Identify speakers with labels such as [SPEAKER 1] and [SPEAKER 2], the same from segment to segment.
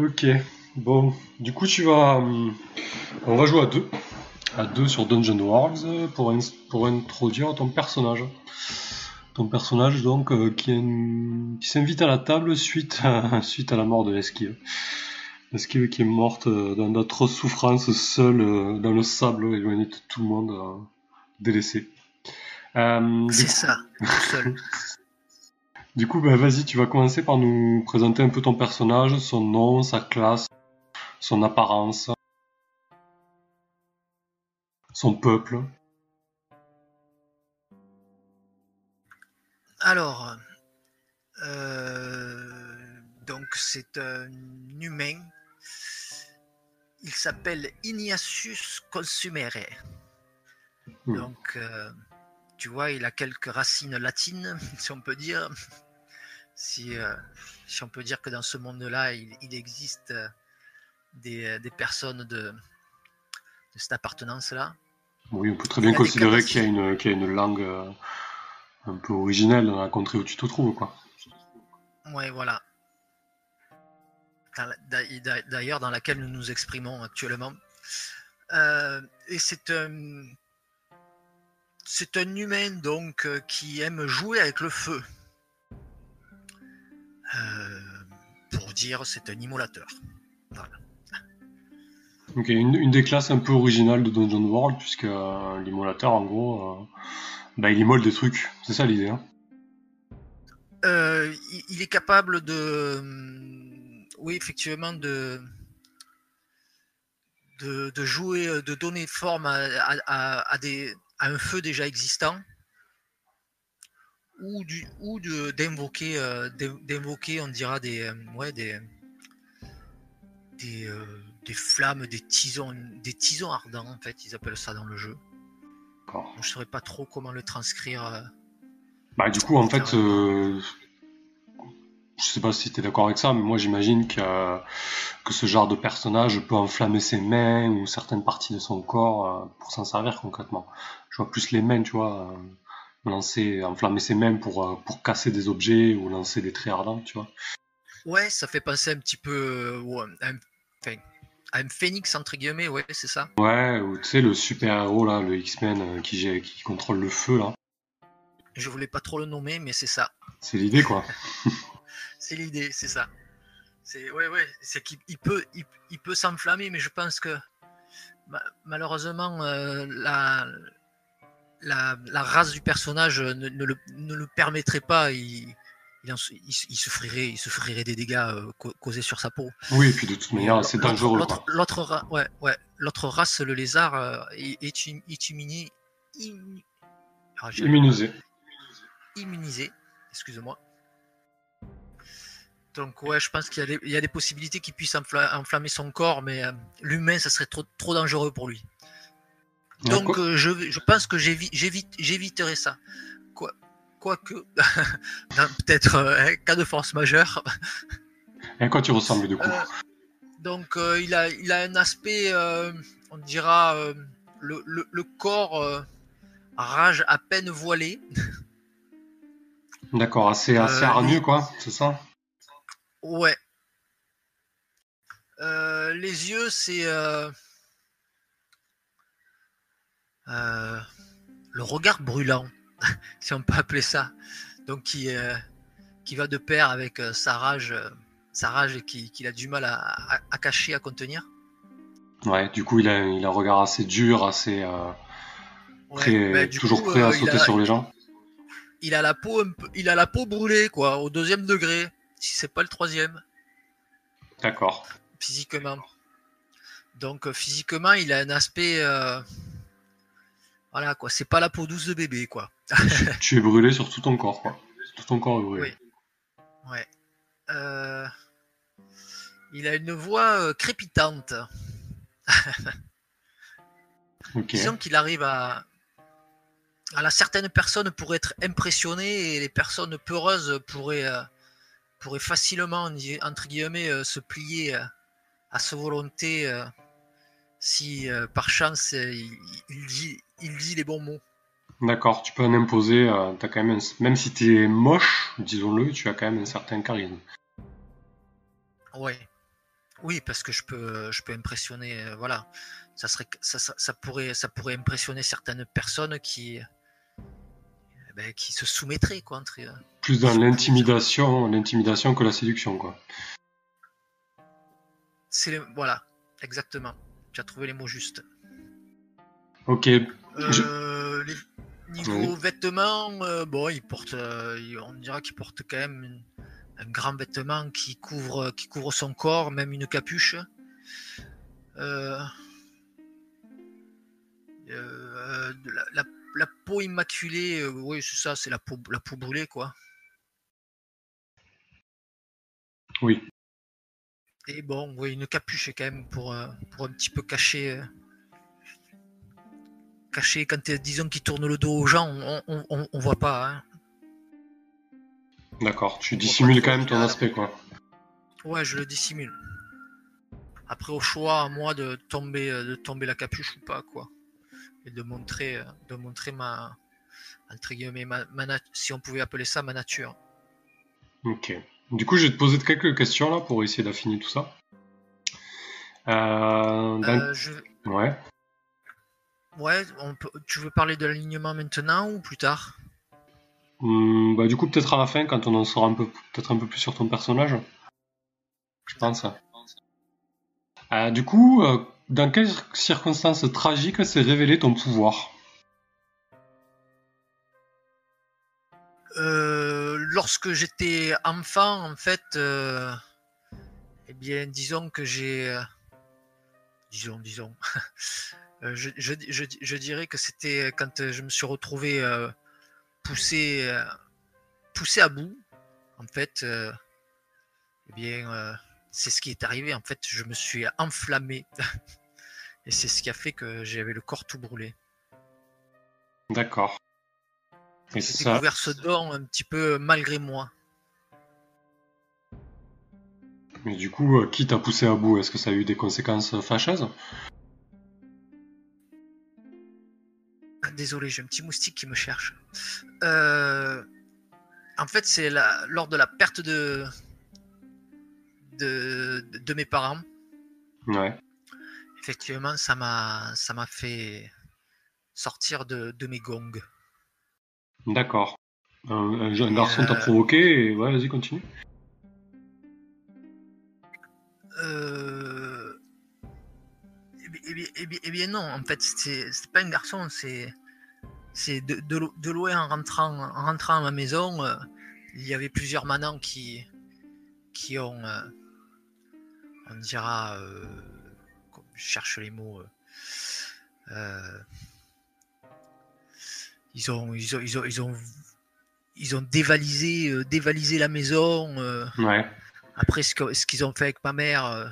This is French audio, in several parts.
[SPEAKER 1] Ok, bon, du coup tu vas... hum, On va jouer à deux. À deux sur Dungeon pour, ins- pour introduire ton personnage. Ton personnage donc euh, qui, est- qui s'invite à la table suite à, suite à la mort de Esquive. Esquive qui est morte euh, dans d'atroces souffrances seule euh, dans le sable éloignée de tout le monde, euh, délaissée. Euh, du
[SPEAKER 2] C'est ça, tout seul.
[SPEAKER 1] Du coup, bah, vas-y, tu vas commencer par nous présenter un peu ton personnage, son nom, sa classe, son apparence, son peuple.
[SPEAKER 2] Alors, euh, donc c'est un humain. Il s'appelle Ignatius Consumere.
[SPEAKER 1] Hmm.
[SPEAKER 2] Donc, euh, tu vois, il a quelques racines latines, si on peut dire. Si, euh, si on peut dire que dans ce monde-là, il, il existe euh, des, des personnes de, de cette appartenance-là.
[SPEAKER 1] Oui, on peut très bien considérer qu'il y, a une- qu'il y a une langue euh, un peu originelle dans la contrée où tu te trouves, quoi.
[SPEAKER 2] Ouais, voilà. D'ailleurs, dans laquelle nous nous exprimons actuellement. Euh, et c'est un, c'est un humain donc euh, qui aime jouer avec le feu. Euh, pour dire, c'est un immolateur. Voilà.
[SPEAKER 1] Ok, une, une des classes un peu originales de Dungeon World, puisque euh, l'immolateur, en gros, bah, il immole des trucs. C'est ça l'idée, hein.
[SPEAKER 2] Il, il est capable de, oui, effectivement, de, de, de jouer, de donner forme à, à- à- à des, à un feu déjà existant, ou du, ou de d'invoquer, euh, d'in- d'invoquer, on dira des, euh, ouais, des, des, euh, des flammes, des tisons, des tisons ardents en fait, ils appellent ça dans le jeu. Je ne saurais pas trop comment le transcrire. euh,
[SPEAKER 1] Bah, du coup, en fait, je sais pas si tu es d'accord avec ça, mais moi j'imagine que, que ce genre de personnage peut enflammer ses mains ou certaines parties de son corps euh, pour s'en servir concrètement. Je vois plus les mains, tu vois, euh, lancer, enflammer ses mains pour, euh, pour casser des objets ou lancer des traits ardents, tu vois.
[SPEAKER 2] Ouais, ça fait penser un petit peu à, un, enfin, un phénix, entre guillemets, ouais, c'est ça.
[SPEAKER 1] Ouais, ou tu sais, le super-héros là, le X-Men qui, qui contrôle le feu là,
[SPEAKER 2] Je voulais pas trop le nommer, mais c'est ça.
[SPEAKER 1] c'est l'idée quoi.
[SPEAKER 2] C'est l'idée, c'est ça. C'est ouais, ouais, c'est qu'il il peut, il, il peut s'enflammer, mais je pense que ma- malheureusement euh, la, la, la race du personnage ne, ne le, ne le permettrait pas. Il, il, en souffrirait, il souffrirait des dégâts euh, ca- causés sur sa peau.
[SPEAKER 1] Oui, et puis de toute manière, c'est dangereux
[SPEAKER 2] L'autre, ouais, ouais, l'autre race, le lézard, euh, est, est im- Ah,
[SPEAKER 1] Immunisé.
[SPEAKER 2] immunisé, excuse-moi. Donc ouais, je pense qu'il y, a des- il y a des possibilités qu'il puisse enfla- enflammer son corps, mais euh, l'humain, ça serait trop, trop dangereux pour lui. Donc euh, je, je pense que j'évi- j'évite, j'éviterai ça. Quoi, quoique, peut-être euh, un cas de force majeure.
[SPEAKER 1] Et à quoi tu ressembles du coup
[SPEAKER 2] donc il, a, il a un aspect, on dira, le, le- le corps rage à peine voilé.
[SPEAKER 1] D'accord, assez, assez hargneux quoi, c'est ça?
[SPEAKER 2] Ouais. Euh, les yeux, c'est euh, euh, le regard brûlant, si on peut appeler ça. Donc qui, qui va de pair avec sa rage, sa rage qui- qu'il a du mal à, à- à cacher, à contenir.
[SPEAKER 1] Ouais, du coup, il a, il a un regard assez dur, assez
[SPEAKER 2] Ouais,
[SPEAKER 1] prêt-
[SPEAKER 2] du
[SPEAKER 1] toujours
[SPEAKER 2] coup,
[SPEAKER 1] prêt à sauter
[SPEAKER 2] a-
[SPEAKER 1] sur les gens.
[SPEAKER 2] il a la peau un peu, il a la peau brûlée quoi, au deuxième degré, si c'est pas le troisième,
[SPEAKER 1] D'accord.
[SPEAKER 2] physiquement. Donc euh, physiquement, il a un aspect, euh, voilà quoi, c'est pas la peau douce de bébé quoi.
[SPEAKER 1] tu es brûlé sur tout ton corps, quoi. Tout ton corps est brûlé.
[SPEAKER 2] Ouais. Euh, il a une voix euh, crépitante.
[SPEAKER 1] Ok.
[SPEAKER 2] Disons qu'il arrive à, la certaines personnes pourraient être impressionnées et les personnes peureuses pourraient, pourraient facilement, entre guillemets, euh, se plier euh, à sa volonté euh, si par chance il, il dit, il dit les bons mots.
[SPEAKER 1] D'accord, tu peux en imposer. quand même, un- même si tu es moche, disons-le, tu as quand même un certain charisme.
[SPEAKER 2] Ouais. Oui, parce que je peux, je peux impressionner. voilà, ça serait, ça, ça, ça pourrait, ça pourrait impressionner certaines personnes qui, ben, qui se soumettraient quoi. Entre, euh,
[SPEAKER 1] Plus dans l'intimidation, l'intimidation que la séduction, quoi.
[SPEAKER 2] c'est voilà, exactement. Tu as trouvé les mots justes.
[SPEAKER 1] Ok. Je-
[SPEAKER 2] Euh, les- niveau vêtements, euh, bon, euh, ils- on dira qu'ils portent quand même un grand vêtement qui couvre, qui couvre son corps, même une capuche. Euh, euh, de la, la- la peau immaculée, euh, oui, c'est ça, c'est la peau, la peau brûlée, quoi.
[SPEAKER 1] Oui.
[SPEAKER 2] Et bon, oui, une capuche quand même pour, euh, pour un petit peu cacher. euh, cacher quand disons qu'ils tournent le dos aux gens, on, on, on- on voit pas. hein.
[SPEAKER 1] D'accord. Tu dissimules quand même ton aspect, quoi.
[SPEAKER 2] Ouais, je le dissimule. Après, au choix, à moi de tomber, de tomber la capuche ou pas, quoi. Et de montrer, euh, de montrer ma, entre guillemets, ma, si on pouvait appeler ça ma nature.
[SPEAKER 1] Ok. Du coup, je vais te poser quelques questions là pour essayer d'affiner tout ça. Euh,
[SPEAKER 2] Euh, je,
[SPEAKER 1] Ouais.
[SPEAKER 2] ouais, on peut, tu veux parler de l'alignement maintenant ou plus tard?
[SPEAKER 1] Hum, bah, du coup, peut-être à la fin, quand on en saura un peu, peut-être un peu plus sur ton personnage. Je pense. Euh, du coup, euh, dans quelles circonstances tragiques s'est révélé ton pouvoir?
[SPEAKER 2] Euh, lorsque j'étais enfant, en fait, euh, eh bien, disons que j'ai, euh, disons, disons, je, je, dirais que c'était quand je me suis retrouvé poussé, poussé à bout. En fait, eh bien, c'est ce qui est arrivé. En fait, je me suis enflammé, et c'est ce qui a fait que j'avais le corps tout brûlé.
[SPEAKER 1] D'accord.
[SPEAKER 2] J'ai
[SPEAKER 1] ça,
[SPEAKER 2] découvert ce don un petit peu malgré moi.
[SPEAKER 1] mais du coup, euh, qui t'a poussé à bout? Est-ce que ça a eu des conséquences fâcheuses?
[SPEAKER 2] Ah, Désolé, j'ai un petit moustique qui me cherche. Euh, en fait, c'est la- lors de la perte de, de, de mes parents.
[SPEAKER 1] Ouais.
[SPEAKER 2] Effectivement, ça m'a ça m'a fait sortir de, de mes gongs.
[SPEAKER 1] D'accord. Un, un jeune garçon t'a
[SPEAKER 2] euh,
[SPEAKER 1] provoqué et ouais, vas-y, continue.
[SPEAKER 2] Euh, eh bien, eh bien- eh bien- eh bien non, en fait, c'est c'est pas un garçon, c'est c'est de, de, lo- de loin en rentrant, en rentrant à ma maison, euh, il y avait plusieurs manants qui qui ont, euh, on dira, euh, cherche les mots, euh, euh, ils ont ils ont ils ont ils ont ils ont dévalisé euh, dévalisé la maison. euh,
[SPEAKER 1] Ouais.
[SPEAKER 2] après, ce qu'ils ont fait avec ma mère, euh,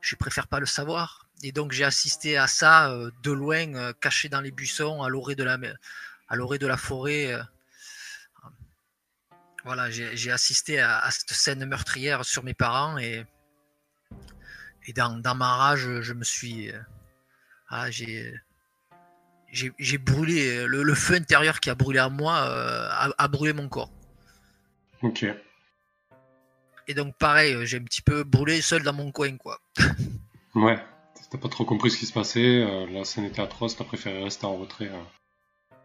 [SPEAKER 2] je préfère pas le savoir. Et donc, j'ai assisté à ça de loin, caché dans les buissons, à l'orée de la, à l'orée de la forêt. Voilà, j'ai j'ai assisté à, à cette scène meurtrière sur mes parents et, et dans, dans ma rage, je me suis. euh, ah, j'ai. J'ai brûlé, le, le feu intérieur qui a brûlé en moi euh, a, a brûlé mon corps.
[SPEAKER 1] Ok.
[SPEAKER 2] Et donc, pareil, euh, j'ai un petit peu brûlé seul dans mon coin, quoi.
[SPEAKER 1] Ouais. T'as pas trop compris ce qui se passait. euh, la scène était atroce. T'as préféré rester en retrait. euh.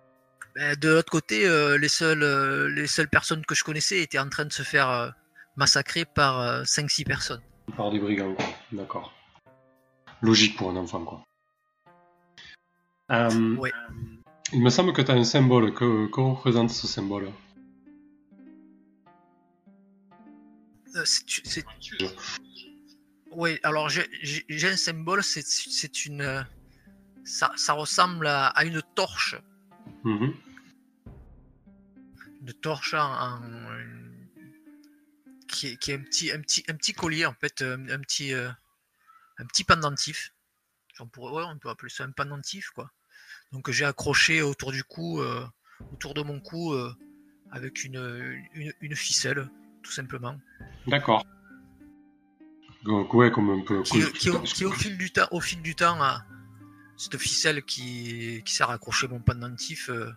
[SPEAKER 2] Ben, de l'autre côté, euh, les, seules, euh, les seules personnes que je connaissais étaient en train de se faire euh, massacrer par euh, 5-6 personnes.
[SPEAKER 1] Par des brigands, quoi. D'accord. Logique pour un enfant, quoi. Euh,
[SPEAKER 2] Ouais.
[SPEAKER 1] Il me semble que tu as un symbole. Que, que représente ce symbole?
[SPEAKER 2] Euh, c'est- Oui, alors j'ai- un symbole, c'est- une. euh, Ça, ça ressemble à, une torche.
[SPEAKER 1] Mhm.
[SPEAKER 2] Une torche en. en- qui, est, qui est un petit, un, petit, un petit collier, en fait, un, un petit, euh, un petit pendentif. On, pourrait, ouais, on peut appeler ça un pendentif, quoi. Donc j'ai accroché autour du cou, euh, autour de mon cou, euh, avec une, une, une ficelle, tout simplement.
[SPEAKER 1] D'accord. Donc, ouais, comme un peu.
[SPEAKER 2] qui, au, qui, au fil du temps, au fil du temps, a- cette ficelle qui, sert à accrocher mon pendentif euh,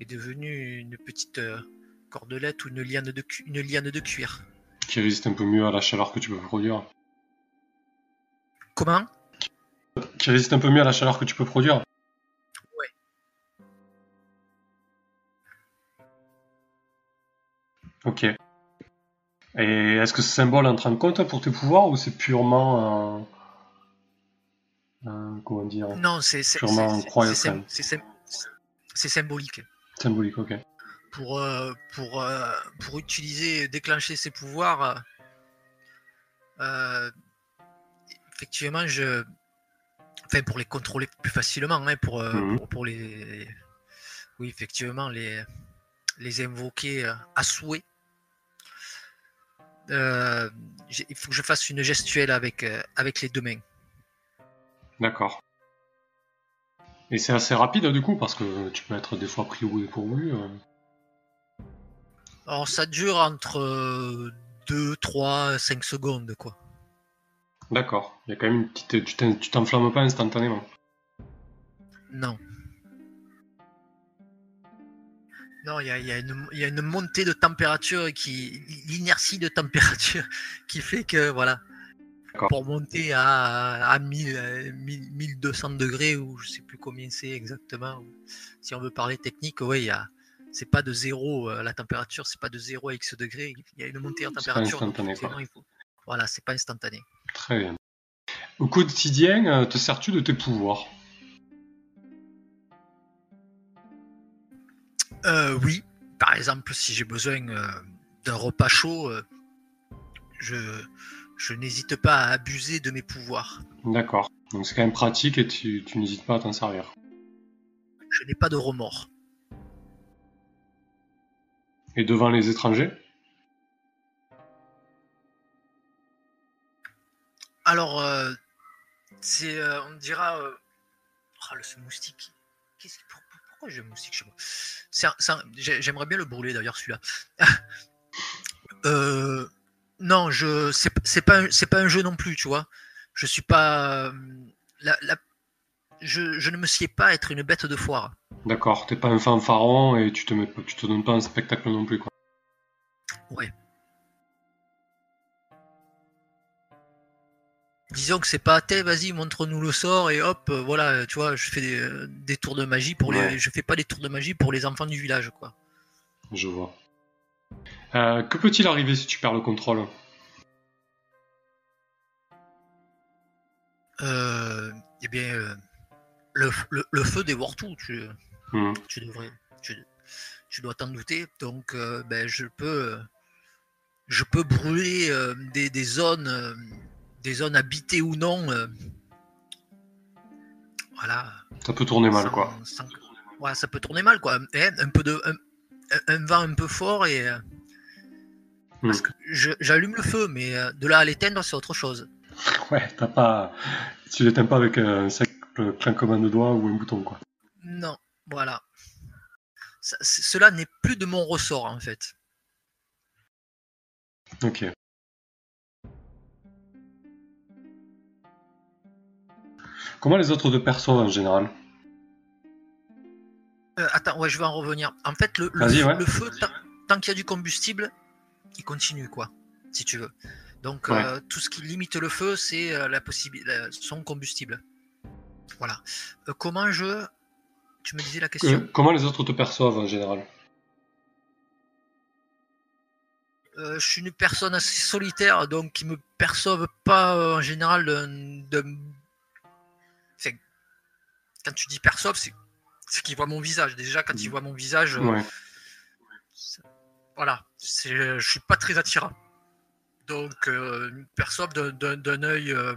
[SPEAKER 2] est devenue une petite cordelette ou une liane de, cu- une liane de cuir.
[SPEAKER 1] qui résiste un peu mieux à la chaleur que tu peux produire.
[SPEAKER 2] Comment
[SPEAKER 1] Qui résiste un peu mieux à la chaleur que tu peux produire
[SPEAKER 2] Ouais.
[SPEAKER 1] Ok. Et est-ce que ce symbole entre en compte pour tes pouvoirs ou c'est purement un... un- comment dire
[SPEAKER 2] Non, c'est
[SPEAKER 1] Purement
[SPEAKER 2] c'est symbolique.
[SPEAKER 1] Symbolique, ok.
[SPEAKER 2] Pour, euh, pour, euh, pour utiliser, déclencher ses pouvoirs, euh, effectivement, je. Enfin, pour les contrôler plus facilement, hein, pour, euh,
[SPEAKER 1] Mhm.
[SPEAKER 2] pour, pour les. Oui, effectivement, les, les invoquer euh, à souhait. Euh, il faut que je fasse une gestuelle avec, avec les deux mains.
[SPEAKER 1] D'accord. Et c'est assez rapide du coup parce que tu peux être des fois pris au dépourvu. euh.
[SPEAKER 2] Alors, ça dure entre 2, 3, 5 secondes, quoi.
[SPEAKER 1] D'accord. Il y a quand même une petite. Tu t'en- tu t'enflammes pas instantanément.
[SPEAKER 2] Non. Non, il y a, il y a une- il y a une montée de température qui. L'inertie de température qui fait que, voilà. Pour monter à, à 1000, euh, 1000, 1200 degrés, ou je sais plus combien c'est exactement. Si on veut parler technique, oui, il y a. C'est pas de zéro, euh, la température, c'est pas de 0 à X degrés. Il y a une montée en
[SPEAKER 1] pas
[SPEAKER 2] température. donc
[SPEAKER 1] instantané,
[SPEAKER 2] effectivement, il faut- Voilà, c'est pas instantané.
[SPEAKER 1] Très bien. Au quotidien, euh, te sers-tu de tes pouvoirs?
[SPEAKER 2] Euh, oui, par exemple, si j'ai besoin euh, d'un repas chaud, euh, je, je n'hésite pas à abuser de mes pouvoirs.
[SPEAKER 1] D'accord. Donc c'est quand même pratique et tu, tu n'hésites pas à t'en servir.
[SPEAKER 2] Je n'ai pas de remords.
[SPEAKER 1] Et devant les étrangers?
[SPEAKER 2] Alors, euh, c'est, euh, on dira, ah, le ce moustique. Qu'est-ce que- pour- pour- pourquoi j'ai un moustique chez moi? J'aimerais bien le brûler d'ailleurs celui-là. Euh, non, je, c'est c'est pas, un- c'est pas un jeu non plus, tu vois. Je suis pas, la- la- je, je ne me sied pas à être une bête de foire.
[SPEAKER 1] D'accord. T'es pas un fanfaron et tu te, mets, tu te donnes pas un spectacle non plus, quoi.
[SPEAKER 2] Disons que c'est pas t'es vas-y montre-nous le sort et hop euh, voilà tu vois je fais des, euh, des tours de magie pour
[SPEAKER 1] Ouais.
[SPEAKER 2] les je fais pas des tours de magie pour les enfants du village quoi.
[SPEAKER 1] Je vois. Euh, que peut-il arriver si tu perds le contrôle?
[SPEAKER 2] Euh, eh bien euh, le, le, le feu dévore tout tu,
[SPEAKER 1] Hmm.
[SPEAKER 2] tu devrais tu, tu dois t'en douter donc euh, ben je peux euh, je peux brûler euh, des, des zones euh, des zones habitées ou non euh, voilà
[SPEAKER 1] Ça peut tourner mal,
[SPEAKER 2] sans-
[SPEAKER 1] quoi.
[SPEAKER 2] sans- Ouais, ça peut tourner mal, quoi. Eh, un peu de, un, un vent un peu fort et euh,
[SPEAKER 1] Hmm.
[SPEAKER 2] parce que je- j'allume le feu, mais euh, de là à l'éteindre, c'est autre chose.
[SPEAKER 1] Ouais, t'as pas. Tu l'éteins pas avec un simple clinquement de doigts ou un bouton, quoi.
[SPEAKER 2] Non, voilà. Ça- cela n'est plus de mon ressort, en fait.
[SPEAKER 1] Ok. Comment les autres te perçoivent en général
[SPEAKER 2] Euh, attends, ouais, je vais en revenir. En fait, le, feu,
[SPEAKER 1] ouais.
[SPEAKER 2] le feu, tant, tant qu'il y a du combustible, il continue, quoi, si tu veux. Donc,
[SPEAKER 1] Ouais.
[SPEAKER 2] euh, tout ce qui limite le feu, c'est euh, la possibilité, son combustible. Voilà. Comment je. Tu me disais la question
[SPEAKER 1] Comment les autres te perçoivent en général
[SPEAKER 2] Euh, je suis une personne assez solitaire, donc qui me perçoivent pas euh, en général d'un. Quand tu dis perçoivent, c'est qu'ils voient mon visage. Déjà, quand ils voient mon visage, euh,
[SPEAKER 1] Ouais.
[SPEAKER 2] voilà, c'est- je suis pas très attirant. Donc, euh, d'un- œil. euh,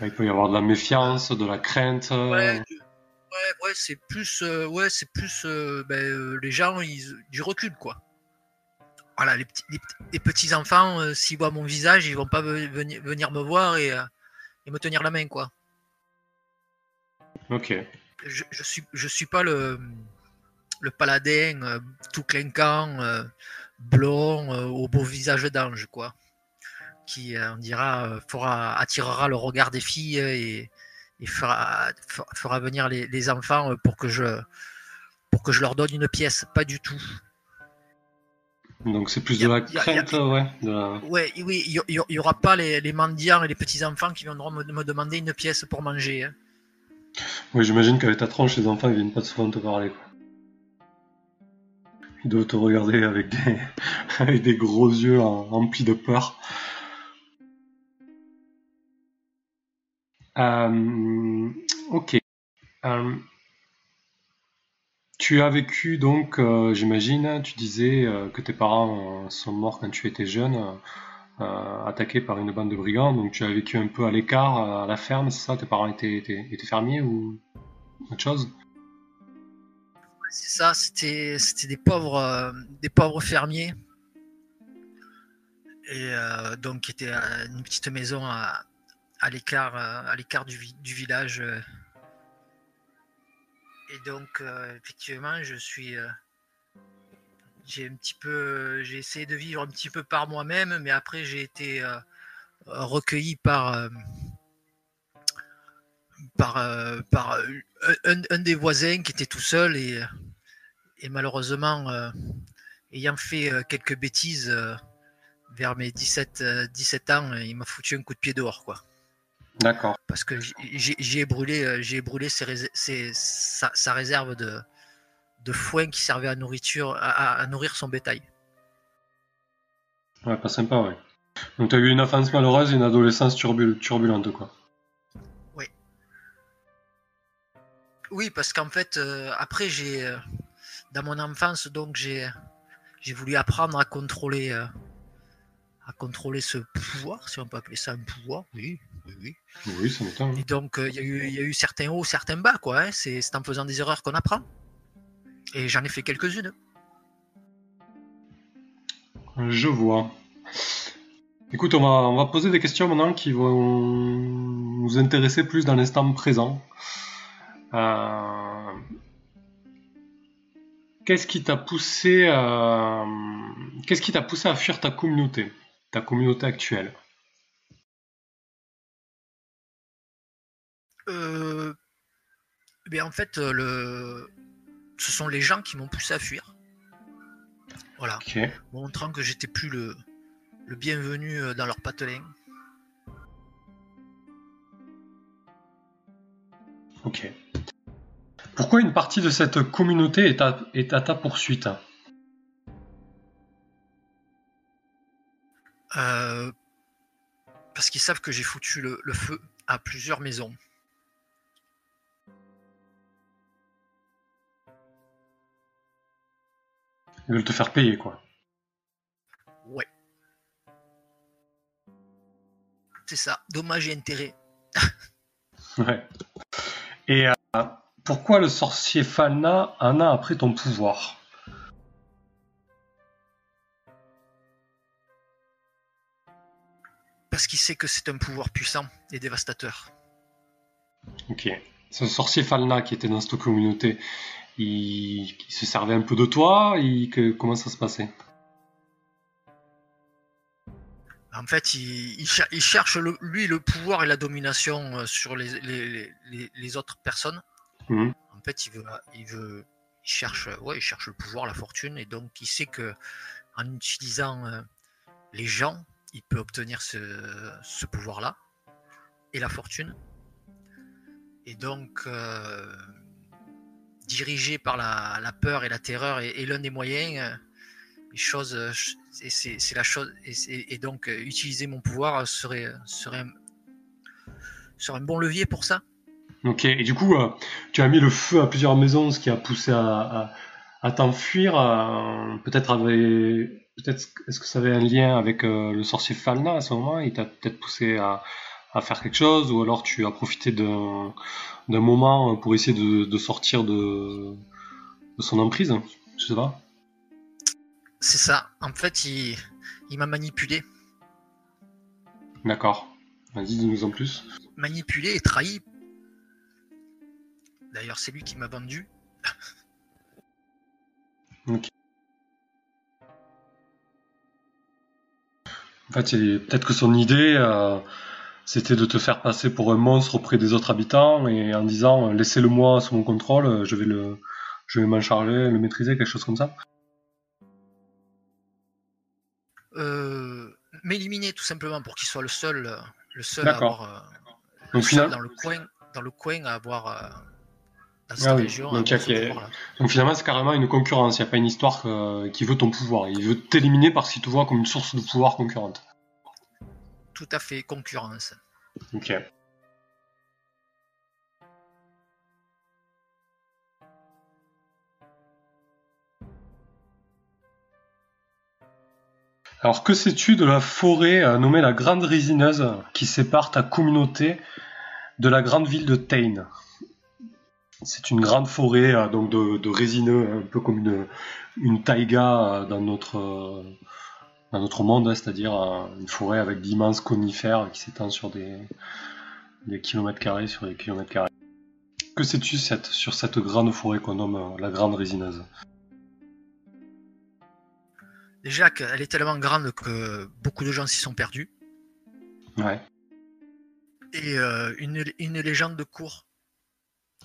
[SPEAKER 1] Il peut y avoir de la méfiance, de la crainte. euh,
[SPEAKER 2] ouais, de- ouais, ouais, c'est plus, euh, ouais, c'est plus euh, ben, euh, les gens, ils, du recul, quoi. Voilà, les petits, les, petits- les petits enfants, euh, s'ils voient mon visage, ils vont pas ve- venir, venir me voir et, euh, et me tenir la main, quoi.
[SPEAKER 1] Ok.
[SPEAKER 2] Je, je suis, je suis pas le, le paladin euh, tout clinquant, euh, blond, euh, au beau visage d'ange, quoi. Qui, on dira, fera, attirera le regard des filles et, et fera, fera, venir les, les enfants pour que je, pour que je leur donne une pièce. Pas du tout.
[SPEAKER 1] Donc c'est plus
[SPEAKER 2] a-
[SPEAKER 1] de la
[SPEAKER 2] a- a-
[SPEAKER 1] crainte, ouais. de la-
[SPEAKER 2] Ouais, oui, il y, il y aura pas les, les mendiants et les petits enfants qui viendront me, me demander une pièce pour manger. hein.
[SPEAKER 1] Oui, j'imagine qu'avec ta tronche, les enfants ils viennent pas souvent te parler. Quoi. Ils doivent te regarder avec des, avec des gros yeux remplis de peur. Euh, ok. Euh, tu as vécu donc, euh, j'imagine, tu disais que tes parents sont morts quand tu étais jeune, euh, attaqués par une bande de brigands, donc tu as vécu un peu à l'écart, euh, à la ferme, c'est ça? Tes parents étaient, étaient, fermiers ou autre chose?
[SPEAKER 2] C'est ça, c'était c'était des pauvres euh, des pauvres fermiers. Et donc qui étaient à une petite maison à, à l'écart à l'écart du, vi- du village. Et donc effectivement, je suis j'ai un petit peu j'ai essayé de vivre un petit peu par moi-même, mais après j'ai été euh, recueilli par euh, par, euh, par euh, un, un des voisins qui était tout seul et, et malheureusement, euh, ayant fait euh, quelques bêtises euh, vers mes 17, euh, 17 ans, il m'a foutu un coup de pied dehors, quoi.
[SPEAKER 1] D'accord.
[SPEAKER 2] Parce que j'ai- brûlé, euh, j'ai brûlé ses rés- ses- sa, sa réserve de, de foin qui servait à, nourriture, à, nourrir son bétail.
[SPEAKER 1] Ouais, pas sympa, ouais. Donc t'as eu une enfance malheureuse et une adolescence turbul- turbulente, quoi.
[SPEAKER 2] Oui, parce qu'en fait, euh, après, j'ai, euh, dans mon enfance, donc j'ai, j'ai voulu apprendre à contrôler, euh, à contrôler ce pouvoir, si on peut appeler ça un pouvoir. Oui, oui, oui.
[SPEAKER 1] Oui, ça m'étonne.
[SPEAKER 2] Et donc, il y, a eu- il y a eu certains hauts, certains bas, quoi. hein. C'est en faisant des erreurs qu'on apprend. Et j'en ai fait quelques-unes.
[SPEAKER 1] Je vois. Écoute, on va, on va poser des questions maintenant qui vont nous intéresser plus dans l'instant présent. Euh, Qu'est-ce qui t'a poussé, à... qu'est-ce qui t'a poussé à fuir ta communauté, ta communauté actuelle?
[SPEAKER 2] Euh, ben, en fait, euh, le... ce sont les gens qui m'ont poussé à fuir. Voilà. Montrant que j'étais plus le, le bienvenu euh, dans leur patelin.
[SPEAKER 1] Ok. Pourquoi une partie de cette communauté est à, est à ta poursuite?
[SPEAKER 2] Euh, parce qu'ils savent que j'ai foutu le, le feu à plusieurs maisons.
[SPEAKER 1] Ils veulent te faire payer, quoi.
[SPEAKER 2] Ouais. C'est ça, dommage et intérêt.
[SPEAKER 1] Ouais. Et euh, pourquoi le sorcier Falna en a après ton pouvoir?
[SPEAKER 2] Parce qu'il sait que c'est un pouvoir puissant et dévastateur.
[SPEAKER 1] Ok. Ce sorcier Falna qui était dans cette communauté, il, il se servait un peu de toi que, Comment ça se passait?
[SPEAKER 2] En fait, il, il cher- il cherche le- lui le pouvoir et la domination euh, sur les, les- les- les autres personnes.
[SPEAKER 1] Mhm.
[SPEAKER 2] En fait, il veut, il veut, il cherche, ouais, il cherche le pouvoir, la fortune, et donc il sait que en utilisant euh, les gens, il peut obtenir ce, ce pouvoir-là et la fortune. Et donc, euh, dirigé par la, peur et la terreur est, est l'un des moyens. euh, les choses, euh, c'est la chose, et, donc euh, utiliser mon pouvoir serait, serait, serait un bon levier pour ça.
[SPEAKER 1] Ok. Et du coup, tu as mis le feu à plusieurs maisons, ce qui a poussé à, à, t'enfuir. peut-être avait, peut-être est-ce que ça avait un lien avec le sorcier Falna à ce moment Il t'a peut-être poussé à, à faire quelque chose, ou alors tu as profité d'un moment pour essayer de, de sortir de, de son emprise. Je sais pas.
[SPEAKER 2] C'est ça. En fait, il, il m'a manipulé.
[SPEAKER 1] D'accord. Vas-y, dis-nous en plus.
[SPEAKER 2] Manipulé et trahi. D'ailleurs, c'est lui qui m'a vendu.
[SPEAKER 1] En fait, peut-être que son idée, euh, c'était de te faire passer pour un monstre auprès des autres habitants et en disant euh, laissez-le-moi sous mon contrôle, euh, je vais le, je vais m'en charger, le maîtriser, quelque chose comme ça.
[SPEAKER 2] m'éliminer tout simplement pour qu'il soit le seul, euh, le seul à avoir. euh, le
[SPEAKER 1] Donc,
[SPEAKER 2] seul
[SPEAKER 1] final-
[SPEAKER 2] dans le coin, dans le coin à avoir. euh, dans cette
[SPEAKER 1] Ah oui,
[SPEAKER 2] région,
[SPEAKER 1] donc
[SPEAKER 2] à avoir
[SPEAKER 1] a-. Donc finalement, c'est carrément une concurrence. Il n'y a pas une histoire qui veut ton pouvoir. Il veut t'éliminer parce qu'il te voit comme une source de pouvoir concurrente.
[SPEAKER 2] Tout à fait concurrence.
[SPEAKER 1] Ok. Alors, que sais-tu de la forêt euh, nommée la Grande Résineuse qui sépare ta communauté de la grande ville de Tain C'est une grande forêt euh, donc de, résineux, un peu comme une, taïga euh, dans notre, dans notre monde, hein, c'est-à-dire euh, une forêt avec d'immenses conifères qui s'étendent sur des, des kilomètres carrés sur des kilomètres carrés. Que sais-tu cette, sur cette grande forêt qu'on nomme euh, la Grande Résineuse
[SPEAKER 2] Déjà qu'elle est tellement grande que beaucoup de gens s'y sont perdus.
[SPEAKER 1] Ouais.
[SPEAKER 2] Et euh, une, une légende de cours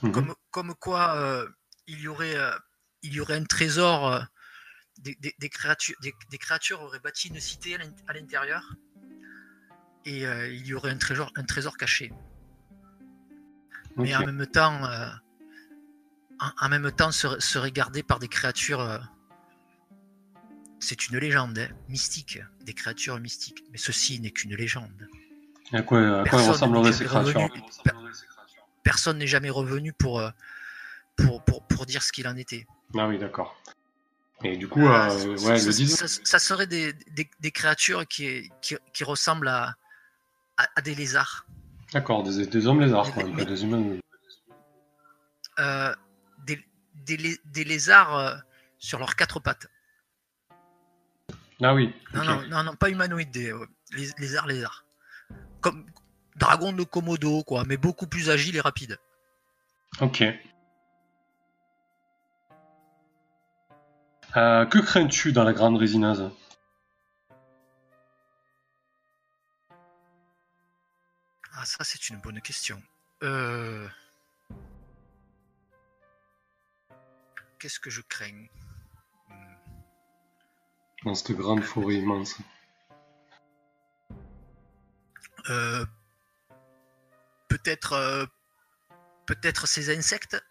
[SPEAKER 1] Mhm.
[SPEAKER 2] comme, comme quoi euh, il, y aurait, euh, il y aurait un trésor, des, des- des créatures, des, créatures auraient bâti une cité à l'in- à l'intérieur, et euh, il y aurait un trésor, un trésor caché. Mais en même temps, euh, en, en même temps serait, serait gardé par des créatures. euh, c'est une légende hein, mystique, des créatures mystiques. Mais ceci n'est qu'une légende.
[SPEAKER 1] Et à quoi, à quoi ressembleraient ces
[SPEAKER 2] jamais
[SPEAKER 1] créatures?
[SPEAKER 2] Revenu. Personne n'est jamais revenu pour, pour, pour, pour dire ce qu'il en était.
[SPEAKER 1] Ah oui, d'accord. Et du coup, euh,
[SPEAKER 2] ça,
[SPEAKER 1] ouais,
[SPEAKER 2] ça-
[SPEAKER 1] le disent.
[SPEAKER 2] ça- ça serait des, des, des créatures qui, qui, qui ressemblent à, à, à des lézards.
[SPEAKER 1] D'accord, des, des hommes lézards, quoi,
[SPEAKER 2] Mais-
[SPEAKER 1] des humains.
[SPEAKER 2] Euh, des, des, lé- des lézards euh, sur leurs quatre pattes.
[SPEAKER 1] Ah oui.
[SPEAKER 2] Non, non, non, non, pas humanoïdes, des lés- lézards, lézards. Comme dragon de Komodo, quoi, mais beaucoup plus agile et rapide.
[SPEAKER 1] Ok. Euh, que crains-tu dans la grande résineuse
[SPEAKER 2] Ah, ça, c'est une bonne question. Euh, Qu'est-ce que je crains? Hmm.
[SPEAKER 1] dans cette grande forêt immense
[SPEAKER 2] Euh, Peut-être. euh, Peut-être ces insectes?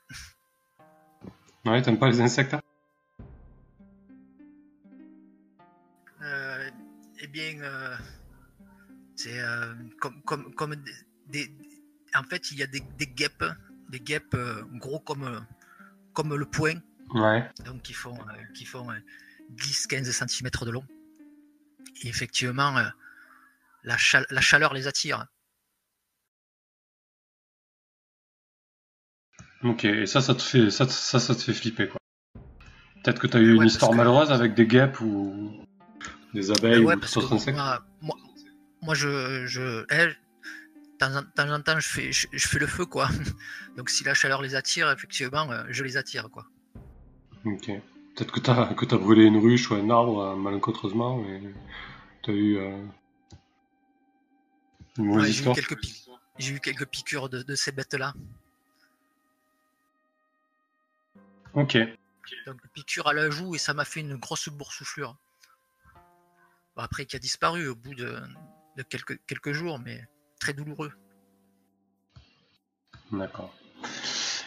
[SPEAKER 1] Ouais, t'aimes pas les insectes
[SPEAKER 2] bien, euh, c'est euh, comme, comme, comme des, des- En fait, il y a des, des guêpes, des guêpes euh, gros comme, comme le poing,
[SPEAKER 1] Ouais.
[SPEAKER 2] donc qui font, qui font 10-15 cm de long. Et effectivement, la, chal- la chaleur les attire.
[SPEAKER 1] Ok, et ça, ça te fait, ça, ça, ça te fait flipper, quoi. Peut-être que t'as eu une
[SPEAKER 2] Ouais,
[SPEAKER 1] histoire
[SPEAKER 2] que-
[SPEAKER 1] malheureuse avec des guêpes ou des abeilles
[SPEAKER 2] Ouais,
[SPEAKER 1] ou
[SPEAKER 2] parce
[SPEAKER 1] tout autre
[SPEAKER 2] que
[SPEAKER 1] insecte.
[SPEAKER 2] moi, moi, moi, je, je, eh, de temps en, de temps en temps, je fais, je, je fais le feu, quoi. Donc, si la chaleur les attire, effectivement, euh, je les attire, quoi.
[SPEAKER 1] Ok. Peut-être que t'as que t'as brûlé une ruche ou un arbre euh, malencontreusement, mais t'as eu euh, une mauvaise
[SPEAKER 2] Ouais, j'ai eu
[SPEAKER 1] histoire.
[SPEAKER 2] J'ai eu quelques piqûres de, de ces bêtes-là.
[SPEAKER 1] Ok.
[SPEAKER 2] Donc, piqûre à la joue et ça m'a fait une grosse boursouflure. Bon, après, qui a disparu au bout de, de quelques, quelques jours, mais très douloureux.
[SPEAKER 1] D'accord.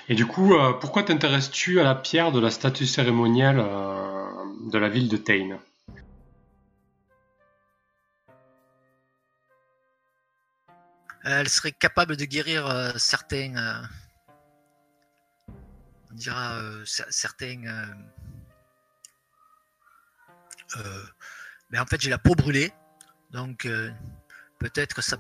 [SPEAKER 1] Et du coup, euh, pourquoi t'intéresses-tu à la pierre de la statue cérémonielle euh, de la ville de Tain
[SPEAKER 2] Elle serait capable de guérir euh, certains. euh, on dira euh, mais en fait, j'ai la peau brûlée. Donc, euh, peut-être que ça.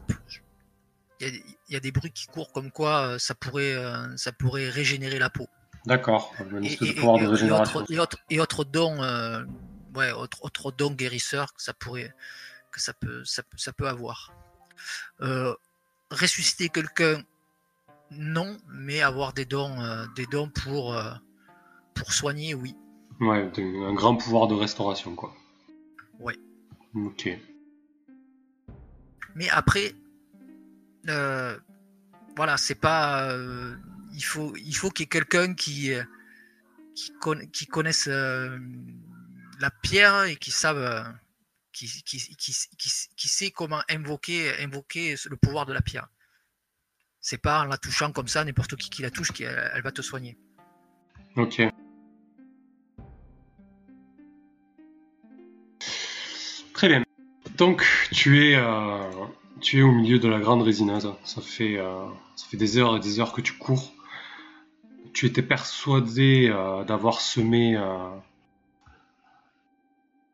[SPEAKER 2] Il y, a, il y a des bruits qui courent comme quoi euh, ça, pourrait, euh, ça pourrait régénérer la peau.
[SPEAKER 1] D'accord.
[SPEAKER 2] Et, et- et-
[SPEAKER 1] de
[SPEAKER 2] et autres, et dons, euh, ouais, autres, autres dons guérisseurs que ça pourrait, que ça peut, ça, peut- ça peut avoir. Ressusciter quelqu'un, non, mais avoir des dons, des dons pour, pour soigner, oui.
[SPEAKER 1] Ouais, un grand pouvoir de restauration, quoi.
[SPEAKER 2] Ouais.
[SPEAKER 1] Ok.
[SPEAKER 2] Mais après, euh, voilà, c'est pas. euh, il faut, il faut qu'il y ait quelqu'un qui, euh, qui, conna- qui connaisse euh, la pierre et qui savent, qui, qui, qui, sait comment invoquer, invoquer le pouvoir de la pierre. C'est pas en la touchant comme ça, n'importe qui qui la touche, qu'elle elle va te soigner.
[SPEAKER 1] Ok. Très bien. Donc, tu es, euh, tu es au milieu de la grande fait, euh, ça fait des heures et des heures que tu cours. Tu étais persuadé euh, d'avoir semé,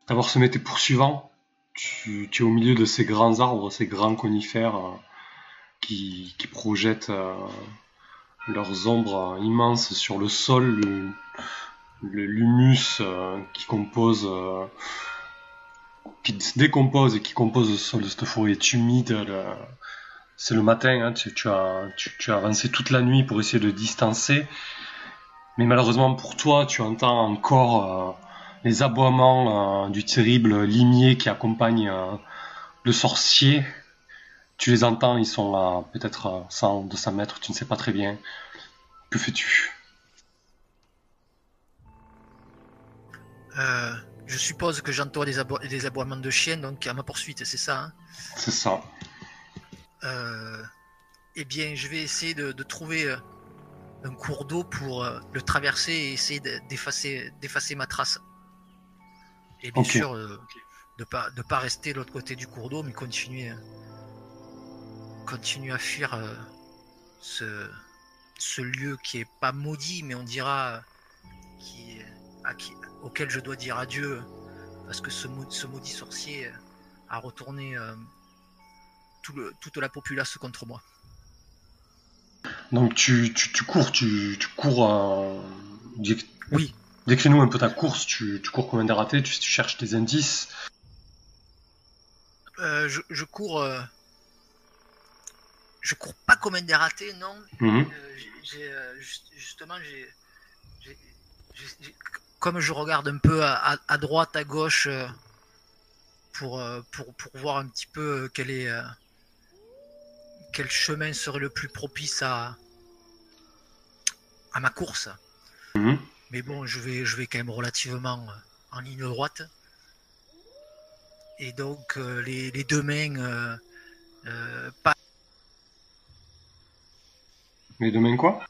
[SPEAKER 1] d'avoir semé tes poursuivants. Tu, es au milieu de ces grands arbres, ces grands conifères qui, projettent leurs ombres immenses sur le sol, le, l'humus qui compose qui se décompose et qui compose le sol de cette forêt est humide. C'est le matin, hein, tu, as, avancé toute la nuit pour essayer de distancer. Mais malheureusement pour toi, tu entends encore euh, les aboiements euh, du terrible limier qui accompagne euh, le sorcier. Tu les entends, ils sont à peut-être 100, 200 mètres, tu ne sais pas très bien. Que fais-tu?
[SPEAKER 2] Je suppose que j'entends des, des, aboiements de chiens, donc à ma poursuite, c'est ça hein
[SPEAKER 1] C'est ça.
[SPEAKER 2] Euh, eh bien, je vais essayer de, trouver euh, un cours d'eau pour euh, le traverser et essayer d'effacer ma trace. Et bien sûr, de ne pas, de pas rester de l'autre côté du cours d'eau, mais continuer, continuer à fuir ce, ce lieu qui est pas maudit, mais on dira qui, à qui, auquel je dois dire adieu parce que ce, maudit sorcier a retourné euh, toute la populace contre moi.
[SPEAKER 1] Donc tu, cours, tu, cours. Euh,
[SPEAKER 2] oui.
[SPEAKER 1] Décris-nous un peu ta course. Tu, cours combien de ratés tu, cherches des indices
[SPEAKER 2] euh, je, cours. je cours pas comme un dératé, non.
[SPEAKER 1] Mhm.
[SPEAKER 2] justement, j'ai comme je regarde un peu à, droite, à gauche, euh, pour, euh, pour, pour, voir un petit peu quel est euh, quel chemin serait le plus propice à, à ma course.
[SPEAKER 1] Mhm.
[SPEAKER 2] Mais bon, je vais, je vais quand même relativement en ligne droite. Et donc, les, les, deux mains, pas.
[SPEAKER 1] Les deux mains quoi?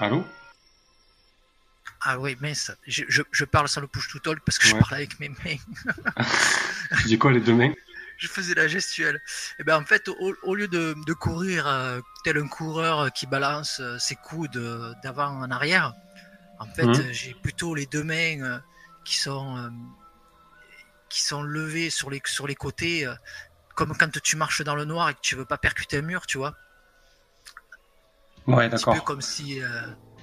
[SPEAKER 1] Allô
[SPEAKER 2] Ah oui, mince. Je, je, parle sans le push-to-talk parce que je parle avec mes mains.
[SPEAKER 1] tu dis quoi les deux mains
[SPEAKER 2] Je faisais la gestuelle. Et eh ben en fait, au, lieu de, de courir euh, tel un coureur qui balance euh, ses coudes d'avant en arrière, en fait, mhm. j'ai plutôt les deux mains euh, qui sont qui sont levées sur les sur les côtés, comme quand tu marches dans le noir et que tu veux pas percuter un mur, tu vois.
[SPEAKER 1] Ouais, d'accord. Un peu
[SPEAKER 2] comme si. Euh,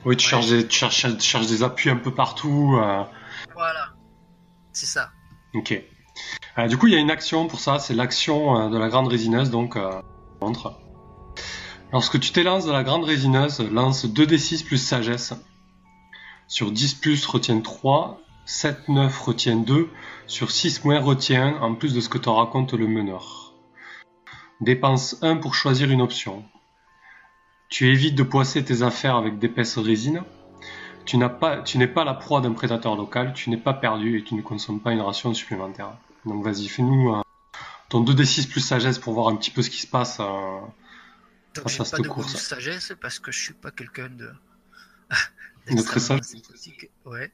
[SPEAKER 1] oui, tu, cherches des, tu, cherches, des, appuis un peu partout. Euh.
[SPEAKER 2] Voilà, c'est ça.
[SPEAKER 1] Ok. Euh, du coup, il y a une action pour ça, c'est l'action de la grande résineuse, donc montre. Lorsque tu t'élances de la grande résineuse, lance 2d6 plus sagesse. Sur 10 plus, retiens 3. 7, 9, retiens 2. Sur 6 moins, retiens en plus de ce que te raconte le meneur. Dépense 1 pour choisir une option. Tu évites de poisser tes affaires avec d'épaisses résines. Tu n'as pas, tu n'es pas la proie d'un prédateur local, tu n'es pas perdu et tu ne consommes pas une ration supplémentaire. Donc vas-y, fais-nous euh, ton 2d6 plus sagesse pour voir un petit peu ce qui se passe euh,
[SPEAKER 2] Donc cette pas course. De sagesse parce que je suis pas quelqu'un de.
[SPEAKER 1] de très sage.
[SPEAKER 2] Ouais.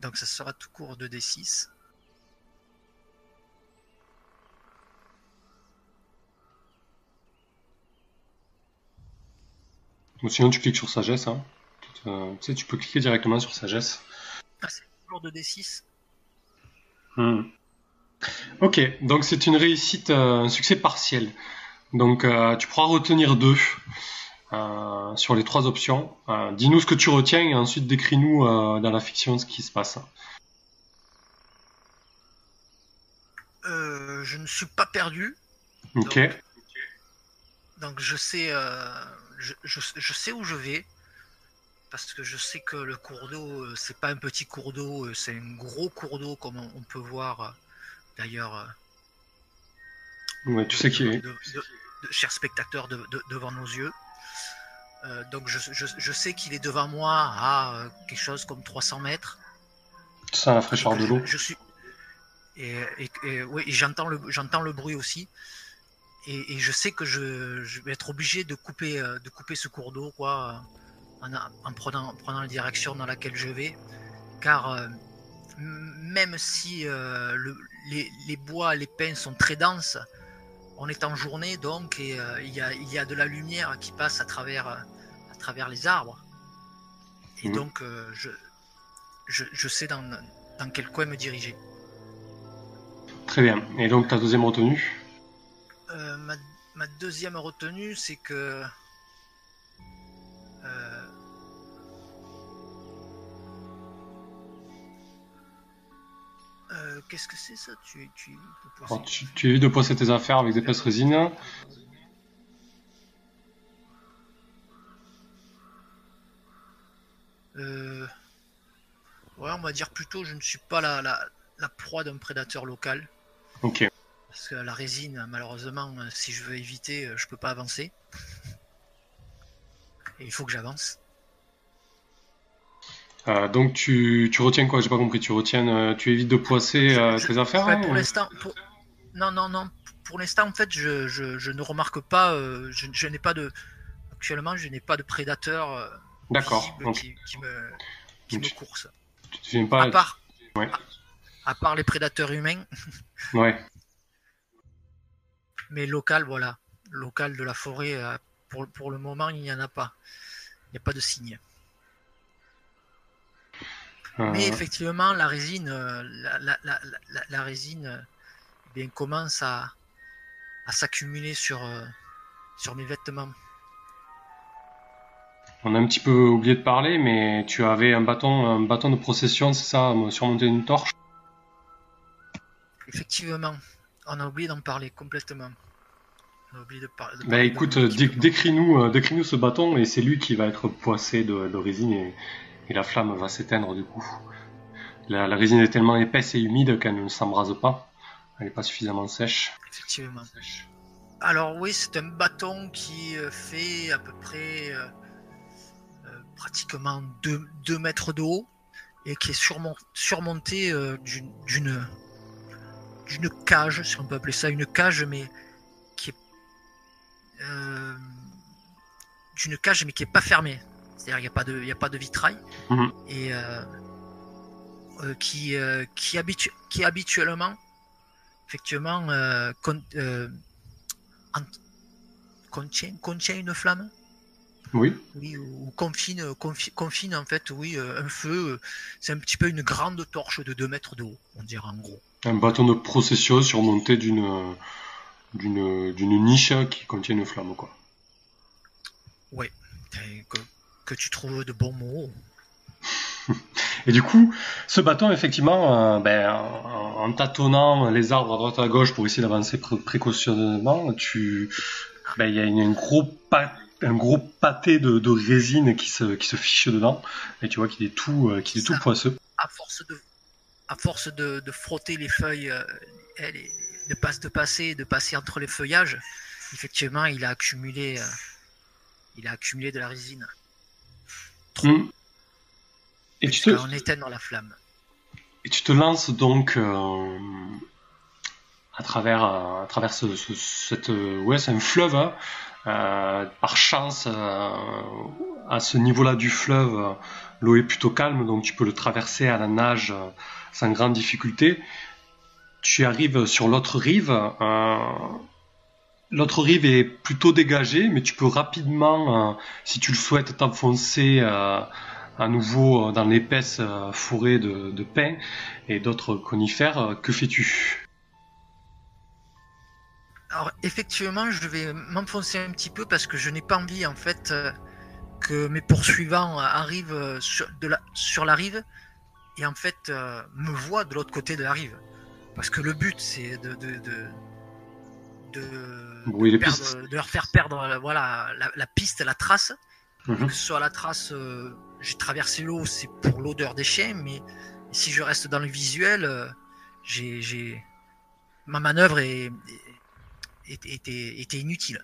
[SPEAKER 2] Donc ça sera tout court 2d6.
[SPEAKER 1] Sinon, tu cliques sur sagesse. Hein. Euh, tu sais, tu peux cliquer directement sur sagesse.
[SPEAKER 2] Ah, c'est toujours de D6.
[SPEAKER 1] Hmm. Ok, donc c'est une réussite, euh, un succès partiel. Donc euh, tu pourras retenir deux sur les trois options. Dis-nous ce que tu retiens et ensuite décris-nous dans la fiction ce qui se passe.
[SPEAKER 2] je ne suis pas perdu.
[SPEAKER 1] Ok.
[SPEAKER 2] donc je sais je, sais où je vais parce que je sais que le cours d'eau, euh, c'est pas un petit cours d'eau, euh, c'est un gros cours d'eau comme on, peut voir euh, d'ailleurs.
[SPEAKER 1] Ouais, tu sais qui est.
[SPEAKER 2] chers spectateurs devant nos yeux. donc je, sais qu'il est devant moi à quelque chose comme 300 mètres.
[SPEAKER 1] Sens la fraîcheur de l'eau.
[SPEAKER 2] Je, suis et, oui, j'entends le j'entends le bruit aussi. Et, je sais que je, vais être obligé de couper de couper ce cours d'eau quoi en, prenant, prenant la direction dans laquelle je vais, car même si les, les, bois, les pins sont très denses, on est en journée donc et il y, a, il, y a, de la lumière qui passe à travers, à travers les arbres. Et mmh. donc je, je, sais dans, dans, quel coin me diriger.
[SPEAKER 1] Très bien. Et donc ta deuxième retenue?
[SPEAKER 2] Euh, ma, ma, deuxième retenue, c'est que euh, euh, Qu'est-ce que c'est ça? Tu, tu,
[SPEAKER 1] tu, tu, évites de poser tes affaires avec des pinces résine.
[SPEAKER 2] Euh, Ouais, on va dire plutôt, je ne suis pas la, la, proie d'un prédateur local.
[SPEAKER 1] Ok.
[SPEAKER 2] Parce que la résine, malheureusement, si je veux éviter, je peux pas avancer. Et il faut que j'avance.
[SPEAKER 1] Euh, donc tu, tu, retiens quoi? J'ai pas compris. Tu retiens, euh, tu évites de poisser euh, tes affaires
[SPEAKER 2] Pour l'instant, non, non, non. Pour l'instant, en fait, je, je, ne remarque pas. je, je n'ai pas de. Actuellement, je n'ai pas de prédateur.
[SPEAKER 1] D'accord.
[SPEAKER 2] Qui, qui, me, qui me course.
[SPEAKER 1] Tu pas.
[SPEAKER 2] À part, à, part les prédateurs humains.
[SPEAKER 1] ouais.
[SPEAKER 2] Mais local, voilà. Local de la forêt, euh, pour, pour le moment, il n'y en a pas. Il n'y a pas de signe. Euh. Mais effectivement, la résine, euh, la, la, la, résine eh bien, commence à, à s'accumuler sur, sur mes vêtements.
[SPEAKER 1] On a un petit peu oublié de parler, mais tu avais un bâton, un bâton de procession, c'est ça, surmonter une torche?
[SPEAKER 2] Effectivement, on a oublié d'en parler complètement.
[SPEAKER 1] On a oublié de, bah, écoute, décris-nous, euh, décris-nous ce bâton et c'est lui qui va être poissé de, résine et, la flamme va s'éteindre du coup. La, résine est tellement épaisse et humide qu'elle ne s'embrase pas. Elle n'est pas suffisamment sèche.
[SPEAKER 2] Effectivement. Alors oui, c'est un bâton qui euh, fait à peu près euh, pratiquement 2, mètres de haut et qui est surmonté euh, d'une d'une cage, si on peut appeler ça une cage, mais qui est euh, d'une cage mais qui est pas fermée. C'est-à-dire qu'il n'y a pas de il a pas de vitrail mhm. et euh, qui qui, habitu qui habituellement effectivement contient, contient une flamme
[SPEAKER 1] oui.
[SPEAKER 2] Oui, ou confine, confine, en fait, oui, euh, un feu. Euh, c'est un petit peu une grande torche de 2 mètres de haut, on dirait en gros.
[SPEAKER 1] Un bâton de procession surmonté d'une d'une d'une niche qui contient une flamme, quoi.
[SPEAKER 2] Ouais, que, que tu trouves de bons mots.
[SPEAKER 1] Et du coup, ce bâton, effectivement, euh, ben, en, tâtonnant les arbres à droite à gauche pour essayer d'avancer précautionneusement, tu, ben, il y a une, une gros un gros pâté de, de, résine qui se, qui se fiche dedans. Et tu vois qu'il est tout, euh, qu'il est tout poisseux.
[SPEAKER 2] À force de, à force de, de frotter les feuilles, euh, de, passe, de, passer, de passer entre les feuillages, effectivement, il a accumulé, euh, il a accumulé de la résine.
[SPEAKER 1] Trop. Hmm. Et tu te...
[SPEAKER 2] On éteint dans la flamme.
[SPEAKER 1] Et tu te lances donc à travers, à travers ce, cette, ouais, c'est un fleuve. Hein, euh, par chance, euh, à ce niveau-là du fleuve, l'eau est plutôt calme, donc tu peux le traverser à la nage euh, sans grande difficulté. Tu arrives sur l'autre rive. L'autre rive est plutôt dégagée, mais tu peux rapidement, si tu le souhaites, t'enfoncer à nouveau dans l'épaisse forêt de, pins et d'autres conifères. Que fais-tu?
[SPEAKER 2] Alors effectivement, je vais m'enfoncer un petit peu parce que je n'ai pas envie en fait euh, que mes poursuivants arrivent euh, sur la rive et en fait euh, me voient de l'autre côté de la rive. Parce que le but c'est de, de, de, leur faire perdre voilà, la, piste, la trace. Mhm. Que ce soit la trace, j'ai traversé l'eau, c'est pour l'odeur des chiens, mais si je reste dans le visuel, j'ai ma manœuvre est, était, était, inutile.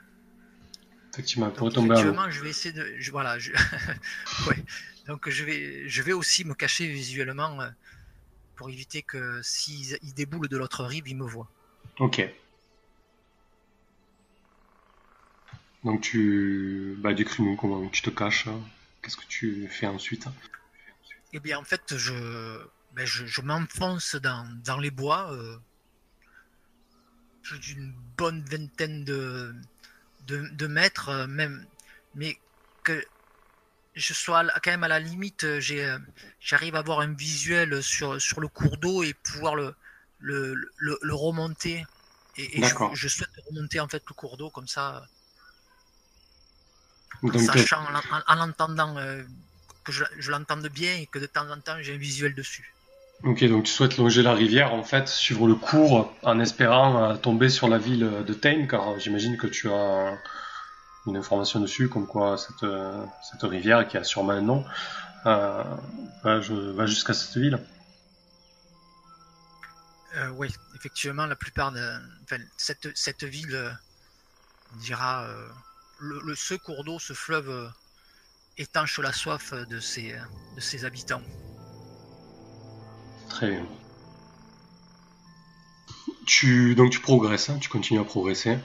[SPEAKER 1] Effectivement,
[SPEAKER 2] pour tomber effectivement, je vais essayer de. voilà, je, ouais. Donc je vais, je vais aussi me cacher visuellement euh, pour éviter que s'ils ils déboulent de l'autre rive, ils me voient.
[SPEAKER 1] Ok. Donc tu... Bah décris-nous comment tu te caches. hein. Qu'est-ce que tu fais ensuite?
[SPEAKER 2] Eh bien, en fait, je, ben, je, je m'enfonce dans, dans les bois, euh, d'une bonne vingtaine de, de, de mètres, euh, même, mais que je sois quand même à la limite, euh, euh, j'arrive à avoir un visuel sur, sur le cours d'eau et pouvoir le, le, le, le remonter. Et, et je, souhaite remonter en fait le cours d'eau comme ça, en
[SPEAKER 1] euh,
[SPEAKER 2] sachant, en, en- euh, que je, je l'entende bien et que de temps en temps j'ai un visuel dessus.
[SPEAKER 1] Ok, donc tu souhaites longer la rivière, en fait, suivre le cours en espérant euh, tomber sur la ville de Tain, car j'imagine que tu as une information dessus, comme quoi cette, euh, cette rivière, qui a sûrement un nom, euh, va, jusqu'à cette ville.
[SPEAKER 2] Euh, oui, effectivement, la plupart de enfin, cette, cette ville, euh, on dira, euh, le, le- ce cours d'eau, ce fleuve étanche la soif de ses, de ses habitants.
[SPEAKER 1] Très bien. Tu, donc tu progresses, hein, tu continues à progresser.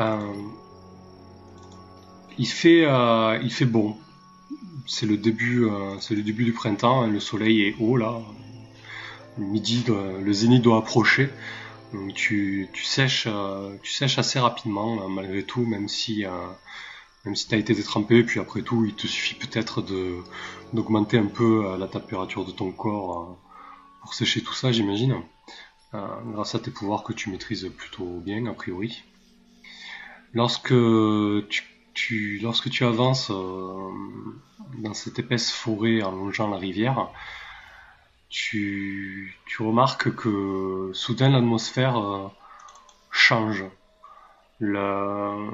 [SPEAKER 1] Euh, il fait, euh, il fait bon. C'est le début, euh, du printemps. hein, le soleil est haut là. Le midi, le zénith doit approcher. Donc tu, tu sèches, tu assez rapidement hein, malgré tout, même si, même si t'as été détrempé. Puis après tout, il te suffit peut-être d'augmenter un peu la température de ton corps pour sécher tout ça, j'imagine. Grâce à tes pouvoirs que tu maîtrises plutôt bien, a priori. Lorsque tu, avances euh, dans cette épaisse forêt en longeant la rivière, tu, remarques que soudain l'atmosphère euh, change. Le,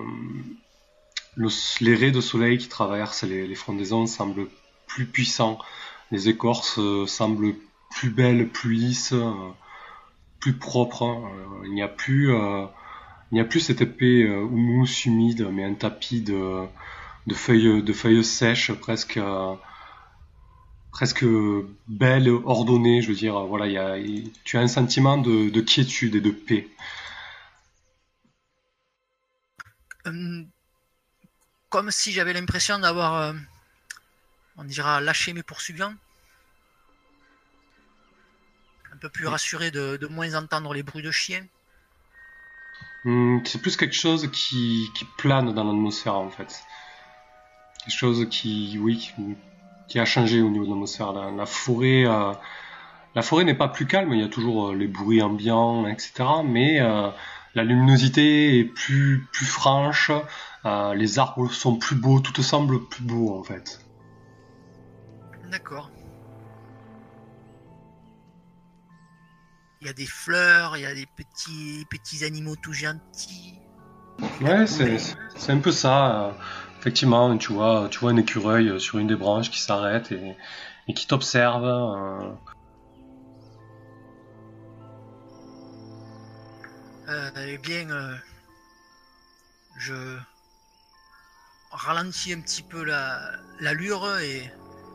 [SPEAKER 1] le- les raies de soleil qui traversent les, frondaisons semblent plus puissants. Les écorces euh, semblent plus belles, plus lisses, plus propres. Il n'y a plus, il n'y a plus cette épais euh, houmous humide, mais un tapis de, de feuilles, de feuilles sèches, presque, euh, presque belles, ordonnées. Je veux dire, voilà, il y a, il- tu as un sentiment de, de quiétude et de paix.
[SPEAKER 2] Hum, comme si j'avais l'impression d'avoir, euh, on dira, lâché mes poursuivants. Un peu plus rassuré de, de moins entendre les bruits de chiens.
[SPEAKER 1] Hmm, C'est plus quelque chose qui, plane dans l'atmosphère en fait. Quelque chose qui, oui, qui, a changé au niveau de l'atmosphère. La, forêt, euh, forêt n'est pas plus calme. Il y a toujours euh, les bruits ambiants, etc. Mais euh, la luminosité est plus plus franche. les arbres sont plus beaux. Tout semble plus beau en fait.
[SPEAKER 2] D'accord. Il y a des fleurs, il y a des petits, petits animaux tout gentils.
[SPEAKER 1] Ouais, c'est un peu ça. euh, effectivement, tu vois, tu vois un écureuil euh, sur une des branches qui s'arrête et, et qui t'observe. euh,
[SPEAKER 2] eh bien, euh, je ralentis un petit peu la- l'allure et,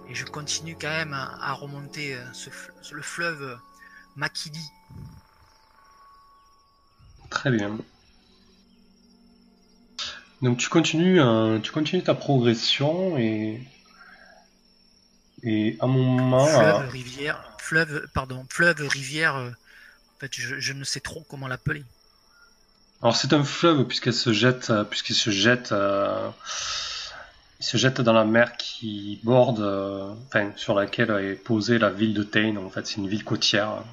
[SPEAKER 2] et je continue quand même à, à remonter ce, le fleuve Makili.
[SPEAKER 1] Très bien. Donc tu continues, euh, tu continues ta progression et et à un moment, euh,
[SPEAKER 2] Fleuve, rivière, fleuve, pardon, fleuve, rivière. euh, en fait, je, je ne sais trop comment l'appeler.
[SPEAKER 1] alors c'est un fleuve puisqu'elle se jette, euh, puisqu'il se jette, euh, il se jette dans la mer qui borde, euh, enfin sur laquelle est posée la ville de Tain. En fait, c'est une ville côtière.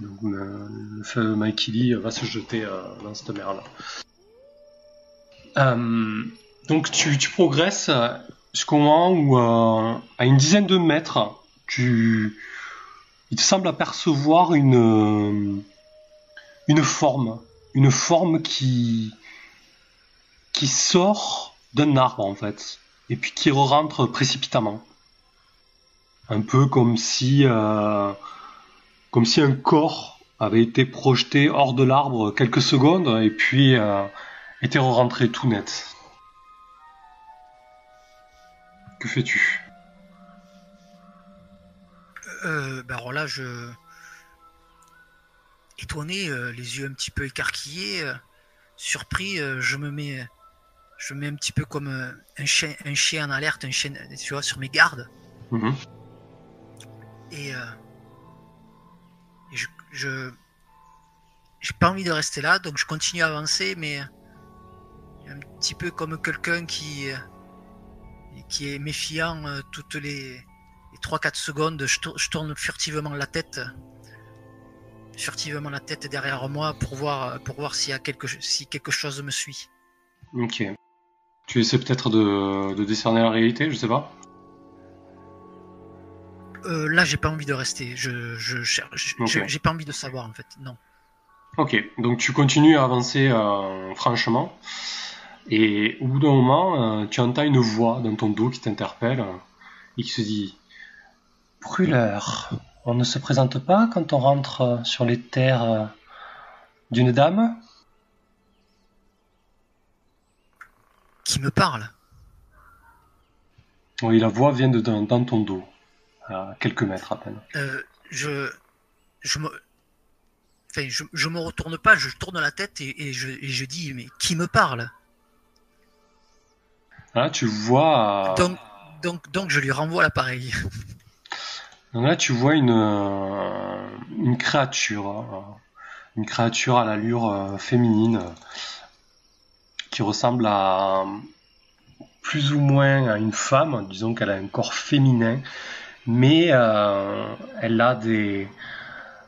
[SPEAKER 1] Donc le, le fleuve Maikili va se jeter euh, dans cette mer-là. Euh, donc tu, progresses jusqu'au moment où, euh, à une dizaine de mètres, tu, il te semble apercevoir une, une forme, une forme qui, qui sort d'un arbre en fait, et puis qui rentre précipitamment. Un peu comme si, comme si un corps avait été projeté hors de l'arbre quelques secondes et puis euh, était rentré tout net. Que fais-tu?
[SPEAKER 2] Euh, ben alors là, je. Étonné, euh, les yeux un petit peu écarquillés, euh, surpris, je me mets. Je me mets un petit peu comme un chien, un chien en alerte, un chien, tu vois, sur mes gardes.
[SPEAKER 1] Mhm.
[SPEAKER 2] Et, euh, et je. j'ai pas envie de rester là, donc je continue à avancer, mais un petit peu comme quelqu'un qui, euh, qui est méfiant euh, toutes les, les 3-4 secondes, je tourne furtivement la tête, furtivement la tête derrière moi pour voir, pour voir s'il y a quelque, si quelque chose me suit.
[SPEAKER 1] Ok. Tu essaies peut-être de, de décerner la réalité, je sais pas.
[SPEAKER 2] Euh, là, j'ai pas envie de rester. Je, je, cherche- j'ai j'ai pas envie de savoir en fait. Non.
[SPEAKER 1] Ok, donc tu continues à avancer euh, franchement, et au bout d'un moment, euh, tu entends une voix dans ton dos qui t'interpelle et qui se dit Brûleur, on ne se présente pas quand on rentre sur les terres d'une dame?
[SPEAKER 2] Qui me parle
[SPEAKER 1] Oui, la voix vient de dans, dans ton dos, à quelques mètres à peine.
[SPEAKER 2] Euh, Je, je me, enfin, je, je me retourne pas. Je tourne la tête et, et je, et je dis mais qui me parle?
[SPEAKER 1] Là, tu vois, euh,
[SPEAKER 2] Donc, donc, donc, je lui renvoie l'appareil.
[SPEAKER 1] donc là, tu vois une, euh, une créature, euh, une créature à l'allure euh, féminine, euh, qui ressemble à plus ou moins à une femme. Disons qu'elle a un corps féminin, mais euh, elle a des,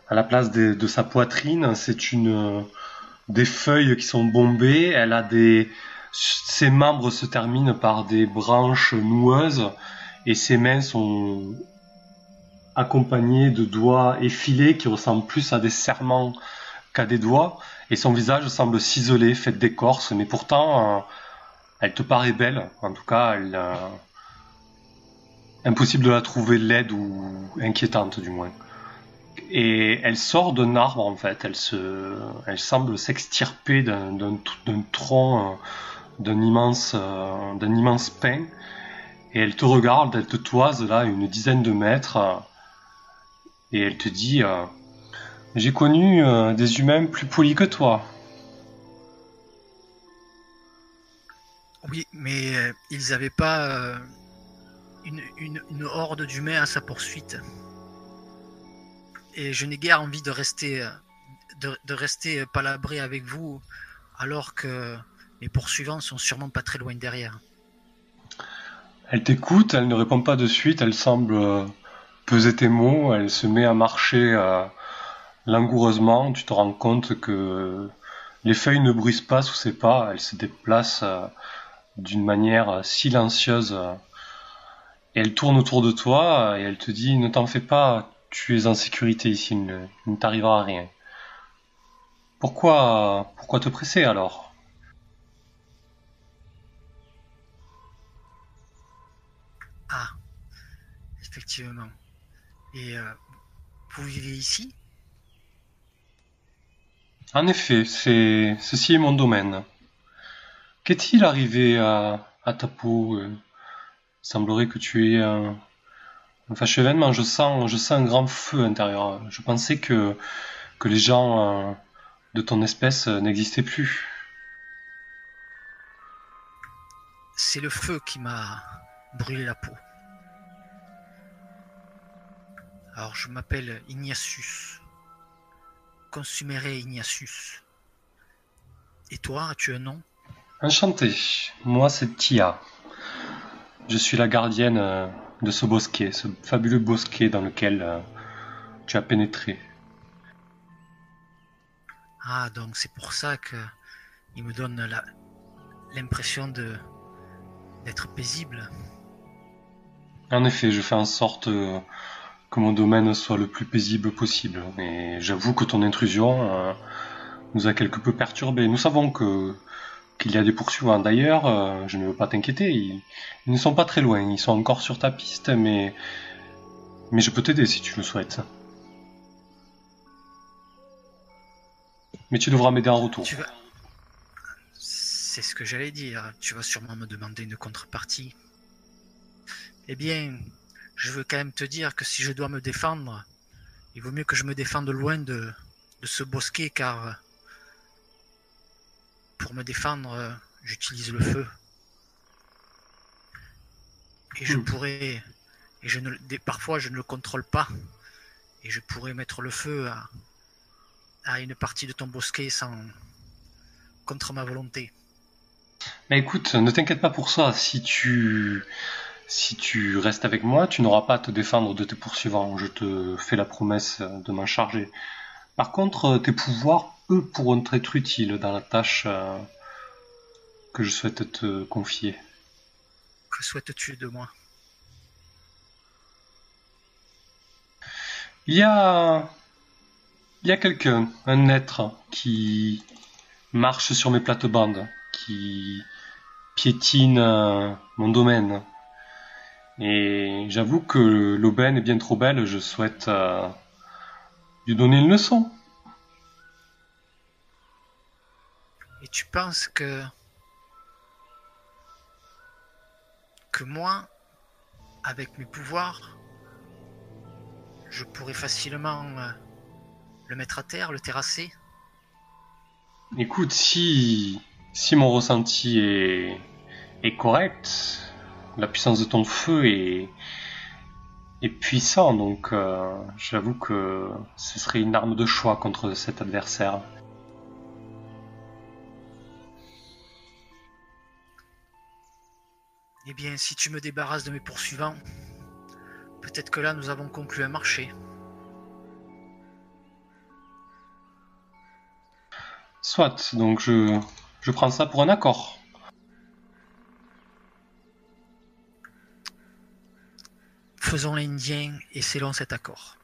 [SPEAKER 1] à la place des- de sa poitrine, c'est une des feuilles qui sont bombées. Elle a des, ses membres se terminent par des branches noueuses et ses mains sont accompagnées de doigts effilés qui ressemblent plus à des serments qu'à des doigts. Et son visage semble ciselé, fait d'écorce, mais pourtant, euh, elle te paraît belle. En tout cas, elle, euh, impossible de la trouver laide ou inquiétante, du moins. Et elle sort d'un arbre, en fait. Elle se, elle semble s'extirper d'un, tronc, euh, d'un immense, euh, d'un immense pin. Et elle te regarde, elle te toise là une dizaine de mètres. euh, et elle te dit, j'ai connu des humains plus polis que toi.
[SPEAKER 2] Oui, mais ils n'avaient pas une, horde d'humains à sa poursuite. Et je n'ai guère envie de rester, euh, de, rester palabré avec vous, alors que mes poursuivants sont sûrement pas très loin derrière.
[SPEAKER 1] Elle t'écoute, elle ne répond pas de suite, elle semble euh, peser tes mots, elle se met à marcher euh, langoureusement. Tu te rends compte que les feuilles ne bruissent pas sous ses pas, elle se déplace euh, d'une manière euh, silencieuse. Et elle tourne autour de toi euh, et elle te dit Ne t'en fais pas, tu es en sécurité ici, il ne, t'arrivera rien. Pourquoi, pourquoi te presser alors?
[SPEAKER 2] Ah, effectivement. Et euh, vous vivez ici?
[SPEAKER 1] En effet, c'est ceci est mon domaine. Qu'est-il arrivé à, à ta peau euh, semblerait que tu aies un, un fâcheux événement. Je sens, je sens un grand feu intérieur. Je pensais que, que les gens euh, de ton espèce euh, n'existaient plus.
[SPEAKER 2] C'est le feu qui m'a brûlé la peau. Alors je m'appelle Ignatius. Consumere Ignatius. Et toi, as-tu un nom?
[SPEAKER 1] Enchanté. Moi, c'est Tia. Je suis la gardienne euh, de ce bosquet, ce fabuleux bosquet dans lequel euh, tu as pénétré.
[SPEAKER 2] Ah, donc c'est pour ça que il me donne l'impression de d'être paisible.
[SPEAKER 1] En effet, je fais en sorte euh, que mon domaine soit le plus paisible possible. Et j'avoue que ton intrusion euh, nous a quelque peu perturbés. Nous savons que qu'il y a des poursuivants. D'ailleurs, euh, je ne veux pas t'inquiéter, ils, ne sont pas très loin. Ils sont encore sur ta piste, mais mais je peux t'aider si tu le souhaites. Mais tu devras m'aider en retour.
[SPEAKER 2] Tu vas. C'est ce que j'allais dire. Tu vas sûrement me demander une contrepartie. Eh bien, je veux quand même te dire que si je dois me défendre, il vaut mieux que je me défende loin de, de ce bosquet car pour me défendre, j'utilise le feu. Et je
[SPEAKER 1] Hmm.
[SPEAKER 2] pourrais, et je ne, parfois je ne le contrôle pas, et je pourrais mettre le feu à, à une partie de ton bosquet sans contre ma volonté.
[SPEAKER 1] Mais écoute, ne t'inquiète pas pour ça. Si tu, si tu restes avec moi, tu n'auras pas à te défendre de tes poursuivants. Je te fais la promesse de m'en charger. Par contre, tes pouvoirs, eux, pourront être utiles dans la tâche euh, que je souhaite te confier.
[SPEAKER 2] Que souhaites-tu de moi?
[SPEAKER 1] Il y a, il y a quelqu'un, un être qui marche sur mes plates-bandes, qui piétine euh, mon domaine. Et j'avoue que l'aubaine est bien trop belle, je souhaite euh, lui donner une leçon.
[SPEAKER 2] Et tu penses que que moi, avec mes pouvoirs, je pourrais facilement euh, le mettre à terre, le terrasser?
[SPEAKER 1] Écoute, si, si mon ressenti est, est correct, la puissance de ton feu est, est puissant, donc euh, j'avoue que ce serait une arme de choix contre cet adversaire.
[SPEAKER 2] Eh bien, si tu me débarrasses de mes poursuivants, peut-être que là nous avons conclu un marché.
[SPEAKER 1] Soit, donc je, je prends ça pour un accord.
[SPEAKER 2] Faisons l'Indien et scellons cet accord.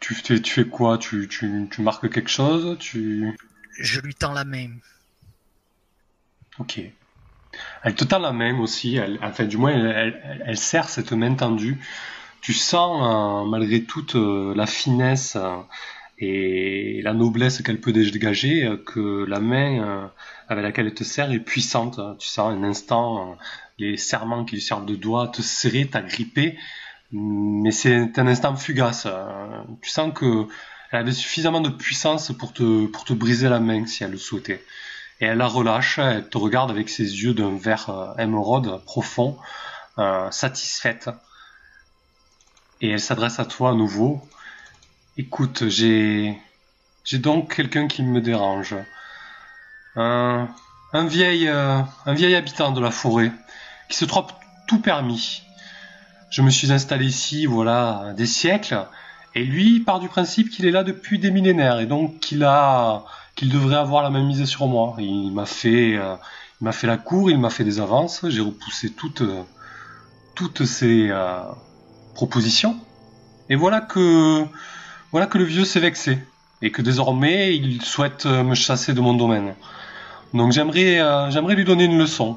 [SPEAKER 1] Tu fais, tu fais quoi? Tu, tu, tu marques quelque chose? Tu...
[SPEAKER 2] Je lui tends la main.
[SPEAKER 1] Ok. Elle te tend la main aussi, elle, enfin du moins elle, elle, elle serre cette main tendue. Tu sens euh, malgré toute euh, la finesse euh, et la noblesse qu'elle peut dégager euh, que la main euh, avec laquelle elle te serre est puissante. Tu sens un instant euh, les serrements qui lui servent de doigts te serrer, t'agripper, mais c'est un instant fugace. euh. Tu sens que elle avait suffisamment de puissance pour te, pour te briser la main si elle le souhaitait. Et elle la relâche, elle te regarde avec ses yeux d'un vert euh, émeraude profond, euh, satisfaite. Et elle s'adresse à toi à nouveau. Écoute, j'ai j'ai donc quelqu'un qui me dérange. Un, un vieil euh, un vieil habitant de la forêt qui se trouve tout permis. Je me suis installé ici, voilà, des siècles, et lui part du principe qu'il est là depuis des millénaires et donc qu'il a qu'il devrait avoir la même mise sur moi. Il m'a fait, euh, il m'a fait la cour, il m'a fait des avances, j'ai repoussé toutes, toutes ses euh, propositions. Et voilà que, voilà que le vieux s'est vexé et que désormais il souhaite euh, me chasser de mon domaine. Donc j'aimerais, euh, j'aimerais lui donner une leçon,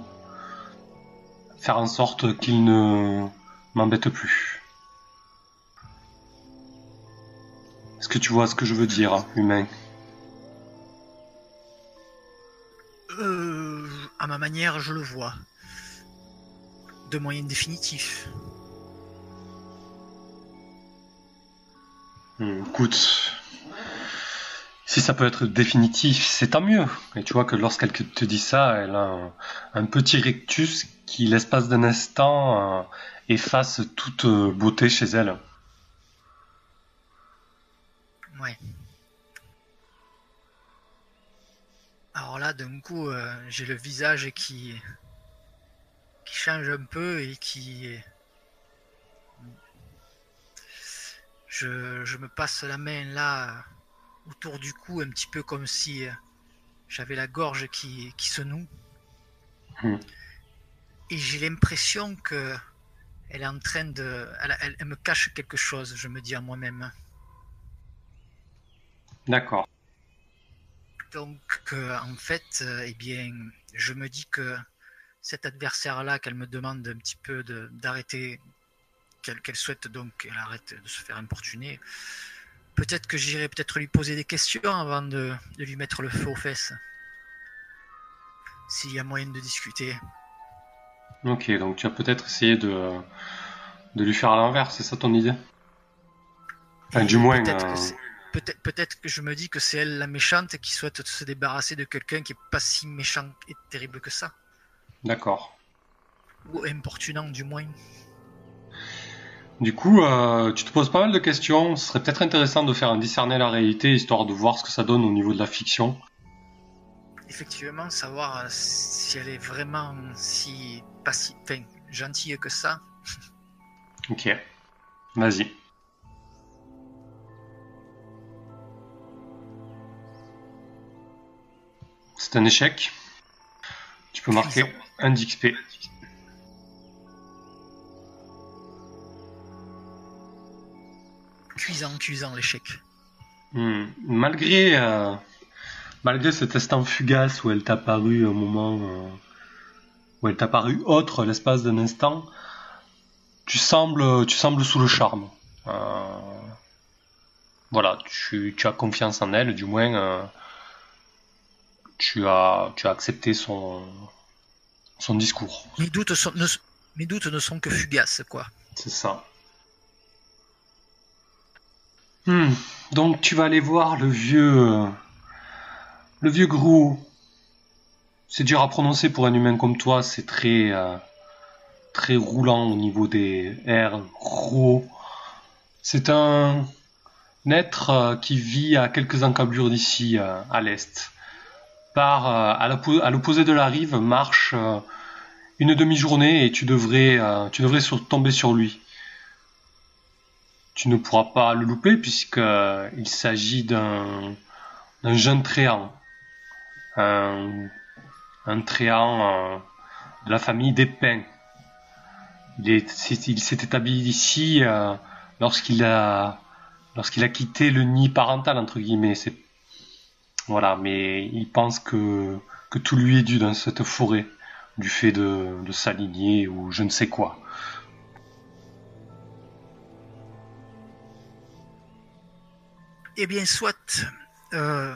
[SPEAKER 1] faire en sorte qu'il ne m'embête plus. Est-ce que tu vois ce que je veux dire, humain?
[SPEAKER 2] Euh, à ma manière, je le vois. De moyen définitif.
[SPEAKER 1] Écoute, si ça peut être définitif, c'est tant mieux. Et tu vois que lorsqu'elle te dit ça, elle a un, petit rictus qui, l'espace d'un instant, euh, efface toute euh, beauté chez elle.
[SPEAKER 2] Ouais. Alors là, d'un coup, euh, j'ai le visage qui qui change un peu et qui je, je me passe la main là autour du cou un petit peu comme si euh, j'avais la gorge qui, qui se noue
[SPEAKER 1] Hmm.
[SPEAKER 2] et j'ai l'impression que elle est en train de elle, elle- elle me cache quelque chose je me dis à moi-même
[SPEAKER 1] D'accord.
[SPEAKER 2] Donc, euh, en fait, euh, eh bien, je me dis que cet adversaire-là, qu'elle me demande un petit peu de- d'arrêter, qu'elle souhaite donc qu'elle arrête de se faire importuner, peut-être que j'irai peut-être lui poser des questions avant de, de lui mettre le feu aux fesses. S'il y a moyen de discuter.
[SPEAKER 1] Ok, donc tu vas peut-être essayer de, de lui faire à l'envers, c'est ça ton idée? Enfin, du moins.
[SPEAKER 2] Peut-être
[SPEAKER 1] euh,
[SPEAKER 2] que, que je me dis que c'est elle la méchante qui souhaite se débarrasser de quelqu'un qui est pas si méchant et terrible que ça.
[SPEAKER 1] D'accord.
[SPEAKER 2] Ou importunant du moins.
[SPEAKER 1] Du coup, euh, tu te poses pas mal de questions. Ce serait peut-être intéressant de faire un discerner la réalité, histoire de voir ce que ça donne au niveau de la fiction.
[SPEAKER 2] Effectivement, savoir euh, si elle est vraiment si pas si enfin, gentille que ça.
[SPEAKER 1] Ok. Vas-y. C'est un échec. Tu peux marquer un d'XP.
[SPEAKER 2] Cuisant, cuisant l'échec.
[SPEAKER 1] Hmm. Malgré, euh, malgré cet instant fugace où elle t'a paru un moment, euh, où elle t'a paru autre l'espace d'un instant, tu sembles, tu sembles sous le charme. Euh, voilà, tu, tu as confiance en elle, du moins, tu as, tu as accepté son, son discours.
[SPEAKER 2] Mes doutes, sont, ne, mes doutes ne sont que fugaces, quoi.
[SPEAKER 1] C'est ça. Hmm, Donc tu vas aller voir le vieux, euh, le vieux Grou. C'est dur à prononcer pour un humain comme toi. C'est très, euh, très roulant au niveau des R. Gros. C'est un être euh, qui vit à quelques encablures d'ici, à l'est. Par à l'oppo- à l'opposé de la rive marche une demi-journée et tu devrais, tu devrais tomber sur lui. Tu ne pourras pas le louper puisque euh, s'agit d'un jeune tréant, un, tréant euh, de la famille des Pins. Il est- il s'est établi ici euh, lorsqu'il a lorsqu'il a quitté le nid parental entre guillemets. C'est voilà, mais il pense que que tout lui est dû dans cette forêt du fait de, de s'aligner ou je ne sais quoi.
[SPEAKER 2] Eh bien, soit. Euh,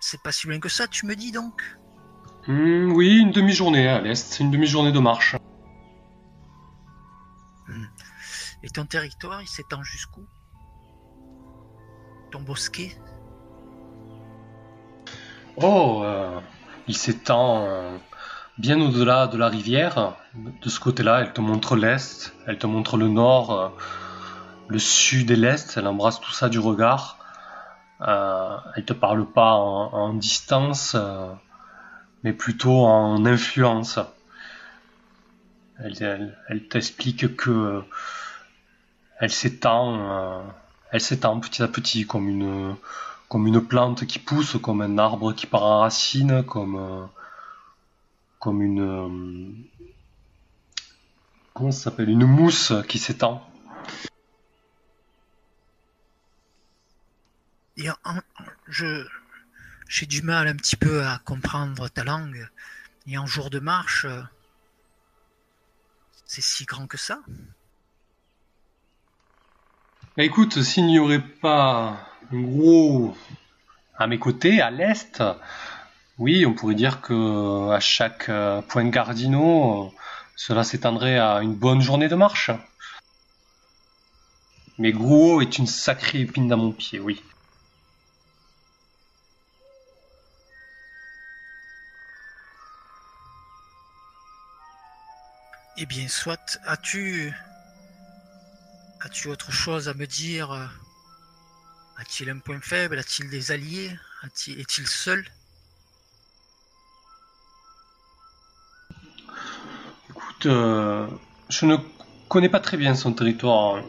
[SPEAKER 2] c'est pas si loin que ça, tu me dis donc
[SPEAKER 1] Hmm, oui, une demi-journée à l'est, une demi-journée de marche.
[SPEAKER 2] Et ton territoire, il s'étend jusqu'où? Ton bosquet?
[SPEAKER 1] Oh, euh, il s'étend euh, bien au-delà de la rivière. De ce côté-là, elle te montre l'est, elle te montre le nord, euh, le sud et l'est. Elle embrasse tout ça du regard. Euh, elle te parle pas en, distance, euh, mais plutôt en influence. Elle, t'explique que elle s'étend, euh, elle s'étend petit à petit comme une comme une plante qui pousse, comme un arbre qui part en racine, comme euh, comme une euh, comment ça s'appelle une mousse qui s'étend.
[SPEAKER 2] Et je j'ai du mal un petit peu à comprendre ta langue. Et en jour de marche, euh, c'est si grand que ça
[SPEAKER 1] Bah, écoute, s'il n'y aurait pas un gros à mes côtés, à l'est, oui, on pourrait dire que à chaque euh, point euh, cela s'étendrait à une bonne journée de marche. Mais Gros est une sacrée épine dans mon pied, oui.
[SPEAKER 2] Eh bien, soit. As-tu. As-tu autre chose à me dire? A-t-il un point faible? A-t-il des alliés? Est-il seul?
[SPEAKER 1] Écoute, euh, je ne connais pas très bien son territoire.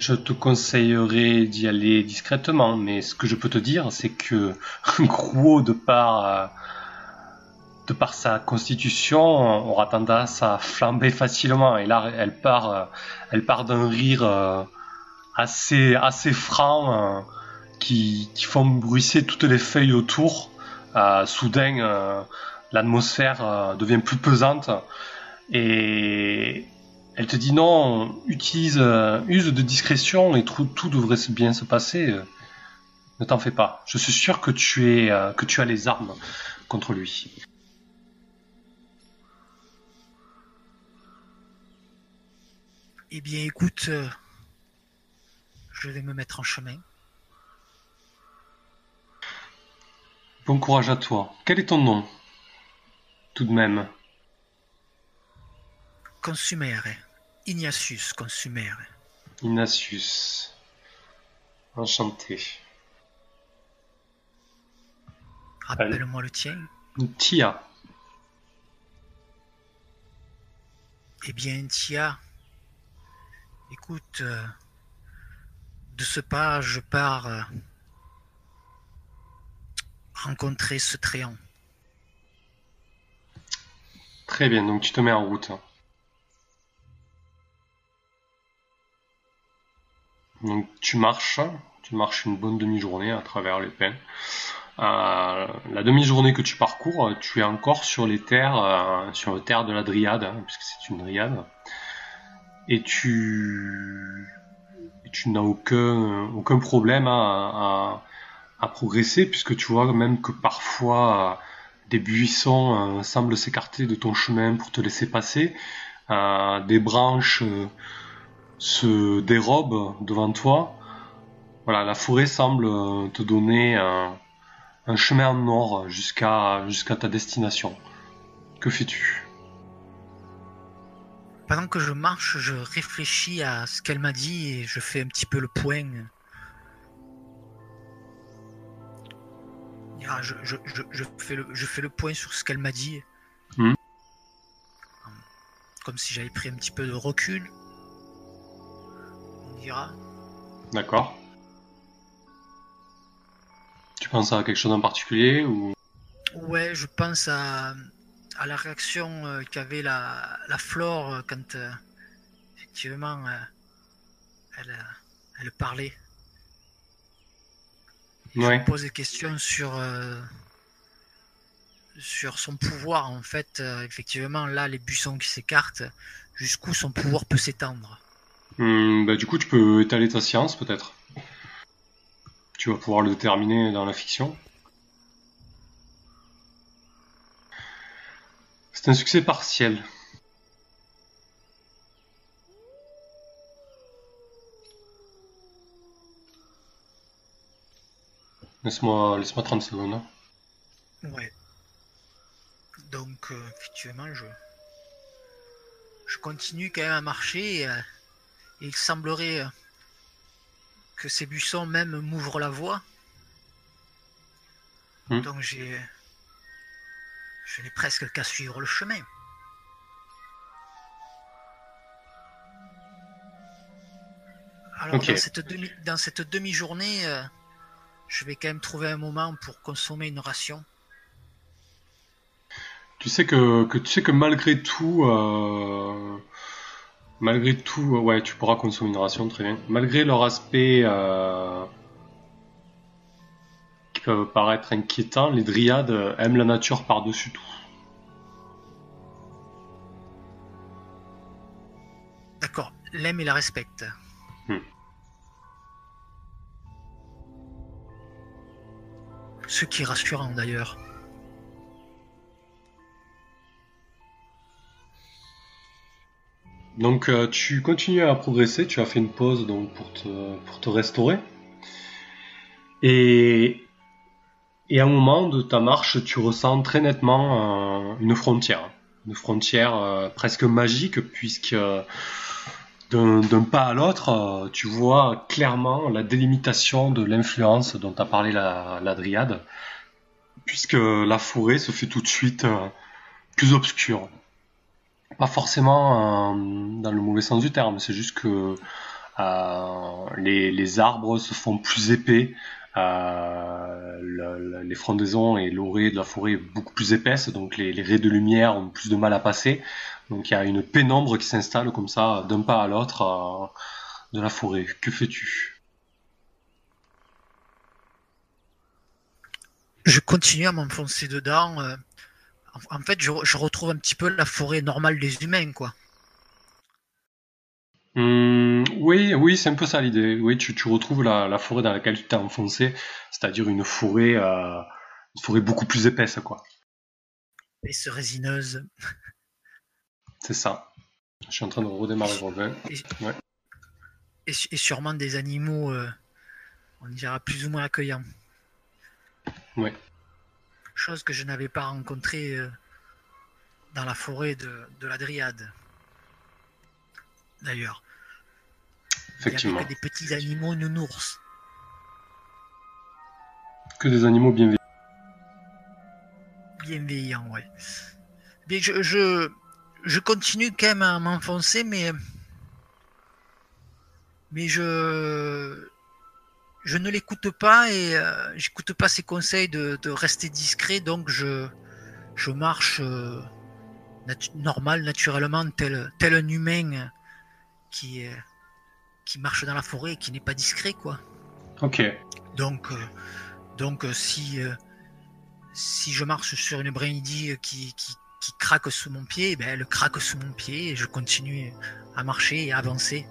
[SPEAKER 1] Je te conseillerais d'y aller discrètement, mais ce que je peux te dire, c'est que Gros, de par, euh, de par sa constitution, aura tendance à flamber facilement. Et là, elle part, euh, elle part d'un rire euh, assez, assez franc, euh, qui, qui font bruisser toutes les feuilles autour. Soudain, l'atmosphère devient plus pesante. Et elle te dit non, utilise, use de discrétion et tout, tout devrait bien se passer. Ne t'en fais pas. Je suis sûr que tu es, que tu as les armes contre lui.
[SPEAKER 2] Eh bien, écoute, euh, je vais me mettre en chemin.
[SPEAKER 1] Bon courage à toi. Quel est ton nom? Tout de même.
[SPEAKER 2] Consumere. Ignatius Consumere.
[SPEAKER 1] Ignatius. Enchanté.
[SPEAKER 2] Rappelle-moi le tien.
[SPEAKER 1] Tia.
[SPEAKER 2] Eh bien, Tia, écoute, euh, de ce pas, je pars euh, rencontrer ce tréant.
[SPEAKER 1] Très bien, donc tu te mets en route. Donc tu marches, tu marches une bonne demi-journée à travers les pins. Euh, la demi-journée que tu parcours, tu es encore sur les terres, sur les terres de la Dryade, hein, puisque c'est une Dryade, et tu, n'as aucun, problème à, progresser, puisque tu vois même que parfois euh, des buissons euh, semblent s'écarter de ton chemin pour te laisser passer, euh, des branches se dérobent devant toi. Voilà, la forêt semble te donner un, chemin en nord jusqu'à jusqu'à ta destination. Que fais-tu?
[SPEAKER 2] Pendant que je marche, je réfléchis à ce qu'elle m'a dit et je fais un petit peu le point. Ah, je, je, je, je fais, le, je fais le point sur ce qu'elle m'a dit.
[SPEAKER 1] Hmm.
[SPEAKER 2] Comme si j'avais pris un petit peu de recul. On dira.
[SPEAKER 1] D'accord. Tu penses à quelque chose en particulier ou?
[SPEAKER 2] Ouais, je pense à, à la réaction euh, qu'avait la, la flore euh, quand euh, effectivement elle, elle parlait. Je
[SPEAKER 1] Ouais.
[SPEAKER 2] me pose des questions sur, sur son pouvoir. En fait, effectivement, là, les buissons qui s'écartent, jusqu'où son pouvoir peut s'étendre.
[SPEAKER 1] Hmm, bah, du coup, tu peux étaler ta science peut-être. Tu vas pouvoir le déterminer dans la fiction. C'est un succès partiel. Laisse-moi laisse-moi 30 secondes. hein.
[SPEAKER 2] Ouais. Donc, euh, effectivement, je, je continue quand même à marcher. Et, euh, et il semblerait euh, que ces buissons même m'ouvrent la voie.
[SPEAKER 1] Hmm.
[SPEAKER 2] Donc, j'ai. Je n'ai presque qu'à suivre le chemin. Alors, dans cette demi, dans cette demi-journée, euh, je vais quand même trouver un moment pour consommer une ration.
[SPEAKER 1] Tu sais que, que tu sais que malgré tout, euh, malgré tout, ouais, tu pourras consommer une ration très bien. Malgré leur aspect euh, peut paraître inquiétant, les dryades aiment la nature par-dessus tout.
[SPEAKER 2] D'accord, l'aime et la respecte.
[SPEAKER 1] Hmm.
[SPEAKER 2] Ce qui est rassurant d'ailleurs.
[SPEAKER 1] Donc euh, tu continues à progresser, tu as fait une pause donc pour te, pour te restaurer. Et, et à un moment de ta marche, tu ressens très nettement euh, une frontière. Une frontière euh, presque magique puisque euh, d'un pas à l'autre, tu vois clairement la délimitation de l'influence dont a parlé la, dryade. Puisque la forêt se fait tout de suite plus obscure pas forcément dans le mauvais sens du terme, c'est juste que les arbres se font plus épais, euh, le- le- les frondaisons et l'orée de la forêt beaucoup plus épaisse, donc les, raies de lumière ont plus de mal à passer. Donc il y a une pénombre qui s'installe comme ça d'un pas à l'autre euh, de la forêt. Que fais-tu?
[SPEAKER 2] Je continue à m'enfoncer dedans. euh, en, en fait, je, je retrouve un petit peu la forêt normale des humains, quoi.
[SPEAKER 1] Hum, Oui, oui, c'est un peu ça l'idée. Oui, tu, tu retrouves la, la forêt dans laquelle tu t'es enfoncé, c'est-à-dire une forêt, euh, une forêt beaucoup plus épaisse, quoi.
[SPEAKER 2] Épaisse résineuse.
[SPEAKER 1] C'est ça. Je suis en train de redémarrer Robin.
[SPEAKER 2] Et, ouais. et, sûrement des animaux, euh, on dira plus ou moins accueillants.
[SPEAKER 1] Ouais.
[SPEAKER 2] Chose que je n'avais pas rencontrée euh, dans la forêt de, de la Dryade. D'ailleurs.
[SPEAKER 1] Effectivement.
[SPEAKER 2] Il y que des petits animaux nounours.
[SPEAKER 1] Que des animaux bienveillants.
[SPEAKER 2] Bienveillants, ouais. Mais je, je, je continue quand même à m'enfoncer, mais. Mais je. Je ne l'écoute pas et euh, j'écoute pas ses conseils de, de, rester discret, donc je, je marche euh, normal, naturellement, tel, tel un humain qui, qui marche dans la forêt et qui n'est pas discret, quoi.
[SPEAKER 1] Ok.
[SPEAKER 2] Donc, euh, donc si, si je marche sur une brindille qui, qui, qui craque sous mon pied, ben, elle craque sous mon pied et je continue à marcher et à avancer.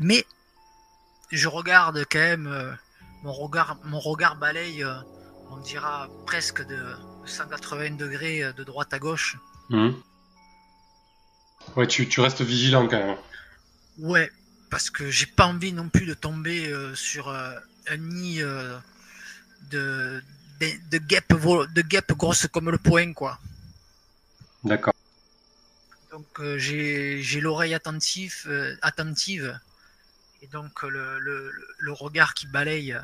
[SPEAKER 2] Mais je regarde quand même, euh, mon regard, mon regard balaye, euh, on dira presque de 180 degrés euh, de droite à gauche.
[SPEAKER 1] Mmh. Ouais, tu, tu, restes vigilant quand même.
[SPEAKER 2] Ouais, parce que j'ai pas envie non plus de tomber sur un nid de, de, guêpes, de guêpes grosses comme le poing, quoi.
[SPEAKER 1] D'accord.
[SPEAKER 2] Donc euh, j'ai l'oreille attentive, euh, attentive et donc le, le, le, regard qui balaye,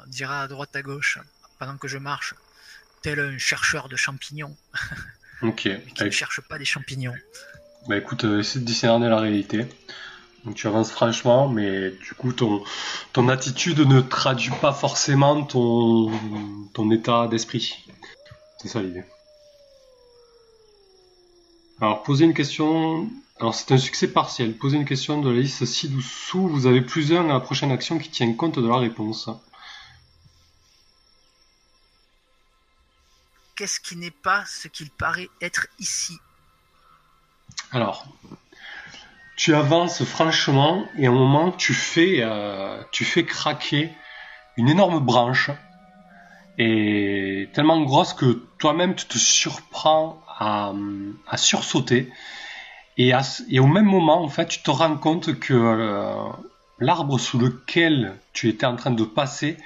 [SPEAKER 2] on dira à droite à gauche, pendant que je marche, tel un chercheur de champignons.
[SPEAKER 1] Ok.
[SPEAKER 2] qui ne cherche pas des champignons.
[SPEAKER 1] Bah écoute, euh, essaie de discerner la réalité. Donc tu avances franchement, mais du coup ton, ton attitude ne traduit pas forcément ton, ton état d'esprit. C'est ça l'idée. Alors poser une question. Alors c'est un succès partiel. Poser une question de la liste ci-dessous. Vous avez plus un à la prochaine action qui tient compte de la réponse.
[SPEAKER 2] Qu'est-ce qui n'est pas ce qu'il paraît être ici
[SPEAKER 1] Alors, tu avances franchement et à un moment tu fais, euh, tu fais craquer une énorme branche et tellement grosse que toi-même tu te surprends à, sursauter. Et, au même moment en fait tu te rends compte que euh, l'arbre sous lequel tu étais en train de passer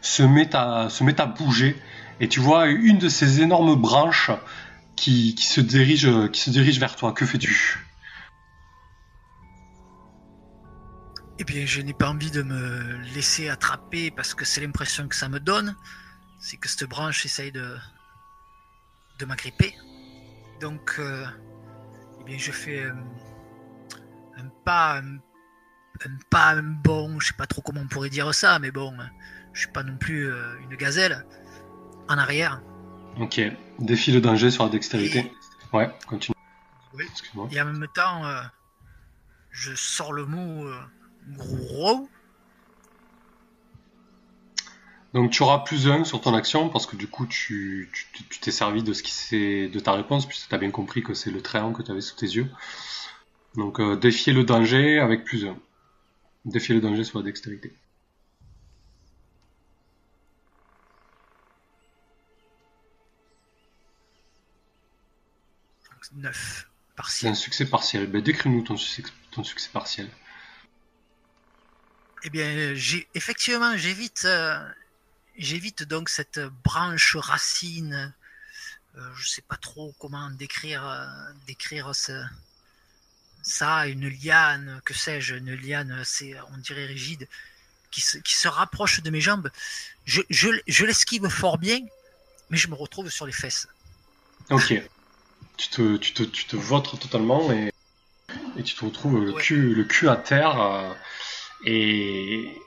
[SPEAKER 1] se met à, se met à bouger et tu vois une de ces énormes branches qui, se dirige vers toi. Que fais-tu?
[SPEAKER 2] Eh bien, je n'ai pas envie de me laisser attraper parce que c'est l'impression que ça me donne. C'est que cette branche essaye de, m'agripper. Donc, euh, eh bien, je fais un, pas, un, pas un bon, je sais pas trop comment on pourrait dire ça, mais bon, je suis pas non plus euh, une gazelle. En arrière.
[SPEAKER 1] Ok. Défi le danger sur la dextérité. Ouais, continue.
[SPEAKER 2] Oui. Et en même temps, euh, je sors le mot Gros.
[SPEAKER 1] Donc tu auras plus un sur ton action parce que du coup tu t'es servi de ce qui c'est de ta réponse puisque tu as bien compris que c'est le triangle que tu avais sous tes yeux. Donc euh, défier le danger avec plus un. Défier le danger sur la dextérité.
[SPEAKER 2] 9 partiel.
[SPEAKER 1] Un succès partiel. Ben, Décris-nous ton succès partiel.
[SPEAKER 2] Eh bien, effectivement, j'évite, euh, j'évite donc cette branche racine. Euh, je sais pas trop comment décrire, euh, décrire ça, une liane, que sais-je, une liane, c'est, on dirait rigide, qui se, qui se rapproche de mes jambes. Je, je, je l'esquive fort bien, mais je me retrouve sur les fesses.
[SPEAKER 1] Ok. Tu te, tu te, tu te vôtres totalement et, et tu te retrouves le, cul, le cul à terre. Et,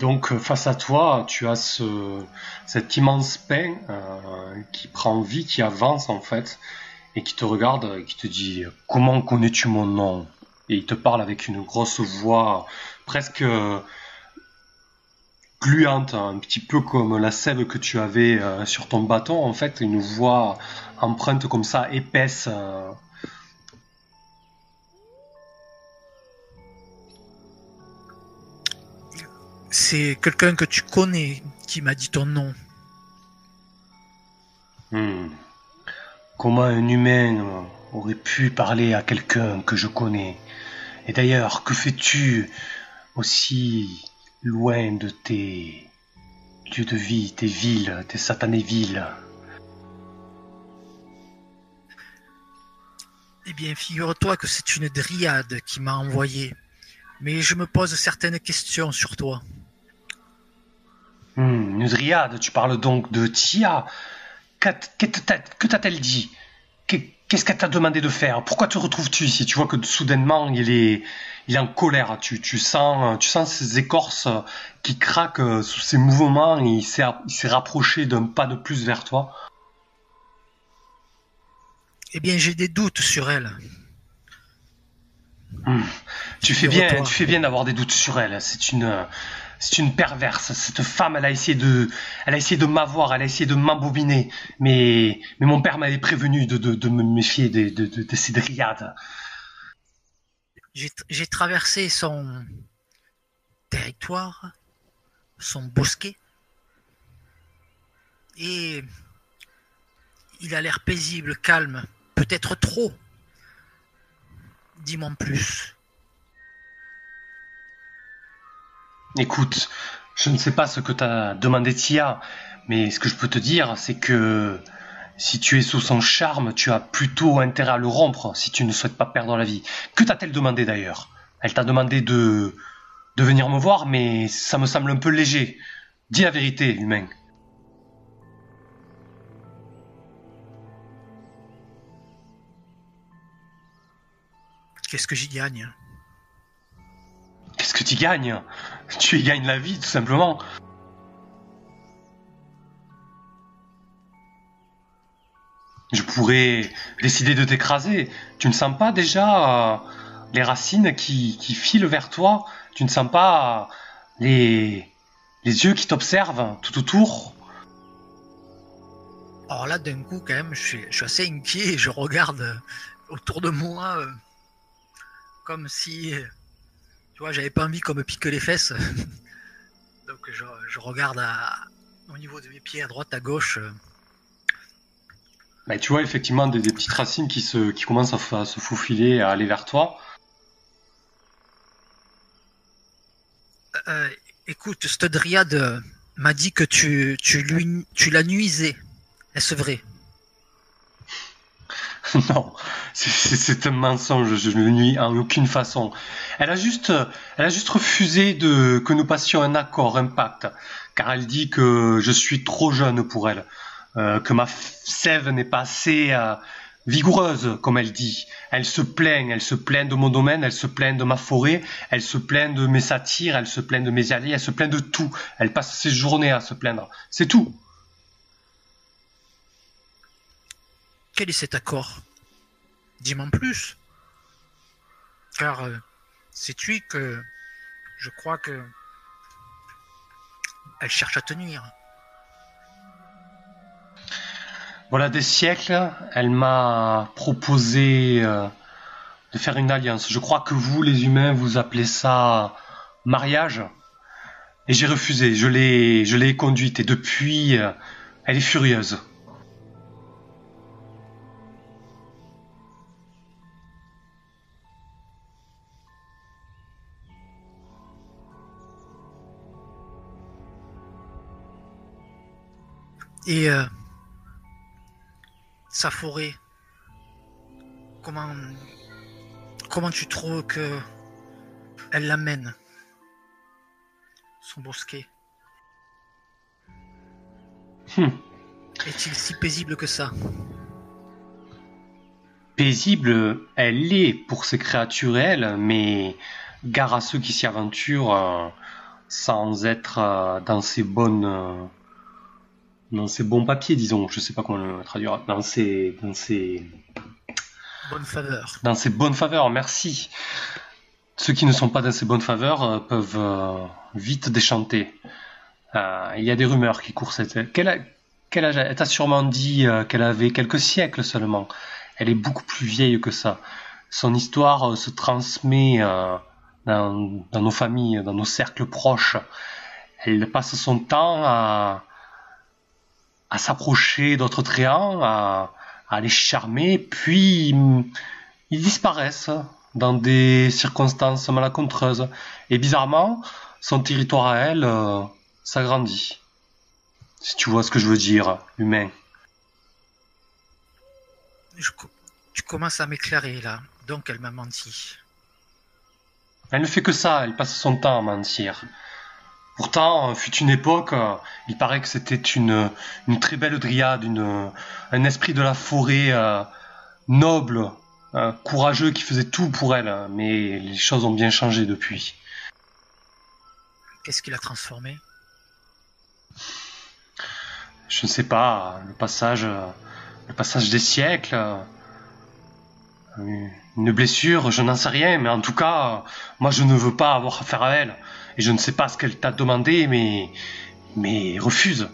[SPEAKER 1] donc face à toi, tu as ce, cet immense pain euh, qui prend vie, qui avance en fait, et qui te regarde, et qui te dit comment connais-tu mon nom? Et il te parle avec une grosse voix presque gluante, un petit peu comme la sève que tu avais euh, sur ton bâton, en fait, une voix empreinte comme ça, épaisse. Euh,
[SPEAKER 2] C'est quelqu'un que tu connais qui m'a dit ton nom.
[SPEAKER 1] Hmm. Comment un humain aurait pu parler à quelqu'un que je connais? Et d'ailleurs, que fais-tu aussi loin de tes lieux de vie, tes villes, tes satanées villes
[SPEAKER 2] Eh bien, figure-toi que c'est une dryade qui m'a envoyé. Mais je me pose certaines questions sur toi.
[SPEAKER 1] Hmm, une dryade, tu parles donc de Tia. Que t'a-t-elle dit? Qu'est-ce qu'elle t'a demandé de faire? Pourquoi te retrouves-tu ici? Tu vois que soudainement, il est, il est en colère. Tu, tu, sens, tu sens ses écorces qui craquent sous ses mouvements. il s'est rapproché d'un pas de plus vers toi.
[SPEAKER 2] Eh bien, j'ai des doutes sur elle.
[SPEAKER 1] Hmm. Tu, fais bien, tu fais bien d'avoir des doutes sur elle. C'est une, c'est une perverse. Cette femme, elle a essayé de, m'avoir, elle a essayé de m'embobiner. Mais, mon père m'avait prévenu de, de, me méfier de, de, de ces dryades.
[SPEAKER 2] J'ai traversé son territoire, son bosquet, et il a l'air paisible, calme, peut-être trop. Dis-moi en plus.
[SPEAKER 1] Écoute, je ne sais pas ce que t'as demandé Tia, mais ce que je peux te dire, c'est que si tu es sous son charme, tu as plutôt intérêt à le rompre si tu ne souhaites pas perdre la vie. Que t'a-t-elle demandé d'ailleurs? Elle t'a demandé de, de venir me voir, mais ça me semble un peu léger. Dis la vérité, humain.
[SPEAKER 2] Qu'est-ce que j'y gagne
[SPEAKER 1] Qu'est-ce que tu gagnes? Tu y gagnes la vie, tout simplement. Je pourrais décider de t'écraser. Tu ne sens pas déjà euh, les racines qui, filent vers toi? Tu ne sens pas les, les yeux qui t'observent tout autour?
[SPEAKER 2] Alors là, d'un coup, quand même, je suis, assez inquiet et je regarde autour de moi euh, comme si tu vois, j'avais pas envie qu'on me pique les fesses. Donc je, regarde au niveau de mes pieds, à droite, à gauche.
[SPEAKER 3] Bah, tu vois effectivement des, petites racines qui, se, qui commencent à, se faufiler, à aller vers toi.
[SPEAKER 2] Euh, écoute, cette dryade m'a dit que tu, tu, lui, tu la nuisais. Est-ce vrai?
[SPEAKER 1] non, c'est un mensonge, je ne nuis en aucune façon. Elle a juste, elle a juste refusé de, que nous passions un accord, un pacte, car elle dit que je suis trop jeune pour elle, euh, que ma sève n'est pas assez euh, vigoureuse, comme elle dit. Elle se plaint, elle se plaint de mon domaine, elle se plaint de ma forêt, elle se plaint de mes satires, elle se plaint de mes alliés, elle se plaint de tout. Elle passe ses journées à se plaindre. C'est tout.
[SPEAKER 2] Quel est cet accord? Dis-moi plus. Car euh, sais-tu que je crois que elle cherche à tenir.
[SPEAKER 1] Voilà des siècles, elle m'a proposé euh, de faire une alliance. Je crois que vous, les humains, vous appelez ça mariage. Et j'ai refusé, je l'ai, je l'ai conduite et depuis, euh, elle est furieuse.
[SPEAKER 2] Et euh, sa forêt, comment, comment tu trouves que elle l'amène Son bosquet?
[SPEAKER 1] Hmm.
[SPEAKER 2] Est-il si paisible que ça?
[SPEAKER 1] Paisible, elle l'est pour ces créatures, elle, mais gare à ceux qui s'y aventurent euh, sans être euh, dans ces bonnes dans ses bons papiers, disons, je sais pas comment le traduire, dans ses, dans ses
[SPEAKER 2] bonnes faveurs.
[SPEAKER 1] Dans ses bonnes faveurs, merci. Ceux qui ne sont pas dans ses bonnes faveurs euh, peuvent euh, vite déchanter. Euh, il y a des rumeurs qui courent cette. Quel, quel âge Elle t'a sûrement dit qu'elle avait quelques siècles seulement. Elle est beaucoup plus vieille que ça. Son histoire se transmet dans, dans nos familles, dans nos cercles proches. Elle passe son temps à à s'approcher d'autres tréants, à, à les charmer, puis ils disparaissent dans des circonstances malacontreuses. Et bizarrement, son territoire à elle euh, s'agrandit. Si tu vois ce que je veux dire, humain.
[SPEAKER 2] tu commences à m'éclairer là. Donc elle m'a menti.
[SPEAKER 1] Elle ne fait que ça, elle passe son temps à mentir. Pourtant, fut une époque, il paraît que c'était une, une très belle dryade, une, un esprit de la forêt euh, noble, euh, courageux qui faisait tout pour elle. Mais les choses ont bien changé depuis.
[SPEAKER 2] Qu'est-ce qui l'a transformé
[SPEAKER 1] Je ne sais pas. Le passage, le passage des siècles. Une blessure, je n'en sais rien, mais en tout cas, moi je ne veux pas avoir affaire à elle. Et je ne sais pas ce qu'elle t'a demandé, mais. mais refuse.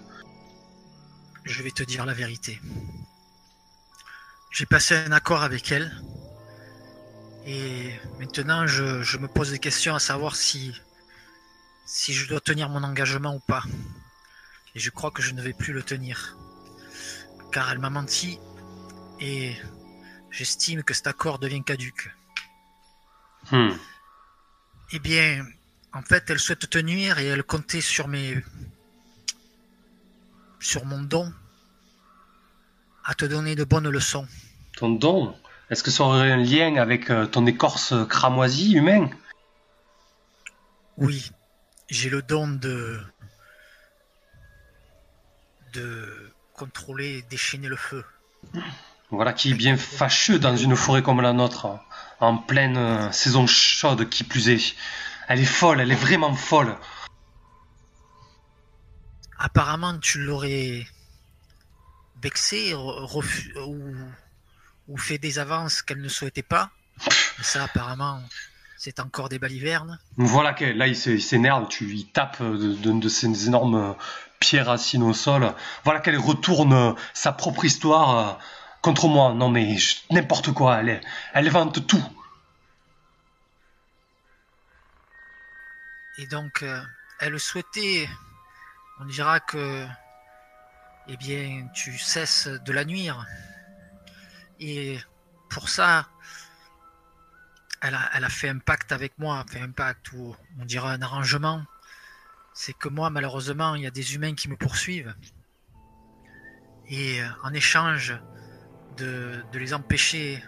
[SPEAKER 2] Je vais te dire la vérité. J'ai passé un accord avec elle. Et maintenant, je, je, me pose des questions à savoir si. si je dois tenir mon engagement ou pas. Et je crois que je ne vais plus le tenir. Car elle m'a menti. Et j'estime que cet accord devient caduque.
[SPEAKER 1] Hmm.
[SPEAKER 2] Eh bien, en fait, elle souhaite te nuire et elle comptait sur mes. sur mon don à te donner de bonnes leçons.
[SPEAKER 1] Ton don Est-ce que ça aurait un lien avec euh, ton écorce cramoisie humain
[SPEAKER 2] Oui, j'ai le don de. de contrôler et déchaîner le feu.
[SPEAKER 1] Voilà qui est bien fâcheux dans une forêt comme la nôtre, en pleine euh, saison chaude qui plus est. Elle est folle, elle est vraiment folle.
[SPEAKER 2] Apparemment, tu l'aurais vexé ou, ou, fait des avances qu'elle ne souhaitait pas. Ça, apparemment, c'est encore des balivernes.
[SPEAKER 1] Voilà que là, il s'énerve, tu lui tapes de, de, ces énormes pierres racines au sol. Voilà qu'elle retourne sa propre histoire contre moi. Non mais n'importe quoi, elle, elle vante tout.
[SPEAKER 2] Et donc, euh, elle souhaitait, on dira que, eh bien, tu cesses de la nuire. Et pour ça, elle a, fait un pacte avec moi, fait un pacte ou on dira un arrangement. C'est que moi, malheureusement, il y a des humains qui me poursuivent. Et euh, en échange de, les empêcher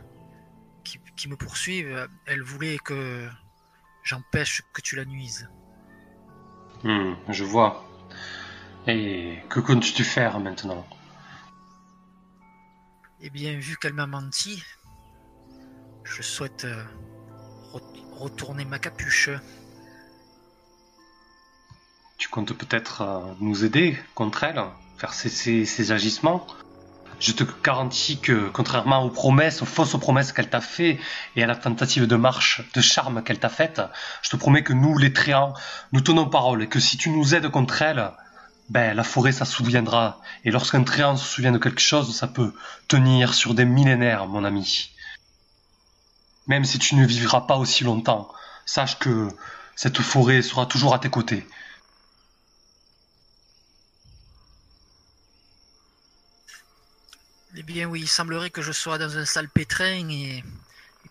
[SPEAKER 2] qui, qui, me poursuivent, elle voulait que j'empêche que tu la nuises.
[SPEAKER 1] Hmm, je vois. Et que comptes-tu faire maintenant?
[SPEAKER 2] Eh bien, vu qu'elle m'a menti, je souhaite euh, retourner ma capuche.
[SPEAKER 1] Tu comptes peut-être euh, nous aider contre elle, faire cesser ses agissements? Je te garantis que, contrairement aux promesses, aux fausses promesses qu'elle t'a fait et à la tentative de marche, de charme qu'elle t'a faite, je te promets que nous, les Tréants, nous tenons parole et que si tu nous aides contre elle, ben, la forêt, ça souviendra. Et lorsqu'un Tréant se souvient de quelque chose, ça peut tenir sur des millénaires, mon ami. Même si tu ne vivras pas aussi longtemps, sache que cette forêt sera toujours à tes côtés.
[SPEAKER 2] Eh bien oui, il semblerait que je sois dans un sale pétrin et,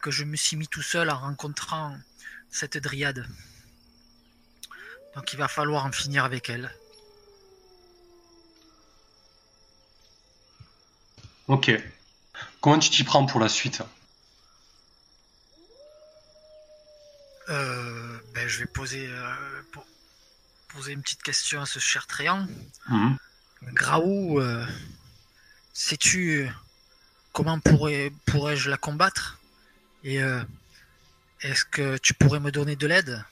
[SPEAKER 2] que je me suis mis tout seul en rencontrant cette dryade. Donc il va falloir en finir avec elle.
[SPEAKER 1] Ok. Comment tu t'y prends pour la suite?
[SPEAKER 2] Euh, ben, Je vais poser, euh, poser une petite question à ce cher Tréant.
[SPEAKER 1] Mmh.
[SPEAKER 2] Graou, euh, sais-tu comment pourrais, pourrais-je la combattre? Et euh, est-ce que tu pourrais me donner de l'aide?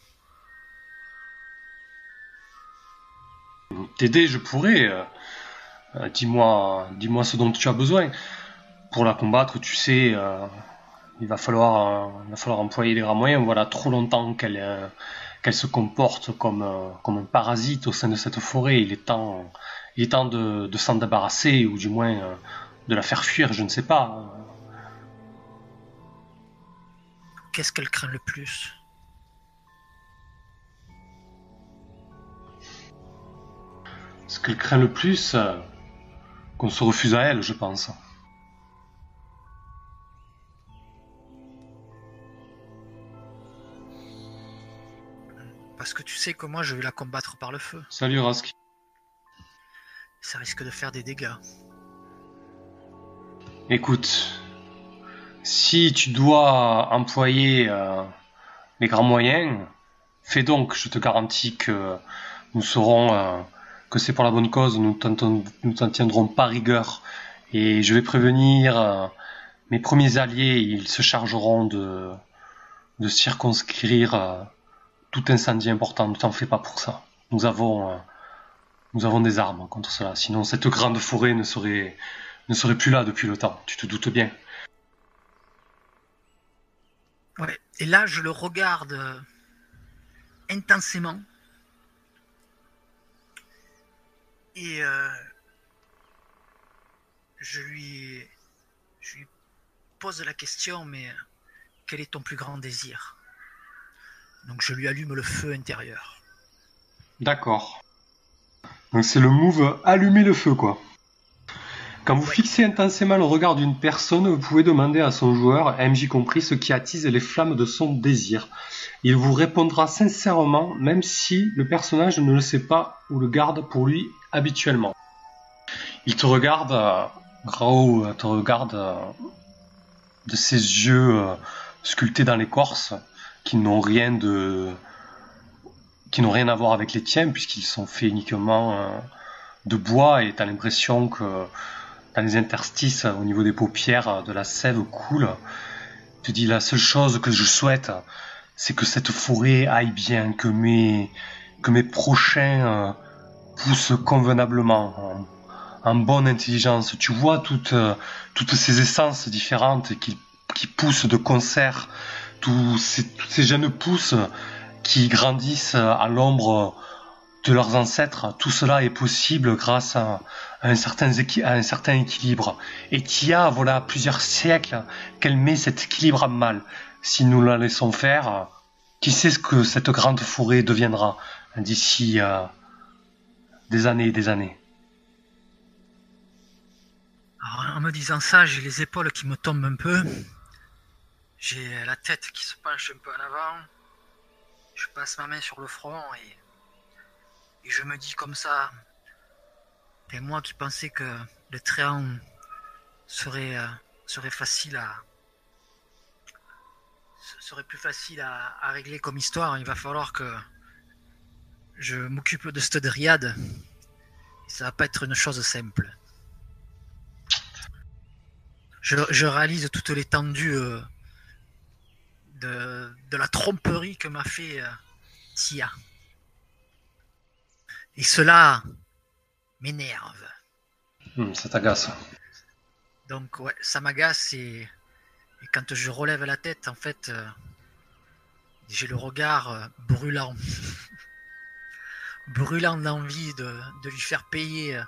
[SPEAKER 1] T'aider, je pourrais. Euh, euh, dis-moi, dis-moi ce dont tu as besoin. Pour la combattre, tu sais, il va falloir, employer les grands moyens. Voilà trop longtemps qu'elle, qu'elle se comporte comme, comme un parasite au sein de cette forêt. Il est temps, il est temps de, s'en débarrasser, ou du moins euh, de la faire fuir, je ne sais pas.
[SPEAKER 2] Qu'est-ce qu'elle craint le plus?
[SPEAKER 1] Ce qu'elle craint le plus, euh, qu'on se refuse à elle, je pense.
[SPEAKER 2] Parce que tu sais que moi je vais la combattre par le feu.
[SPEAKER 1] Salut Raski.
[SPEAKER 2] Ça risque de faire des dégâts.
[SPEAKER 1] Écoute, si tu dois employer euh, les grands moyens, fais donc, je te garantis que nous saurons euh, que c'est pour la bonne cause, nous t'en tiendrons pas rigueur. Et je vais prévenir euh, mes premiers alliés, ils se chargeront de, de circonscrire tout incendie important. Ne t'en fais pas pour ça. Nous avons, nous avons des armes contre cela. Sinon, cette grande forêt ne serait, ne serait plus là depuis le temps. Tu te doutes bien.
[SPEAKER 2] Ouais. Et là, je le regarde euh, intensément. Et euh, je, lui, je lui pose la question, mais quel est ton plus grand désir? Donc je lui allume le feu intérieur.
[SPEAKER 1] D'accord. Donc c'est le move allumer le feu, quoi. Quand vous fixez intensément le regard d'une personne, vous pouvez demander à son joueur, MJ compris, ce qui attise les flammes de son désir. Il vous répondra sincèrement, même si le personnage ne le sait pas ou le garde pour lui habituellement. Il te regarde, euh, Grau te regarde euh, de ses yeux euh, sculptés dans l'écorce, qui n'ont rien de, qui n'ont rien à voir avec les tiens, puisqu'ils sont faits uniquement de bois, et t'as l'impression que dans les interstices, au niveau des paupières, de la sève coule. Tu dis la seule chose que je souhaite, c'est que cette forêt aille bien, que mes, que mes prochains euh, poussent convenablement, en, bonne intelligence. Tu vois toutes, euh, toutes ces essences différentes qui, qui poussent de concert, tous ces, ces jeunes pousses qui grandissent à l'ombre de leurs ancêtres. Tout cela est possible grâce à, un, certain équilibre. Et Tia, voilà plusieurs siècles qu'elle met cet équilibre à mal. Si nous la laissons faire, qui sait ce que cette grande forêt deviendra d'ici euh, des années et des années.
[SPEAKER 2] en me disant ça, j'ai les épaules qui me tombent un peu. J'ai la tête qui se penche un peu en avant. Je passe ma main sur le front et je me dis comme ça, et moi qui pensais que le serait, euh, serait facile à serait plus facile à, régler comme histoire, il va falloir que je m'occupe de cette dryade. Ça va pas être une chose simple. Je, réalise toute l'étendue euh, de, de, la tromperie que m'a fait euh, Tia. Et cela m'énerve.
[SPEAKER 1] Hmm, ça t'agace.
[SPEAKER 2] Donc ouais, ça m'agace et, quand je relève la tête, en fait, euh, j'ai le regard euh, brûlant. brûlant d'envie de, lui faire payer,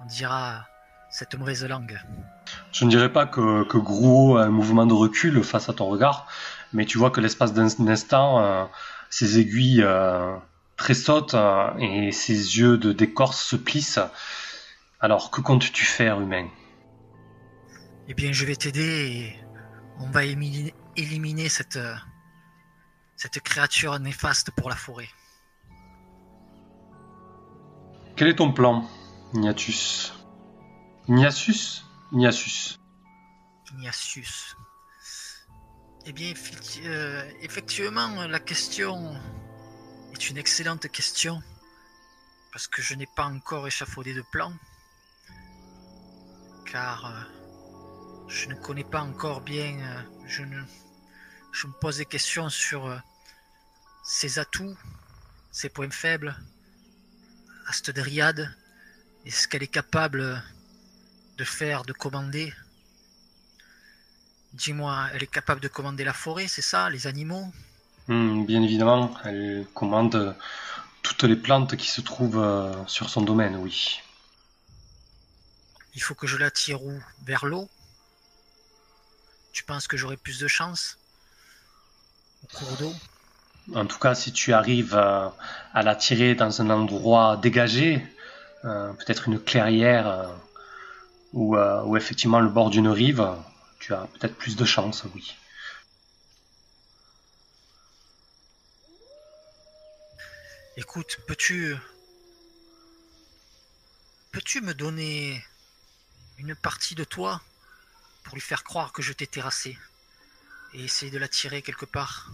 [SPEAKER 2] on dira, cette mauvaise langue.
[SPEAKER 1] Je ne dirais pas que, que Grouo a un mouvement de recul face à ton regard, mais tu vois que l'espace d'un instant, ses aiguilles tressaute euh, et ses yeux de d'écorce se plissent. Alors, que comptes-tu faire, humain?
[SPEAKER 2] Eh bien, je vais t'aider et on va éliminer, cette, euh, cette créature néfaste pour la forêt.
[SPEAKER 1] Quel est ton plan, Ignatus Ignatius? Ignatius
[SPEAKER 2] Ignatius. Eh bien, euh, effectivement, la question est une excellente question, parce que je n'ai pas encore échafaudé de plan, car euh, je ne connais pas encore bien, euh, je, ne, je me pose des questions sur ses atouts, ses points faibles, à cette dryade, et ce qu'elle est capable de faire, de commander. Dis-moi, elle est capable de commander la forêt, c'est ça, les animaux?
[SPEAKER 1] Hmm, bien évidemment, elle commande toutes les plantes qui se trouvent euh, sur son domaine, oui.
[SPEAKER 2] Il faut que je la tire où? Vers l'eau? Tu penses que j'aurai plus de chance? Au cours d'eau?
[SPEAKER 1] En tout cas, si tu arrives euh, à, la tirer dans un endroit dégagé, euh, peut-être une clairière ou, ou effectivement le bord d'une rive, tu as peut-être plus de chance, oui.
[SPEAKER 2] Écoute, peux-tu. Peux-tu me donner une partie de toi pour lui faire croire que je t'ai terrassé et essayer de l'attirer quelque part?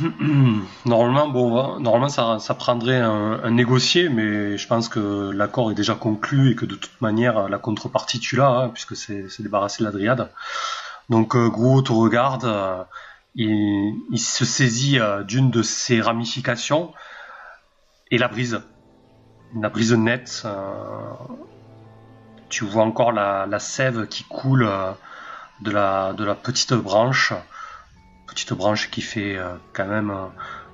[SPEAKER 1] Normalement, bon, normalement ça, prendrait un, négocié, mais je pense que l'accord est déjà conclu et que de toute manière la contrepartie tu l'as, hein, puisque c'est débarrassé de la dryade. Donc euh, Gros te regarde, euh, il, se saisit euh, d'une de ses ramifications et la brise. La brise nette. tu vois encore la, sève qui coule de la petite branche petite branche qui fait euh, quand même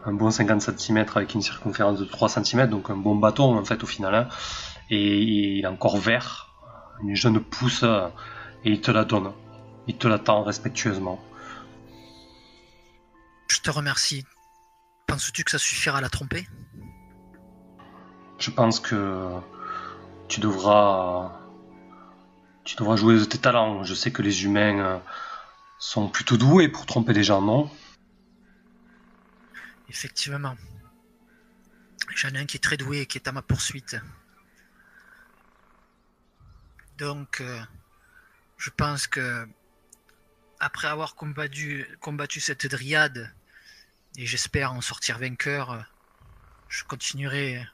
[SPEAKER 1] un, bon 50 cm avec une circonférence de 3 cm, donc un bon bâton en fait au final. Hein. Et, il est encore vert, une jeune pousse, euh, et il te la donne. Il te l'attend respectueusement.
[SPEAKER 2] Je te remercie. Penses-tu que ça suffira à la tromper?
[SPEAKER 1] Je pense que tu devras tu devras jouer de tes talents. Je sais que les humains euh, sont plutôt doués pour tromper les gens, non?
[SPEAKER 2] Effectivement. J'en ai un qui est très doué et qui est à ma poursuite. Donc, euh, je pense que après avoir combattu, combattu cette dryade, et j'espère en sortir vainqueur, je continuerai,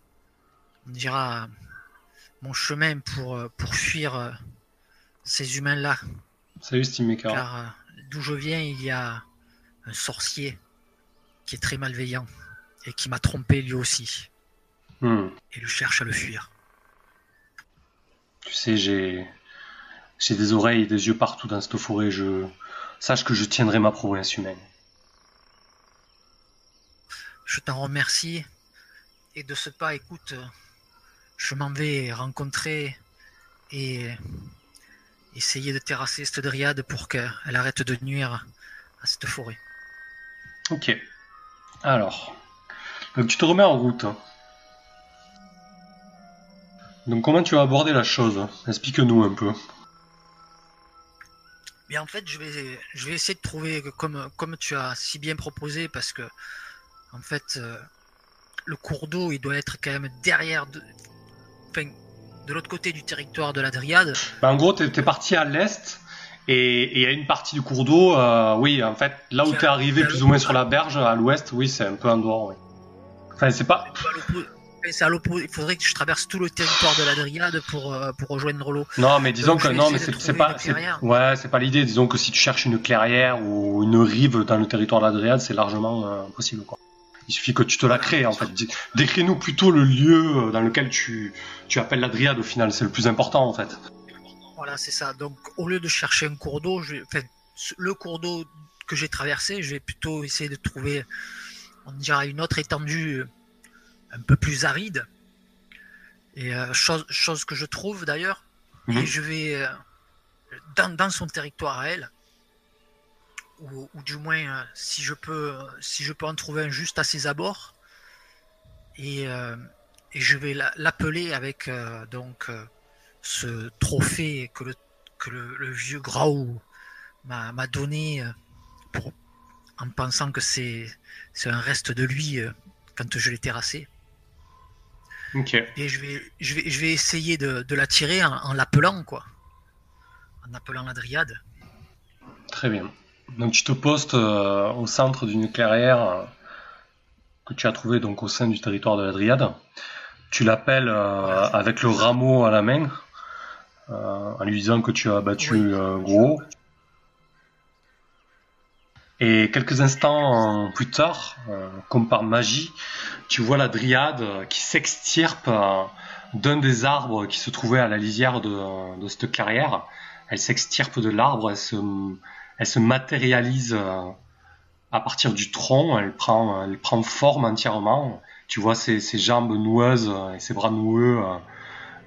[SPEAKER 2] on dira, mon chemin pour, pour fuir ces humains-là.
[SPEAKER 1] Salut Steam
[SPEAKER 2] Car d'où je viens, il y a un sorcier qui est très malveillant et qui m'a trompé lui aussi. Hmm. Et le cherche à le fuir.
[SPEAKER 1] Tu sais, j'ai j'ai des oreilles et des yeux partout dans cette forêt. Je sache que je tiendrai ma province humaine.
[SPEAKER 2] Je t'en remercie. Et de ce pas, écoute, je m'en vais rencontrer et essayer de terrasser cette dryade pour qu'elle arrête de nuire à cette forêt.
[SPEAKER 1] Ok. Alors, donc tu te remets en route. Donc comment tu vas aborder la chose? Explique-nous un peu.
[SPEAKER 2] Bien en fait, je vais, je vais essayer de trouver comme, comme tu as si bien proposé parce que en fait, euh, le cours d'eau il doit être quand même derrière, de, de l'autre côté du territoire de la Dryade.
[SPEAKER 1] Bah, en gros, tu es, parti à l'est et il y a une partie du cours d'eau, euh, oui, en fait, là où tu es arrivé plus ou moins sur la berge, à l'ouest, oui, c'est un peu en dehors, oui. Enfin, c'est pas.
[SPEAKER 2] C'est à l'opposé. Il faudrait que je traverse tout le territoire de la Dryade pour, euh, pour rejoindre l'eau.
[SPEAKER 1] Non, mais disons que non, mais c'est pas. Ouais, c'est pas l'idée. Disons que si tu cherches une clairière ou une rive dans le territoire de la Dryade, c'est largement euh, possible, quoi. Il suffit que tu te la crées en fait. Décris-nous plutôt le lieu dans lequel tu, tu appelles la dryade au final, c'est le plus important en fait.
[SPEAKER 2] Voilà, c'est ça. Donc au lieu de chercher un cours d'eau, le cours d'eau que j'ai traversé, je vais plutôt essayer de trouver, on dirait, une autre étendue un peu plus aride. Et euh, chose, chose, que je trouve d'ailleurs, et je vais euh, dans, dans, son territoire à elle, ou, du moins euh, si je peux si je peux en trouver un juste à ses abords et, euh, et je vais l'appeler avec euh, donc ce trophée que le que le, vieux Grau m'a donné pour, en pensant que c'est un reste de lui quand je l'ai terrassé. Et je vais, je vais, je vais essayer de, de l'attirer en, en l'appelant, quoi. En appelant la dryade.
[SPEAKER 1] Très bien. Donc tu te postes euh, au centre d'une clairière euh, que tu as trouvée donc au sein du territoire de la Dryade. Tu l'appelles euh, avec le rameau à la main, en lui disant que tu as battu Gros. Et quelques instants plus tard, comme par magie, tu vois la Dryade qui s'extirpe d'un des arbres qui se trouvait à la lisière de, de cette clairière. Elle s'extirpe de l'arbre, elle se elle se matérialise euh, à partir du tronc, elle prend, elle prend forme entièrement. Tu vois ses, jambes noueuses et ses bras noueux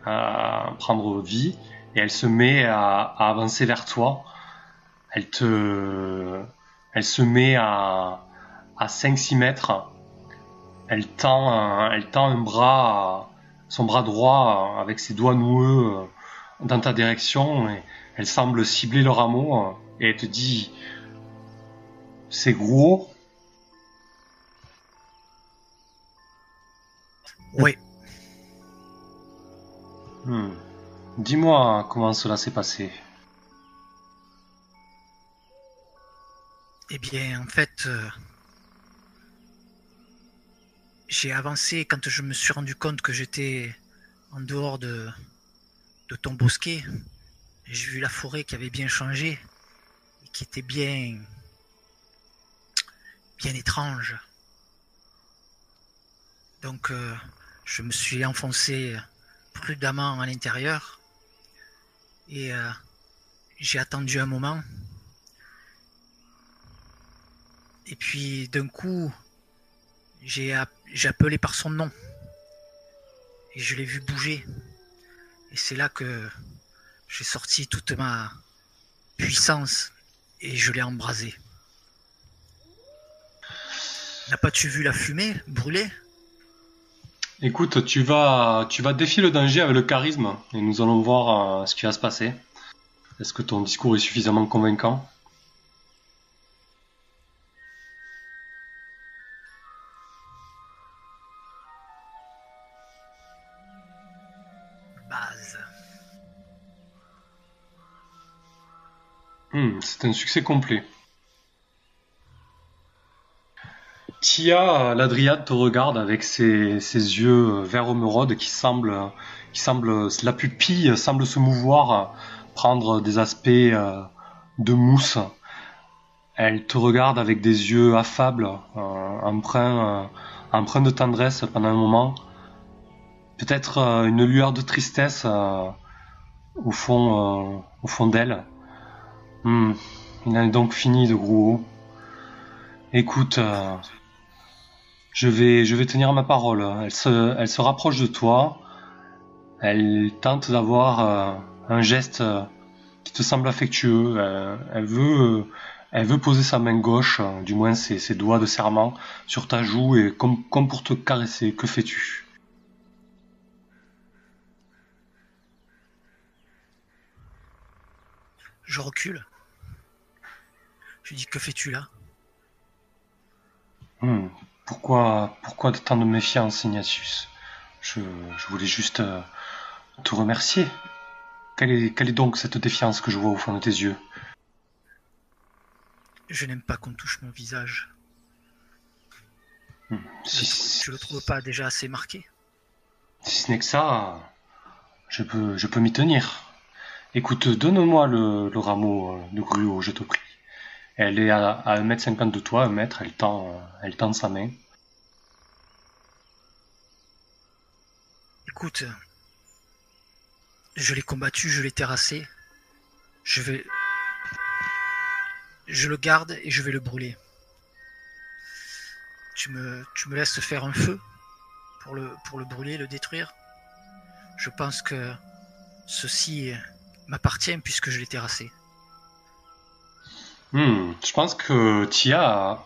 [SPEAKER 1] euh, prendre vie et elle se met à, avancer vers toi. Elle te, elle se met à, à 5-6 mètres. Elle tend, elle tend un bras, son bras droit avec ses doigts noueux dans ta direction et elle semble cibler le rameau et elle te dit c'est gros.
[SPEAKER 2] Oui.
[SPEAKER 1] Hmm. Dis-moi comment cela s'est passé.
[SPEAKER 2] Eh bien, en fait, euh, j'ai avancé quand je me suis rendu compte que j'étais en dehors de, de ton bosquet. J'ai vu la forêt qui avait bien changé qui était bien, bien étrange. Donc, euh, je me suis enfoncé prudemment à l'intérieur et euh, j'ai attendu un moment. Et puis d'un coup, j'ai appelé par son nom. Et je l'ai vu bouger. Et c'est là que j'ai sorti toute ma puissance et je l'ai embrasé. N'as pas tu vu la fumée brûler?
[SPEAKER 1] Écoute, tu vas, tu vas défier le danger avec le charisme et nous allons voir euh, ce qui va se passer. Est-ce que ton discours est suffisamment convaincant? C'est un succès complet. Tia, la dryade te regarde avec ses, yeux vert émeraude qui semblent, la pupille semble se mouvoir, prendre des aspects euh, de mousse. Elle te regarde avec des yeux affables, euh, empreints, euh, de tendresse pendant un moment. Peut-être une lueur de tristesse au fond d'elle. Hmm, il a donc fini de gros. Écoute, je vais, je vais tenir ma parole. Elle se, elle se rapproche de toi. Elle tente d'avoir euh, un geste euh, qui te semble affectueux. Euh, elle veut, elle veut poser sa main gauche, du moins ses, ses, doigts de serment, sur ta joue et comme, comme pour te caresser. Que fais-tu?
[SPEAKER 2] Je recule. Je dis que fais-tu là?
[SPEAKER 1] Hmm. Pourquoi, pourquoi de tant de méfiance, Ignatius? Je, voulais juste euh, te remercier. Quelle est, quelle est donc cette défiance que je vois au fond de tes yeux?
[SPEAKER 2] Je n'aime pas qu'on touche mon visage.
[SPEAKER 1] Hmm.
[SPEAKER 2] Si, je, le trouve pas déjà assez marqué.
[SPEAKER 1] Si ce n'est que ça, je peux, je peux m'y tenir. Écoute, donne-moi le, le, rameau de gruau, je te prie. Elle est à, à 1m50 de toi, 1 mètre, elle tend, elle tend sa main.
[SPEAKER 2] Écoute, je l'ai combattu, je l'ai terrassé. Je vais. Je le garde et je vais le brûler. Tu me, tu me laisses faire un feu pour le, pour le brûler, le détruire? Je pense que ceci m'appartient puisque je l'ai terrassé.
[SPEAKER 1] Hmm, je pense que Tia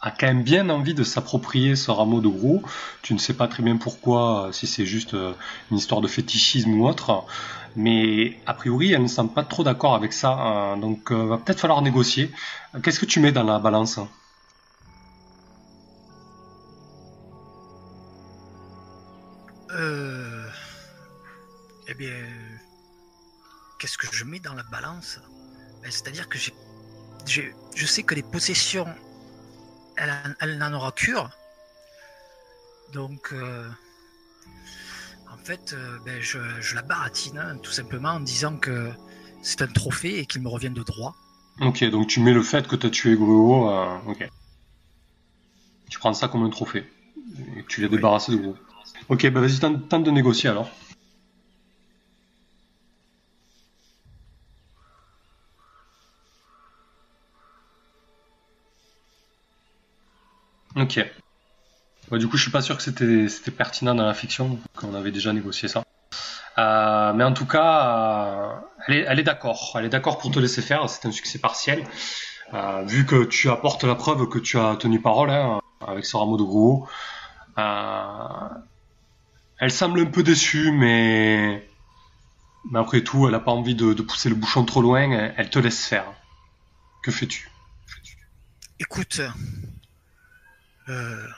[SPEAKER 1] a, quand même bien envie de s'approprier ce rameau de gros. Tu ne sais pas très bien pourquoi, si c'est juste euh, une histoire de fétichisme ou autre. Mais a priori, elle ne semble pas trop d'accord avec ça. Hein. donc, euh, va peut-être falloir négocier. Qu'est-ce que tu mets dans la balance?
[SPEAKER 2] Euh. Eh bien. Qu'est-ce que je mets dans la balance? Ben, C'est-à-dire que j'ai je, sais que les possessions, elle, n'en aura cure. Donc, euh, en fait, euh, ben, je, la baratine, hein, tout simplement, en disant que c'est un trophée et qu'il me revient de droit.
[SPEAKER 1] Ok, donc tu mets le fait que tu as tué Gruo, euh, ok. Tu prends ça comme un trophée. Et tu l'as débarrassé de Gruo. Ok, bah vas-y, tente de négocier alors. Ok. du coup, je suis pas sûr que c'était, pertinent dans la fiction, qu'on avait déjà négocié ça. Euh, mais en tout cas, euh, elle est, d'accord. Elle est d'accord pour te laisser faire. C'est un succès partiel. Euh, vu que tu apportes la preuve que tu as tenu parole hein, avec ce rameau de gros. elle semble un peu déçue, mais, mais après tout, elle n'a pas envie de, pousser le bouchon trop loin. Elle te laisse faire. Que fais-tu?
[SPEAKER 2] Écoute, euh,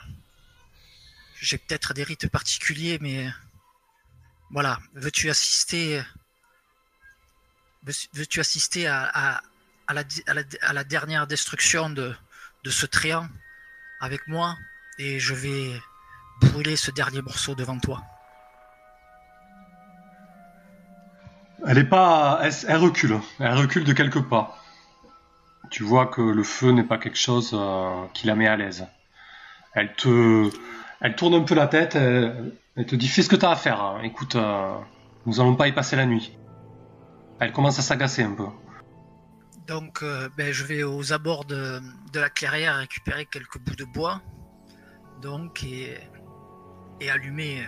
[SPEAKER 2] j'ai peut-être des rites particuliers, mais voilà, veux-tu assister, veux-tu assister à, la, dernière destruction de, de ce tréant avec moi et je vais brûler ce dernier morceau devant toi?
[SPEAKER 1] Elle est pas, elle, recule, elle recule de quelques pas. Tu vois que le feu n'est pas quelque chose euh, qui la met à l'aise. Elle te, elle tourne un peu la tête, elle, te dit fais ce que tu as à faire. Hein. Écoute, euh, nous allons pas y passer la nuit. Elle commence à s'agacer un peu.
[SPEAKER 2] Donc, euh, ben, je vais aux abords de, la clairière récupérer quelques bouts de bois, donc et, allumer,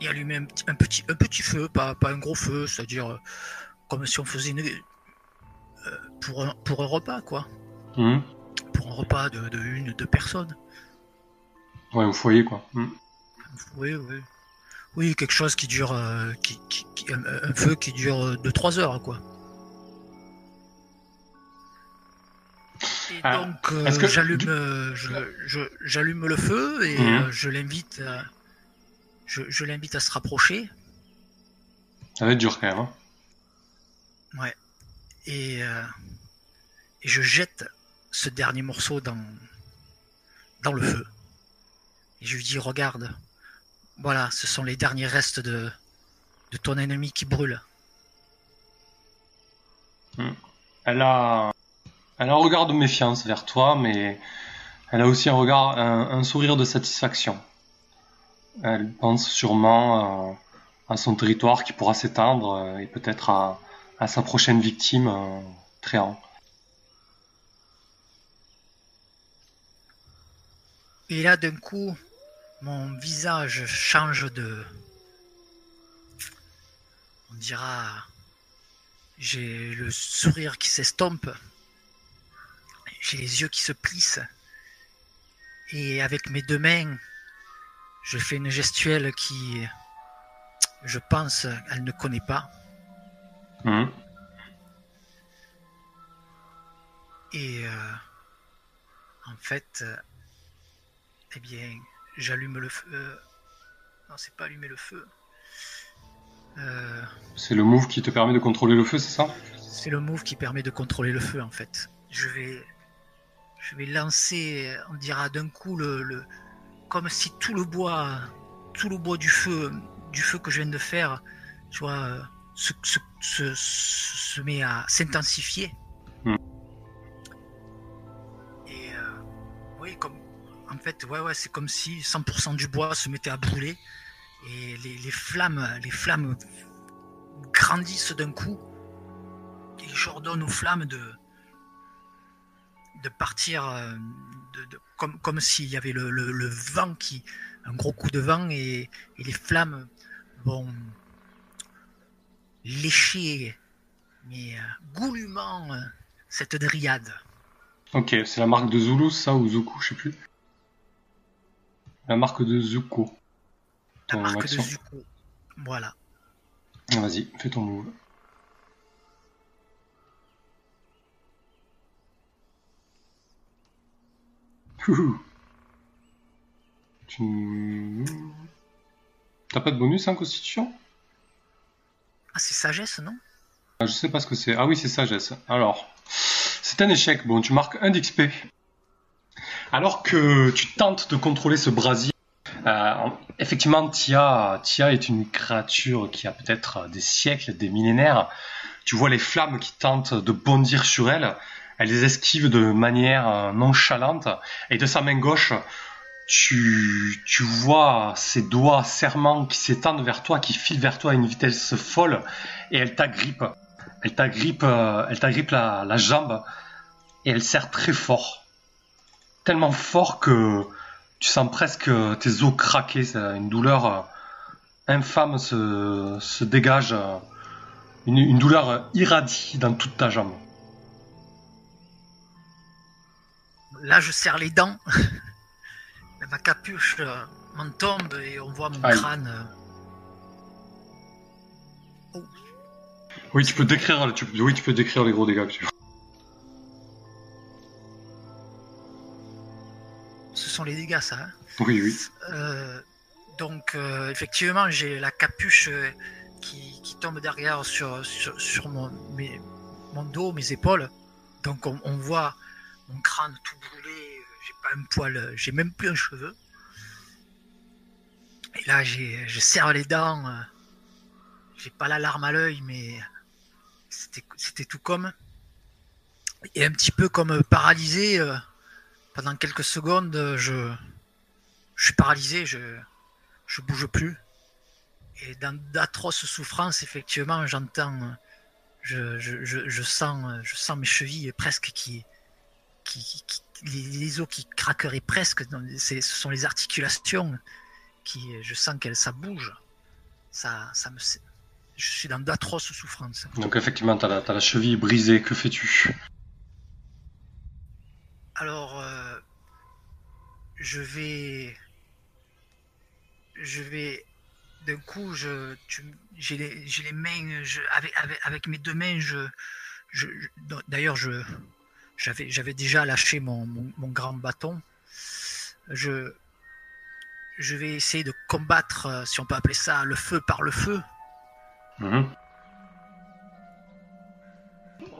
[SPEAKER 2] et allumer un, petit, un petit feu, pas, pas un gros feu, c'est-à-dire euh, comme si on faisait une, pour, un, pour un repas, quoi.
[SPEAKER 1] Mmh.
[SPEAKER 2] Pour un repas de, de une, deux personnes.
[SPEAKER 1] Ouais, au foyer, quoi. Hmm.
[SPEAKER 2] Oui, oui. Oui, quelque chose qui dure. Euh, qui, un, feu qui dure 2-3 heures, quoi. Et ah, donc, euh, j'allume, euh, j'allume le feu et hmm. je l'invite. je, l'invite à se rapprocher.
[SPEAKER 1] Ça va être dur quand même. Hein.
[SPEAKER 2] Ouais. Et, et je jette ce dernier morceau dans, dans le feu. Et je lui dis, regarde, voilà, ce sont les derniers restes de, de ton ennemi qui brûle.
[SPEAKER 1] Hmm. Elle a, elle a un regard de méfiance vers toi, mais elle a aussi un regard, un, sourire de satisfaction. Elle pense sûrement euh, à son territoire qui pourra s'étendre euh, et peut-être à, à, sa prochaine victime, euh, Tréant.
[SPEAKER 2] Et là, d'un coup, mon visage change de... On dira... J'ai le sourire qui s'estompe. J'ai les yeux qui se plissent. Et avec mes deux mains, je fais une gestuelle qui, je pense, elle ne connaît pas.
[SPEAKER 1] Mmh.
[SPEAKER 2] Et euh, en fait, eh bien, j'allume le feu. Euh, non, c'est pas allumer le feu.
[SPEAKER 1] Euh, c'est le move qui te permet de contrôler le feu, c'est ça?
[SPEAKER 2] C'est le move qui permet de contrôler le feu en fait. Je vais, je vais lancer, on dira d'un coup le, comme si tout le bois, tout le bois du feu, du feu que je viens de faire, tu vois, se, se, met à s'intensifier. En fait, ouais, c'est comme si 100% du bois se mettait à brûler et les, flammes, les flammes grandissent d'un coup et j'ordonne aux flammes de partir euh, comme, comme s'il y avait le, vent qui un gros coup de vent et, les flammes vont lécher mais euh, goulûment euh, cette dryade.
[SPEAKER 1] Ok, c'est la marque de Zulu, ça, ou Zuku, je sais plus. La marque de Zuko.
[SPEAKER 2] La marque de Zuko. Voilà.
[SPEAKER 1] Vas-y, fais ton move. Tu... T'as pas de bonus en constitution?
[SPEAKER 2] Ah, c'est sagesse, non?
[SPEAKER 1] Ah, Je sais pas ce que c'est. Ah oui, c'est sagesse. Alors, c'est un échec. Bon, tu marques un d'XP. Alors que tu tentes de contrôler ce brasier, euh, effectivement, Tia, Tia est une créature qui a peut-être des siècles, des millénaires. Tu vois les flammes qui tentent de bondir sur elle. Elle les esquive de manière euh, nonchalante. Et de sa main gauche, tu, tu vois ses doigts serments qui s'étendent vers toi, qui filent vers toi à une vitesse folle. Et elle t'agrippe. Elle t'agrippe, euh, elle t'agrippe la, la jambe. Et elle serre très fort tellement fort que tu sens presque tes os craquer. Une douleur euh, infâme se, dégage. Euh, une, douleur irradie dans toute ta jambe.
[SPEAKER 2] Là, je serre les dents. Ma capuche euh, m'en tombe et on voit mon crâne.
[SPEAKER 1] Oh. Oui, tu peux décrire, oui, tu peux décrire les gros dégâts que tu
[SPEAKER 2] sont les dégâts, ça. Hein.
[SPEAKER 1] oui, oui.
[SPEAKER 2] donc, effectivement, j'ai la capuche qui, tombe derrière sur, sur, mon, mon dos, mes épaules. Donc, on, on voit mon crâne tout brûlé, j'ai pas un poil, j'ai même plus un cheveu. Et là, je serre les dents. Euh, j'ai pas la larme à l'œil, mais c'était tout comme. Et un petit peu comme paralysé. Euh, pendant quelques secondes, je, suis paralysé, je je bouge plus. Et dans d'atroces souffrances, effectivement, j'entends, je, sens, je sens mes chevilles presque qui, les, os qui craqueraient presque. Ce sont les articulations qui, je sens qu'elle ça bouge. Ça, ça me, je suis dans d'atroces souffrances.
[SPEAKER 1] Donc effectivement, tu as, la cheville brisée. Que fais-tu?
[SPEAKER 2] Alors, euh, je vais, je vais. D'un coup, je, j'ai les, les, mains, je, avec, avec, avec, mes deux mains, je, je d'ailleurs, je, j'avais, j'avais déjà lâché mon, mon, grand bâton. Je, je vais essayer de combattre, euh, si on peut appeler ça, le feu par le feu.
[SPEAKER 1] Mhm.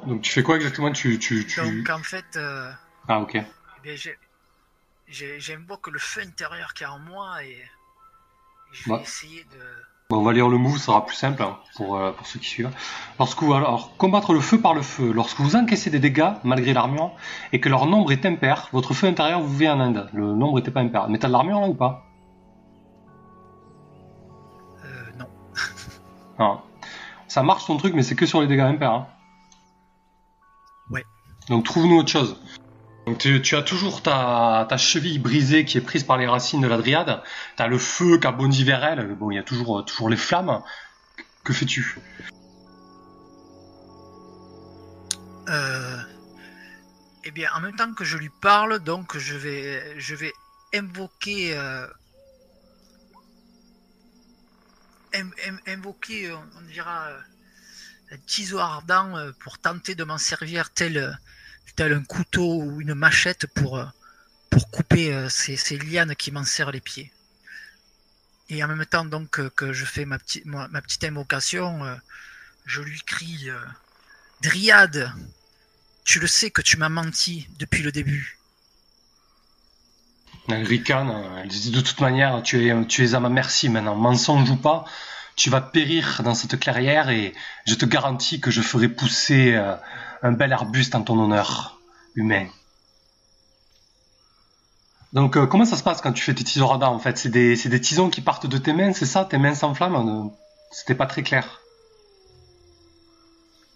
[SPEAKER 1] Donc tu fais quoi exactement? Tu, tu,
[SPEAKER 2] Donc en fait... Euh,
[SPEAKER 1] ah ok.
[SPEAKER 2] Eh j'invoque le feu intérieur qui est en moi et, je vais essayer de...
[SPEAKER 1] Bon, on va lire le move, ça sera plus simple hein, pour, euh, pour ceux qui suivent. Lorsque vous, alors, combattre le feu par le feu. Lorsque vous encaissez des dégâts, malgré l'armure, et que leur nombre est impair, votre feu intérieur vous vit en Inde. Le nombre n'était pas impair. Mais t'as de l'armure là ou pas?
[SPEAKER 2] Euh, non.
[SPEAKER 1] non. Ça marche ton truc, mais c'est que sur les dégâts impairs. Hein?
[SPEAKER 2] Ouais.
[SPEAKER 1] Donc trouve-nous autre chose. Donc tu, as toujours ta, cheville brisée qui est prise par les racines de la dryade. Tu as le feu qui a bondi vers elle. Bon, il y a toujours, toujours les flammes. Que fais-tu?
[SPEAKER 2] Euh, Eh bien, en même temps que je lui parle, donc je vais, invoquer euh, invoquer, on, dira, euh, un ciseau ardent euh, pour tenter de m'en servir tel, un couteau ou une machette pour, euh, pour couper ces, lianes qui m'en serrent les pieds. Et en même temps donc que je fais ma, petite ma, petite invocation, je lui crie Dryade, tu le sais que tu m'as menti depuis le début.
[SPEAKER 1] Elle elle dit de toute manière, tu es, tu es à ma merci maintenant, mensonge ou pas, tu vas périr dans cette clairière et je te garantis que je ferai pousser euh, un bel arbuste en ton honneur, humain. Donc euh, comment ça se passe quand tu fais tes tisons radars en fait? C'est des, des, tisons qui partent de tes mains, c'est ça? Tes mains s'enflamment? C'était pas très clair.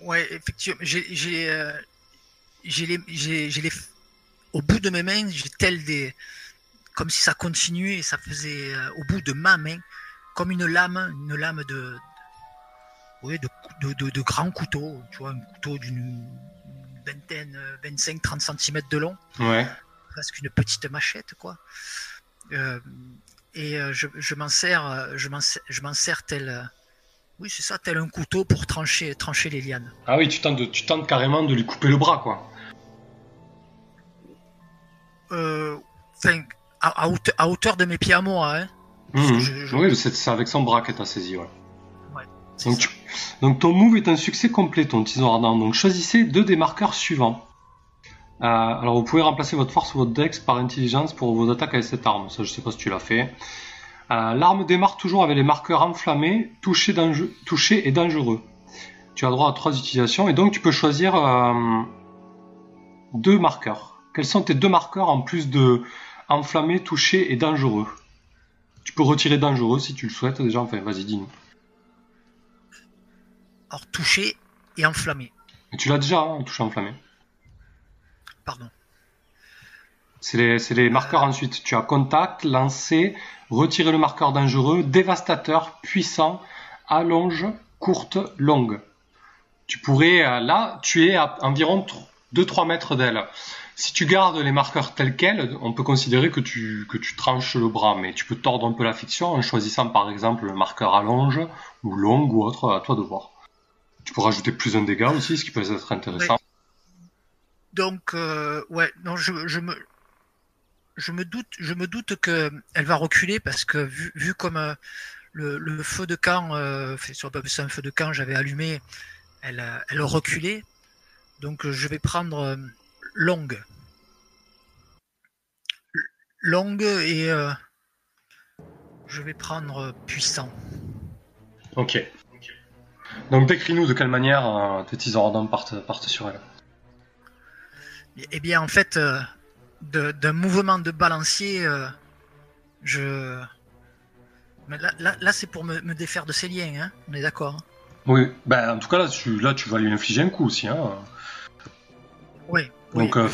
[SPEAKER 2] Ouais, effectivement, j'ai euh, les, les, au bout de mes mains, j'ai tel des, comme si ça continuait ça faisait euh, au bout de ma main, comme une lame, une lame de, de, de, de, grands couteaux, tu vois, un couteau d'une vingtaine, 25-30 cm de long.
[SPEAKER 1] Ouais.
[SPEAKER 2] Presque une petite machette, quoi. Euh, et euh, je, je m'en sers, je m'en, je m'en sers tel, oui, c'est ça, tel un couteau pour trancher, trancher les lianes.
[SPEAKER 1] Ah oui, tu tentes, tu tentes carrément de lui couper le bras, quoi.
[SPEAKER 2] Euh, à, hauteur, de mes pieds à moi. Hein.
[SPEAKER 1] Mhm. Oui, c'est avec son bras que tu as saisi. Ouais. donc, ton move est un succès complet, ton tison ardent. Donc choisissez deux des marqueurs suivants. Euh, alors vous pouvez remplacer votre force ou votre dex par intelligence pour vos attaques avec cette arme. Ça je sais pas si tu l'as fait. Euh, l'arme démarre toujours avec les marqueurs enflammés, touchés, touché et dangereux. Tu as droit à trois utilisations et donc tu peux choisir euh, deux marqueurs. Quels sont tes deux marqueurs en plus de enflammé, touché et dangereux? Tu peux retirer dangereux si tu le souhaites déjà. Enfin, vas-y, dis-nous.
[SPEAKER 2] Alors, touché et enflammé.
[SPEAKER 1] Et tu l'as déjà, hein, touché enflammé.
[SPEAKER 2] Pardon.
[SPEAKER 1] C'est les, marqueurs euh. ensuite. Tu as contact, lancer, retirer le marqueur dangereux, dévastateur, puissant, allonge, courte, longue. Tu pourrais, euh, là, tu es à environ 2-3 mètres d'elle. Si tu gardes les marqueurs tels quels, on peut considérer que tu, que tu tranches le bras, mais tu peux tordre un peu la fiction en choisissant par exemple le marqueur allonge ou longue ou autre, à toi de voir. Tu peux rajouter plus un dégât aussi, ce qui peut être intéressant.
[SPEAKER 2] Donc, euh, ouais, non, je, je me. je me doute, je me doute que elle va reculer parce que vu, vu comme euh, le, feu de camp, euh, c'est un feu de camp, j'avais allumé, elle, elle reculait. Donc je vais prendre euh, longue, longue et euh, je vais prendre puissant.
[SPEAKER 1] Ok. Donc décris-nous de quelle manière tes tisons ardents partent, partent sur elle.
[SPEAKER 2] Eh bien, en fait, d'un mouvement de balancier, euh, je. Mais là, là, c'est pour me, défaire de ces liens, hein on est d'accord hein
[SPEAKER 1] Oui, ben, en tout cas, là tu, là, tu vas lui infliger un coup aussi. Hein
[SPEAKER 2] oui.
[SPEAKER 1] Donc, euh,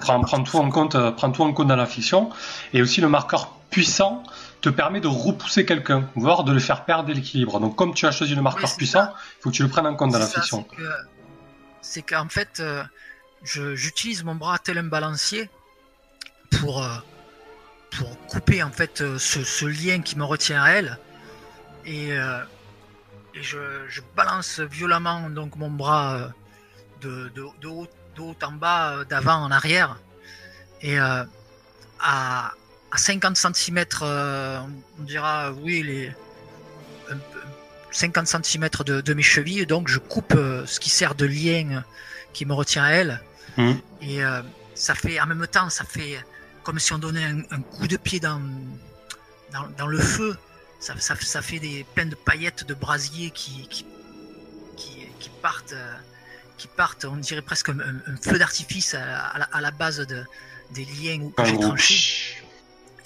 [SPEAKER 1] prends, tout en compte, euh, prends tout en compte dans la fiction. Et aussi, le marqueur puissant te permet de repousser quelqu'un, voire de le faire perdre l'équilibre. Donc, comme tu as choisi le marqueur puissant, il faut que tu le prennes en compte dans la fiction.
[SPEAKER 2] C'est qu'en fait, j'utilise mon bras tel un balancier pour, euh, pour couper en fait euh, ce, lien qui me retient à elle. Et, euh, je, balance violemment donc mon bras de, de, haut, en bas, d'avant en arrière. Et à, à 50 cm, on dira oui, les 50 cm de, de, mes chevilles. Donc je coupe ce qui sert de lien qui me retient à elle. Mmh. Et ça fait en même temps, ça fait comme si on donnait un, coup de pied dans, dans, le feu. Ça, ça, fait des plein de paillettes de brasier qui, qui, qui, partent, euh, qui partent, on dirait presque un, feu d'artifice à, la, base de, des liens où j'ai tranché.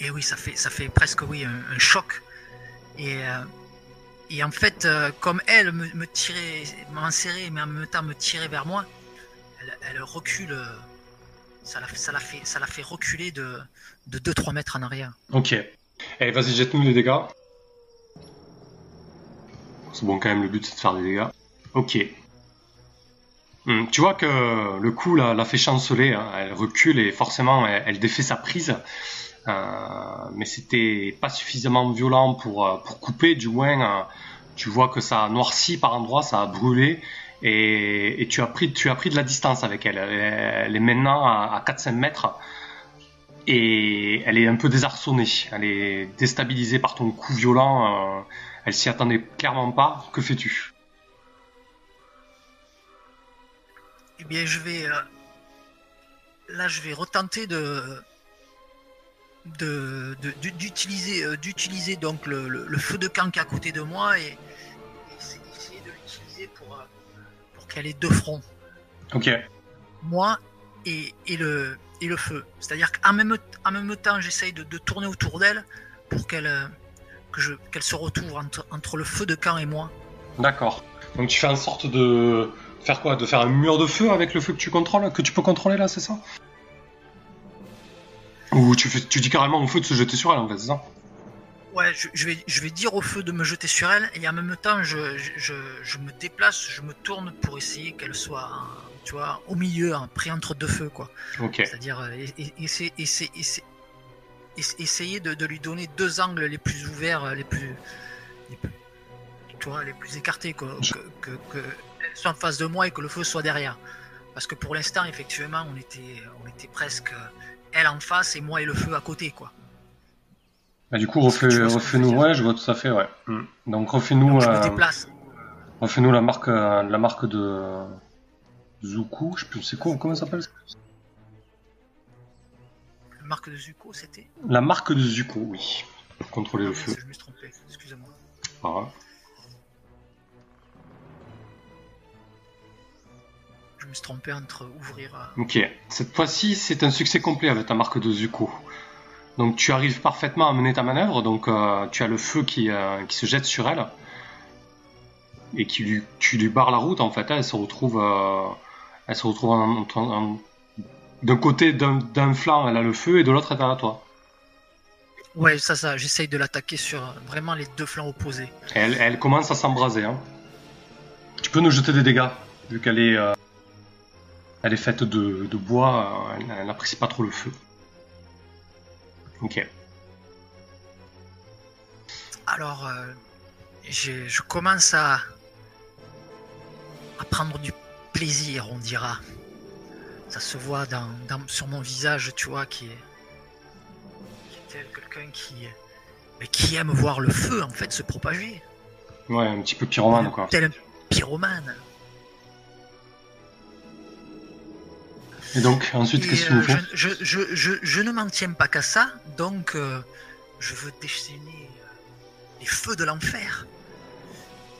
[SPEAKER 2] Et oui, ça fait, ça fait presque oui, un, choc. Et, euh, et en fait, euh, comme elle me, me tirait, m'enserrait, mais en même temps me tirait vers moi, elle, recule ça l'a fait, ça fait reculer de, de 2-3 mètres en arrière.
[SPEAKER 1] Ok. Allez, vas-y, jette-nous les dégâts. C'est bon, quand même, le but c'est de faire des dégâts. Ok. Hmm, tu vois que le coup l'a fait chanceler, hein. elle recule et forcément elle, défait sa prise. Euh, mais c'était pas suffisamment violent pour, euh, pour couper, du moins euh, tu vois que ça a noirci par endroits, ça a brûlé et, tu, as pris, tu as pris de la distance avec elle. Elle, est maintenant à, 4-5 mètres et elle est un peu désarçonnée. Elle est déstabilisée par ton coup violent. Elle s'y attendait clairement pas. Que fais-tu?
[SPEAKER 2] Eh bien, je vais. Là, je vais retenter de d'utiliser euh, d'utiliser donc le, feu de camp qui est à côté de moi et, essayer de l'utiliser pour qu'elle ait deux fronts.
[SPEAKER 1] Ok.
[SPEAKER 2] Moi et, et, le, et le feu. C'est-à-dire qu'en même, en même temps, j'essaye de, tourner autour d'elle pour qu'elle euh, que qu'elle se retrouve entre, entre, le feu de camp et moi.
[SPEAKER 1] D'accord. Donc tu fais en sorte de faire quoi? De faire un mur de feu avec le feu que tu contrôles, que tu peux contrôler là, c'est ça? Ou tu, fais, tu dis carrément au feu de se jeter sur elle en fait, c'est ça?
[SPEAKER 2] Ouais, je, vais, je vais dire au feu de me jeter sur elle et en même temps, je, me déplace, je me tourne pour essayer qu'elle soit, tu vois, au milieu, hein, pris entre deux feux, quoi.
[SPEAKER 1] Ok.
[SPEAKER 2] C'est-à-dire euh, essayer, essayer, de, lui donner deux angles les plus ouverts, les plus, les plus tu vois, les plus écartés, quoi. Que, que, soit en face de moi et que le feu soit derrière. Parce que pour l'instant, effectivement, on était, on était presque elle en face et moi et le feu à côté, quoi.
[SPEAKER 1] Bah, du coup, refais, nous ouais, je vois tout à fait, ouais. Hmm. Donc, refais-nous, euh, refais-nous la marque, euh, la marque de Zuko, je sais plus, c'est quoi, comment ça s'appelle
[SPEAKER 2] La marque de Zuko, c'était
[SPEAKER 1] La marque de Zuko, oui. Contrôler le ah, feu.
[SPEAKER 2] Je me suis trompé, excusez-moi.
[SPEAKER 1] Ah.
[SPEAKER 2] Me suis trompé entre ouvrir. Euh,
[SPEAKER 1] ok, cette fois-ci, c'est un succès complet avec ta marque de Zuko. Donc tu arrives parfaitement à mener ta manœuvre, donc euh, tu as le feu qui, euh, qui, se jette sur elle et qui lui, tu lui barres la route en fait. Elle se retrouve, euh, elle se retrouve d'un côté d'un flanc, elle a le feu et de l'autre elle est à toi.
[SPEAKER 2] Ouais, ça, ça. J'essaye de l'attaquer sur vraiment les deux flancs opposés.
[SPEAKER 1] Elle, elle commence à s'embraser. Hein. Tu peux nous jeter des dégâts vu qu'elle est, elle est faite de, de bois. elle n'apprécie pas trop le feu. Ok.
[SPEAKER 2] Alors, euh, je commence à, à prendre du plaisir, on dira. Ça se voit dans, sur mon visage, tu vois, qui est, tel quelqu'un qui, mais qui aime voir le feu en fait se propager.
[SPEAKER 1] Ouais, un petit peu pyromane quoi.
[SPEAKER 2] Tel un pyromane.
[SPEAKER 1] Et donc, ensuite, qu'est-ce qu'il nous faut
[SPEAKER 2] je, je, je, je, ne m'en tiens pas qu'à ça, donc je veux déchaîner les feux de l'enfer.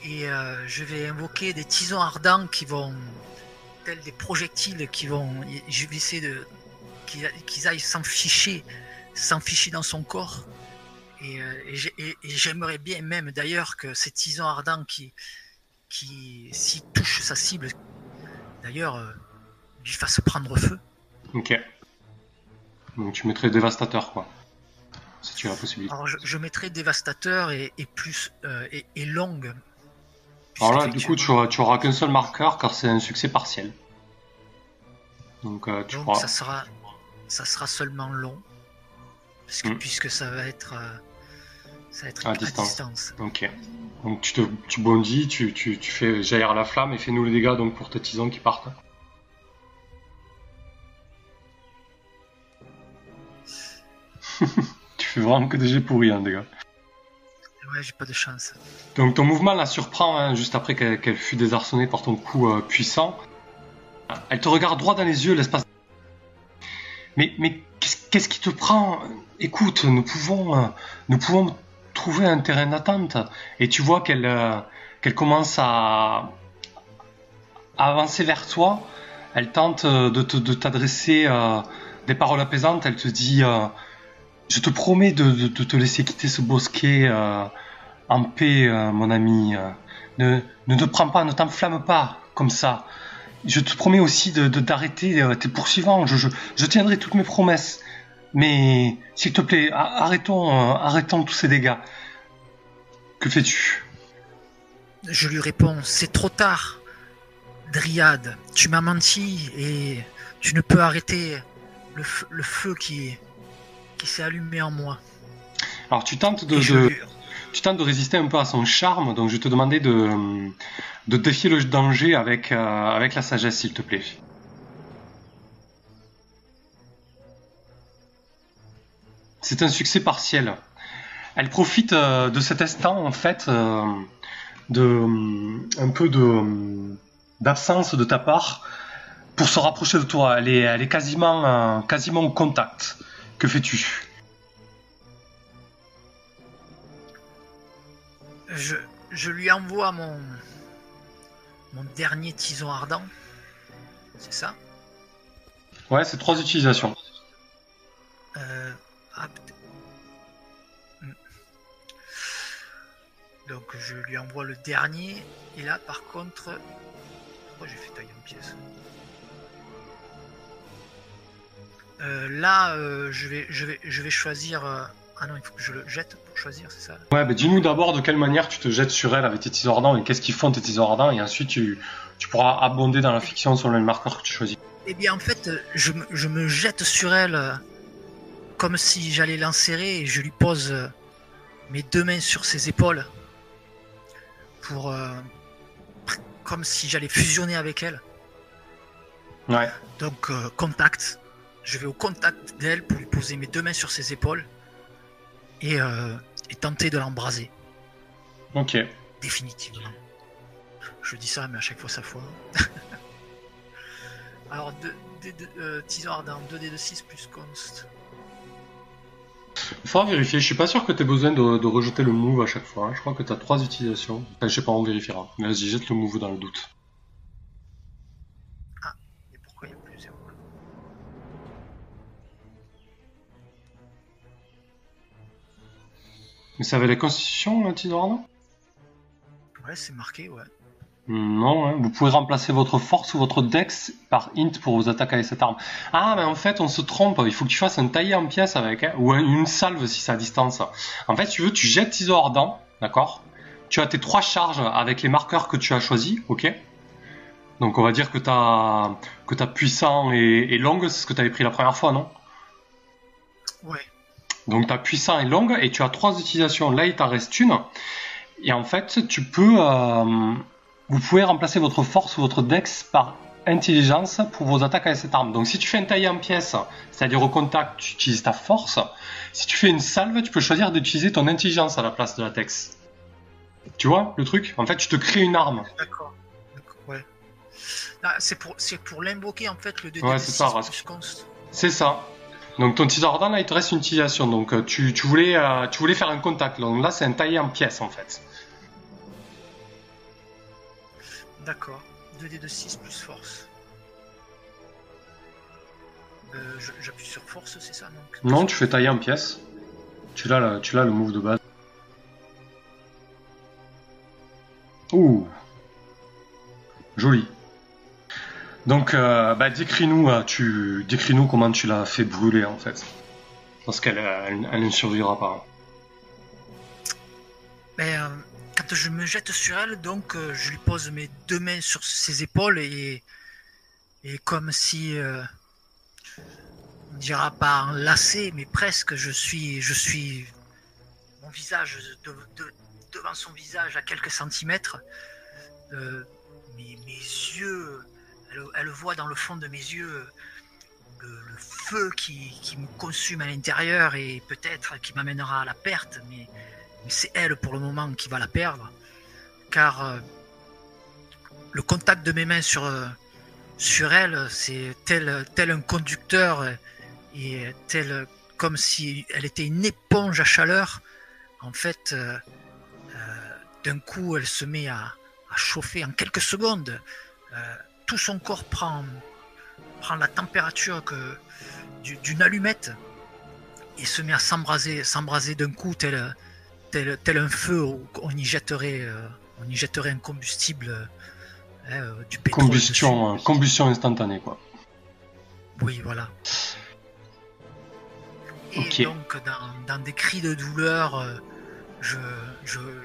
[SPEAKER 2] Et je vais invoquer des tisons ardents qui vont, tels des projectiles, qui vont. Je vais essayer de. qu'ils aillent s'enficher, s'enficher dans son corps. Et, j'aimerais bien même d'ailleurs que ces tisons ardents qui, qui s'y touchent sa cible, d'ailleurs, lui fassent prendre feu.
[SPEAKER 1] Ok. Donc tu mettrais dévastateur, quoi. Si tu as la possibilité.
[SPEAKER 2] Alors je, mettrais dévastateur et, plus euh, et, longue.
[SPEAKER 1] Alors là, du coup, tu auras, tu auras qu'un seul marqueur car c'est un succès partiel. Donc, euh, tu
[SPEAKER 2] Donc ça sera, ça sera seulement long. Parce que, hmm. Puisque ça va être, euh, ça va être à, distance.
[SPEAKER 1] Ok. Donc tu, te, tu bondis, tu, tu, tu fais jaillir la flamme et fais-nous les dégâts donc, pour tes tisons qui partent. tu fais vraiment que des jets pourris, hein, les gars.
[SPEAKER 2] Ouais, j'ai pas de chance.
[SPEAKER 1] Donc ton mouvement la surprend hein, juste après qu'elle fut désarçonnée par ton coup euh, puissant. Elle te regarde droit dans les yeux l'espace. Mais, mais qu'est-ce qui te prend? Écoute, nous pouvons, euh, nous pouvons trouver un terrain d'attente. Et tu vois qu'elle euh, qu'elle commence à, avancer vers toi. Elle tente de t'adresser des paroles apaisantes. Elle te dit je te promets de, te laisser quitter ce bosquet euh, en paix, euh, mon ami. Ne, ne te prends pas, ne t'enflamme pas comme ça. Je te promets aussi d'arrêter euh, tes poursuivants. Je, je, tiendrai toutes mes promesses. Mais s'il te plaît, arrêtons, arrêtons tous ces dégâts. Que fais-tu?
[SPEAKER 2] Je lui réponds, c'est trop tard. Dryade, tu m'as menti et tu ne peux arrêter le, le feu qui, qui s'est allumé en moi.
[SPEAKER 1] Alors tu tentes de, tu tentes de résister un peu à son charme, donc je te demandais de, de défier le danger avec, euh, avec la sagesse, s'il te plaît. C'est un succès partiel. Elle profite euh, de cet instant, en fait, euh, de un peu de d'absence de ta part pour se rapprocher de toi. Elle est, elle est quasiment, quasiment au contact. Que fais-tu?
[SPEAKER 2] Je, je, lui envoie mon, mon dernier tison ardent. C'est ça?
[SPEAKER 1] Ouais, c'est trois utilisations.
[SPEAKER 2] Euh, ah, hmm. Donc je lui envoie le dernier. Et là, par contre, pourquoi j'ai fait tailler en pièces Euh, là, euh, je, vais, je, vais, je vais choisir. Euh, ah non, il faut que je le jette pour choisir, c'est ça
[SPEAKER 1] Ouais, bah dis-nous d'abord de quelle manière tu te jettes sur elle avec tes tisons ardents et qu'est-ce qu'ils font tes tisons ardents et ensuite tu, tu pourras abonder dans la fiction selon le marqueur que tu choisis.
[SPEAKER 2] Eh bien, en fait, je, je me jette sur elle comme si j'allais l'enserrer et je lui pose mes deux mains sur ses épaules pour. comme si j'allais fusionner avec elle.
[SPEAKER 1] Ouais.
[SPEAKER 2] Donc, contact je vais au contact d'elle pour lui poser mes deux mains sur ses épaules et, euh, tenter de l'embraser.
[SPEAKER 1] Ok.
[SPEAKER 2] Définitivement. Je dis ça, mais à chaque fois ça fois. Alors, euh, teaser ardent, 2D de 6 plus const.
[SPEAKER 1] Il faudra vérifier. Je suis pas sûr que tu aies besoin de, rejeter le move à chaque fois. Hein. Je crois que tu as trois utilisations. Enfin, je sais pas, on vérifiera. Mais vas-y, jette le move dans le doute. Mais ça avait la constitution, un Tidorano
[SPEAKER 2] Ouais, c'est marqué, ouais.
[SPEAKER 1] Non, hein. vous pouvez remplacer votre force ou votre dex par int pour vous attaquer avec cette arme. Ah, mais en fait, on se trompe. Il faut que tu fasses un taillé en pièces avec, hein, ou une salve si c'est à distance. En fait, tu veux, tu jettes Tiso ardent, d'accord? Tu as tes trois charges avec les marqueurs que tu as choisis, ok? Donc, on va dire que t'as que as puissant et, et longue, c'est ce que tu avais pris la première fois, non?
[SPEAKER 2] Ouais.
[SPEAKER 1] Donc tu as puissant et longue et tu as trois utilisations. Là, il t'en reste une. Et en fait, tu peux, euh, vous pouvez remplacer votre force ou votre dex par intelligence pour vos attaques avec cette arme. Donc si tu fais un taillé en pièces, c'est-à-dire au contact, tu utilises ta force. Si tu fais une salve, tu peux choisir d'utiliser ton intelligence à la place de la texte. Tu vois le truc? En fait, tu te crées une arme.
[SPEAKER 2] D'accord. Ouais. Ah, c'est pour, pour l'invoquer en fait le 2
[SPEAKER 1] Ouais, c'est ça, C'est ça. Donc ton teaser là, il te reste une utilisation. Donc euh, tu, tu, voulais, euh, tu voulais faire un contact. Donc là, c'est un taillé en pièces en fait.
[SPEAKER 2] D'accord. 2D de 6 plus force. Euh, j'appuie sur force, c'est ça donc?
[SPEAKER 1] Non, tu fais tailler en pièces. Tu l'as, tu l'as le move de base. Ouh Joli. Donc, euh, bah, décris-nous, euh, tu, décris-nous comment tu l'as fait brûler en fait, parce qu'elle, elle, ne survivra pas.
[SPEAKER 2] Ben, quand je me jette sur elle, donc je lui pose mes deux mains sur ses épaules et, et comme si, on dira pas enlacé, mais presque, je suis, je suis, mon visage devant son visage à quelques centimètres. Euh, mes, yeux, elle, voit dans le fond de mes yeux le, feu qui, me consume à l'intérieur et peut-être qui m'amènera à la perte, mais, c'est elle pour le moment qui va la perdre, car euh, le contact de mes mains sur, euh, sur elle, c'est tel, tel un conducteur et tel comme si elle était une éponge à chaleur. En fait, d'un coup, elle se met à, chauffer en quelques secondes. Euh, tout son corps prend, prend la température que d'une allumette et se met à s'embraser, s'embraser d'un coup, tel, tel, tel, un feu où on y jetterait, euh, on y jetterait un combustible, euh, du pétrole.
[SPEAKER 1] Combustion, combustion instantanée, quoi.
[SPEAKER 2] Oui, voilà. Et donc, dans, dans, des cris de douleur,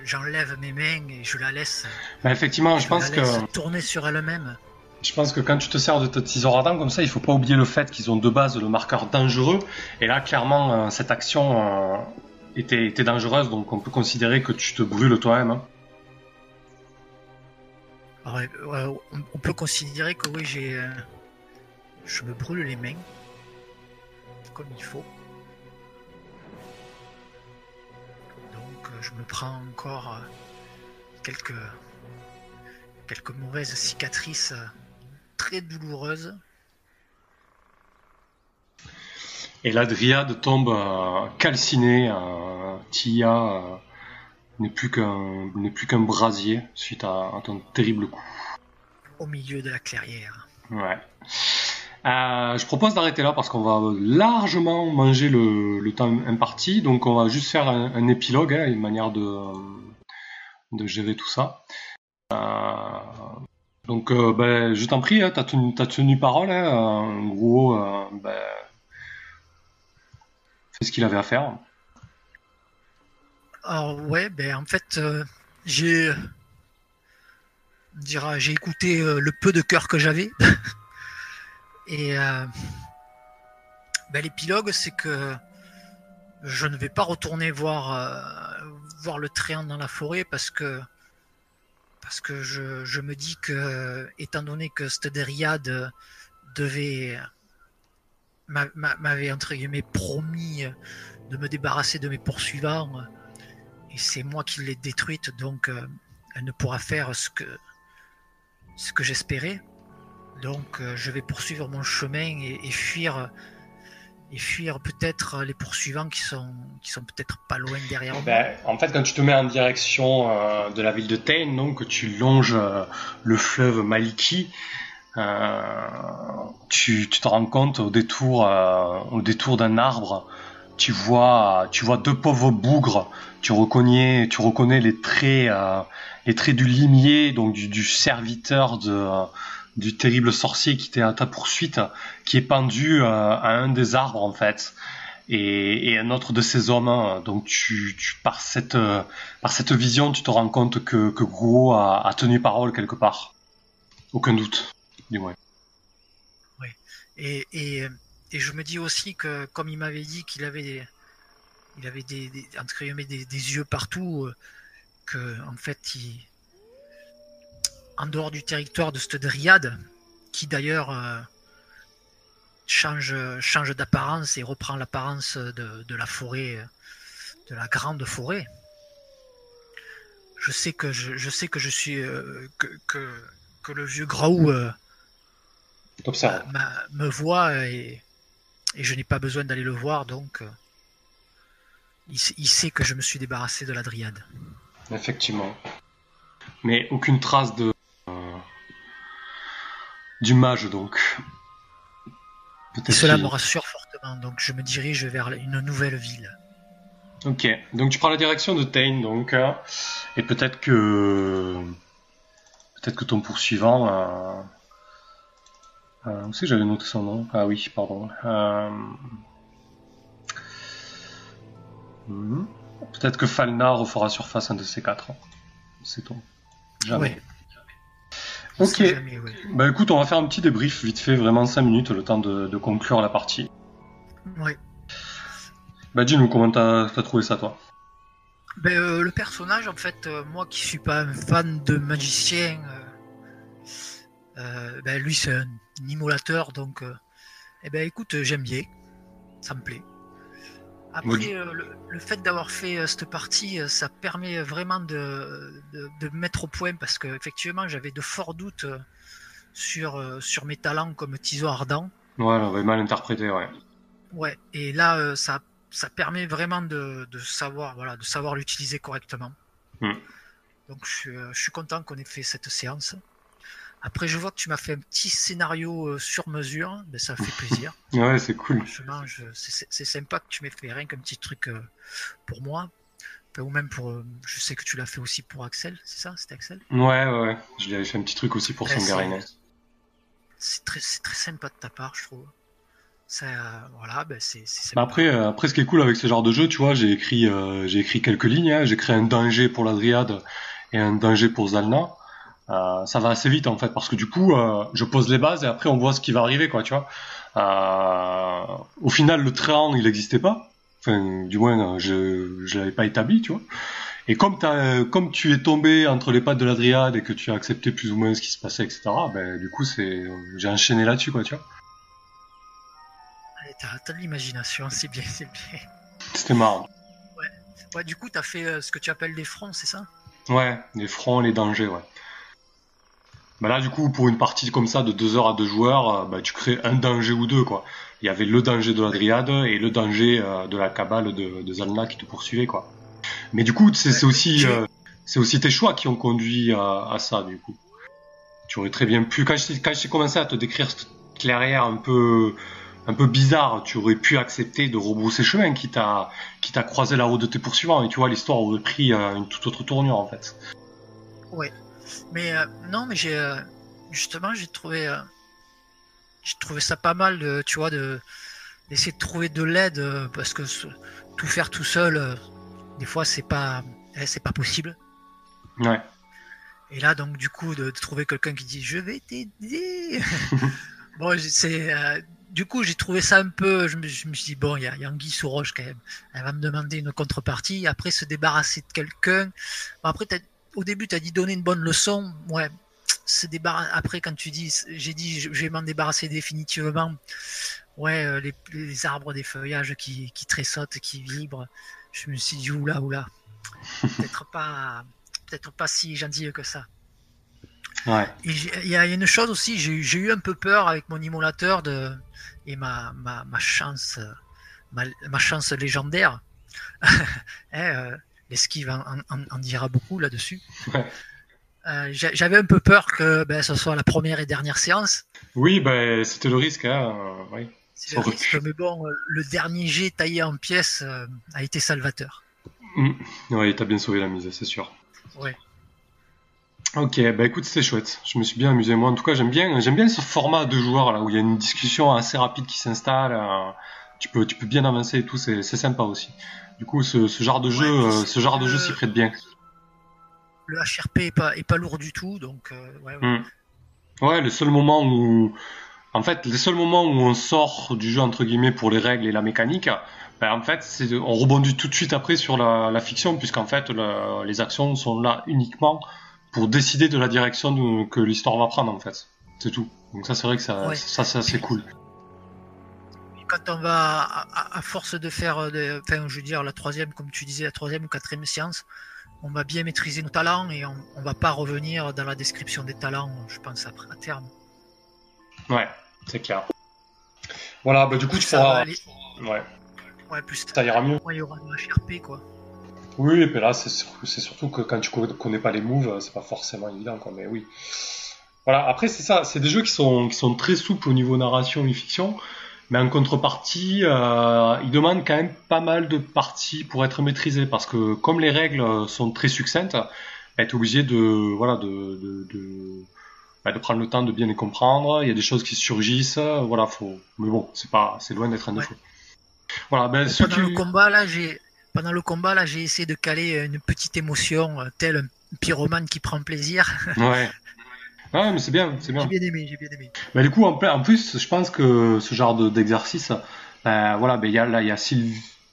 [SPEAKER 2] j'enlève mes mains et je la laisse.
[SPEAKER 1] Bah, effectivement, je, pense que
[SPEAKER 2] tourner sur elle-même.
[SPEAKER 1] Je pense que quand tu te sers de ciseau ardent comme ça, il faut pas oublier le fait qu'ils ont de base le marqueur dangereux. Et là, clairement, euh, cette action euh, était, dangereuse, donc on peut considérer que tu te brûles toi-même. Hein.
[SPEAKER 2] on peut considérer que oui, j'ai, euh, je me brûle les mains comme il faut. je me prends encore euh, quelques, quelques mauvaises cicatrices euh, très douloureuses.
[SPEAKER 1] Et la dryade tombe euh, calcinée. Tia n'est plus qu'un n'est plus qu'un brasier suite à, à, ton terrible coup.
[SPEAKER 2] Au milieu de la clairière.
[SPEAKER 1] Ouais. Euh, je propose d'arrêter là parce qu'on va largement manger le, temps imparti. Donc on va juste faire un, épilogue, hein, une manière de, de gérer tout ça. Euh, donc euh, ben, je t'en prie, hein, tu as, tenu parole. Hein, en gros, ben, fais ce qu'il avait à faire.
[SPEAKER 2] Alors ouais, ben en fait j'ai j'ai écouté le peu de cœur que j'avais. Et euh, ben, l'épilogue, c'est que je ne vais pas retourner voir, euh, voir le tréant dans la forêt parce que, parce que je, me dis que, étant donné que cette dryade devait m'avait entre guillemets promis de me débarrasser de mes poursuivants et c'est moi qui l'ai détruite donc euh, elle ne pourra faire ce que ce que j'espérais. Donc euh, je vais poursuivre mon chemin et, fuir et fuir peut-être les poursuivants qui sont qui sont peut-être pas loin derrière.
[SPEAKER 1] Ben, en fait, quand tu te mets en direction euh, de la ville de Tain, donc que tu longes euh, le fleuve Maliki, tu, te rends compte au détour au détour d'un arbre, tu vois tu vois deux pauvres bougres. Tu reconnais tu reconnais les traits les traits du limier, donc du serviteur de du terrible sorcier qui était à ta poursuite, qui est pendu euh, à un des arbres en fait, et, un autre de ces hommes. Hein. Donc tu, par cette euh, par cette vision, tu te rends compte que que a, tenu parole quelque part. Aucun doute, du moins.
[SPEAKER 2] Oui. Et, et, et je me dis aussi que comme il m'avait dit qu'il avait il avait des, des des, des, yeux partout, euh, que en fait il en dehors du territoire de cette dryade, qui d'ailleurs change, change d'apparence et reprend l'apparence de, la forêt, de la grande forêt. Je sais que je, sais que je suis que, que, le vieux Graou me voit et, et je n'ai pas besoin d'aller le voir donc il, sait que je me suis débarrassé de la dryade.
[SPEAKER 1] Effectivement. Mais aucune trace de euh, du mage donc.
[SPEAKER 2] cela me rassure fortement, donc je me dirige vers une nouvelle ville.
[SPEAKER 1] Ok, donc tu prends la direction de Tain, donc, hein. et peut-être que peut-être que ton poursuivant, euh... Euh, où c'est j'avais noté son nom? Ah oui, pardon. Euh, Mhm. Peut-être que Falna refera surface un de ces quatre. C'est tout. Jamais. Ok. Bah écoute, on va faire un petit débrief vite fait, vraiment 5 minutes, le temps de, conclure la partie.
[SPEAKER 2] Oui.
[SPEAKER 1] Bah dis-nous comment t'as as trouvé ça toi?
[SPEAKER 2] Ben, euh, Le personnage, en fait, euh, moi qui suis pas un fan de magicien, euh, ben, lui c'est un immolateur, donc eh ben écoute, j'aime bien, ça me plaît. Après, euh, le, fait d'avoir fait euh, cette partie, euh, ça permet vraiment de, de, mettre au point parce qu'effectivement, j'avais de forts doutes sur, sur mes talents comme Tiso ardent.
[SPEAKER 1] Ouais, on avait mal interprété, ouais.
[SPEAKER 2] Ouais, et là, ça, ça permet vraiment de, de savoir voilà, de savoir l'utiliser correctement. Hmm. Donc, je, je suis content qu'on ait fait cette séance. Après, je vois que tu m'as fait un petit scénario euh, sur mesure, mais ben, ça fait plaisir.
[SPEAKER 1] ouais, c'est cool.
[SPEAKER 2] c'est sympa que tu m'aies fait rien qu'un petit truc euh, pour moi. Ou même pour. Euh, je sais que tu l'as fait aussi pour Axel, c'est ça C'était Axel?
[SPEAKER 1] Ouais, ouais, Je lui avais fait un petit truc aussi pour son Garinet.
[SPEAKER 2] C'est très, très sympa de ta part, je trouve. Ça, voilà, ben c'est.
[SPEAKER 1] Bah, après, après, ce qui est cool avec ce genre de jeu, tu vois, j'ai écrit, j'ai écrit quelques lignes. Hein. J'ai créé un danger pour la Dryade et un danger pour Zalna. Euh, ça va assez vite en fait parce que du coup euh, je pose les bases et après on voit ce qui va arriver quoi tu vois. Euh, au final le train il n'existait pas. Enfin du moins je je l'avais pas établi tu vois. Et comme, as, comme tu es tombé entre les pattes de la dryade et que tu as accepté plus ou moins ce qui se passait etc ben du coup c'est j'ai enchaîné là-dessus quoi tu vois.
[SPEAKER 2] T'as de l'imagination c'est bien c'est bien.
[SPEAKER 1] C'était marrant.
[SPEAKER 2] Ouais. ouais du coup t'as fait ce que tu appelles des fronts c'est ça?
[SPEAKER 1] Ouais les fronts les dangers ouais bah là, du coup, pour une partie comme ça de 2 heures à 2 joueurs, euh, bah, tu crées un danger ou deux, quoi. Il y avait le danger de la Dryade et le danger euh, de la cabale de, de Zalna qui te poursuivait, quoi. Mais du coup, c'est aussi, euh, c'est aussi tes choix qui ont conduit à, à, ça, du coup. Tu aurais très bien pu, quand j'ai commencé à te décrire cette clairière un peu, un peu bizarre, tu aurais pu accepter de rebrousser chemin qui t'a, croisé la route de tes poursuivants et tu vois, l'histoire aurait pris une toute autre tournure, en fait.
[SPEAKER 2] Ouais. Mais euh, non, mais j'ai euh, justement j'ai trouvé euh, j'ai trouvé ça pas mal de tu vois de d'essayer de trouver de l'aide parce que tout faire tout seul des fois c'est pas eh, c'est pas possible.
[SPEAKER 1] Ouais.
[SPEAKER 2] Et là donc du coup de, trouver quelqu'un qui dit je vais t'aider. bon c'est du coup, j'ai trouvé ça un peu. Je me, suis dit, bon, il y a, y Anguille sous roche quand même. Elle va me demander une contrepartie. Après, se débarrasser de quelqu'un. Bon, après, au début, tu as dit donner une bonne leçon. Ouais, c'est Après, quand tu dis, j'ai dit, je vais m'en débarrasser définitivement. Ouais, euh, les, arbres des feuillages qui, qui tressautent, qui vibrent. Je me suis dit, oula, oula. peut-être pas, peut-être pas si gentil que ça.
[SPEAKER 1] Ouais.
[SPEAKER 2] Il y a une chose aussi, j'ai eu un peu peur avec mon immolateur de, et ma, ma, ma chance, ma, ma, chance légendaire. Eh, euh, l'esquive en, dira beaucoup là-dessus. Euh, j'avais un peu peur que ben, ce soit la première et dernière séance.
[SPEAKER 1] Oui, ben, c'était le risque. Hein,
[SPEAKER 2] C'est le risque, mais bon, le dernier jet taillé en pièces euh, a été salvateur.
[SPEAKER 1] Mmh. Oui, t'as bien sauvé la mise, c'est sûr.
[SPEAKER 2] Oui.
[SPEAKER 1] Ok, bah écoute, c'était chouette. Je me suis bien amusé. Moi, en tout cas, j'aime bien, j'aime bien ce format de joueurs là où il y a une discussion assez rapide qui s'installe. Euh, tu peux, tu peux bien avancer et tout. C'est sympa aussi. Du coup, ce, genre de jeu, euh, ce genre de jeu s'y prête bien.
[SPEAKER 2] Le HRP est pas, est pas lourd du tout, donc euh, ouais,
[SPEAKER 1] ouais. Hmm. ouais. le seul moment où, en fait, les seuls moments où on sort du jeu entre guillemets pour les règles et la mécanique, ben, en fait, c'est, on rebondit tout de suite après sur la, la fiction, puisqu'en fait, les actions sont là uniquement pour décider de la direction que l'histoire va prendre, en fait. C'est tout. Donc ça, c'est vrai que ça, ça, c'est assez cool.
[SPEAKER 2] Quand on va, à, force de faire, enfin, je veux dire, la troisième, comme tu disais, la troisième ou quatrième séance, on va bien maîtriser nos talents et on, on va pas revenir dans la description des talents, je pense, après, à terme.
[SPEAKER 1] Ouais, c'est clair. Voilà, bah du coup, tu pourras.
[SPEAKER 2] Ouais. Ouais, plus
[SPEAKER 1] ça ira mieux.
[SPEAKER 2] Il y aura de HRP, quoi.
[SPEAKER 1] Oui, et puis là, c'est surtout que quand tu connais pas les moves, c'est pas forcément évident, quoi, mais oui. Voilà, après, c'est ça, c'est des jeux qui sont, qui sont très souples au niveau narration et fiction, mais en contrepartie, euh, ils demandent quand même pas mal de parties pour être maîtrisés, parce que comme les règles sont très succinctes, bah, tu es obligé de, voilà, de, de, de, bah, de, prendre le temps de bien les comprendre. Il y a des choses qui surgissent, voilà, faut. Mais bon, c'est pas, c'est loin d'être un défaut.
[SPEAKER 2] Voilà, ben, pendant le combat là, j'ai pendant le combat là, j'ai essayé de caler une petite émotion, euh, tel un pyromane qui prend plaisir.
[SPEAKER 1] Ouais. Ouais, mais c'est bien, c'est bien.
[SPEAKER 2] J'ai bien aimé, j'ai bien aimé.
[SPEAKER 1] Mais du coup, en, en, plus, je pense que ce genre d'exercice, ben, voilà, ben, il y a là, il y a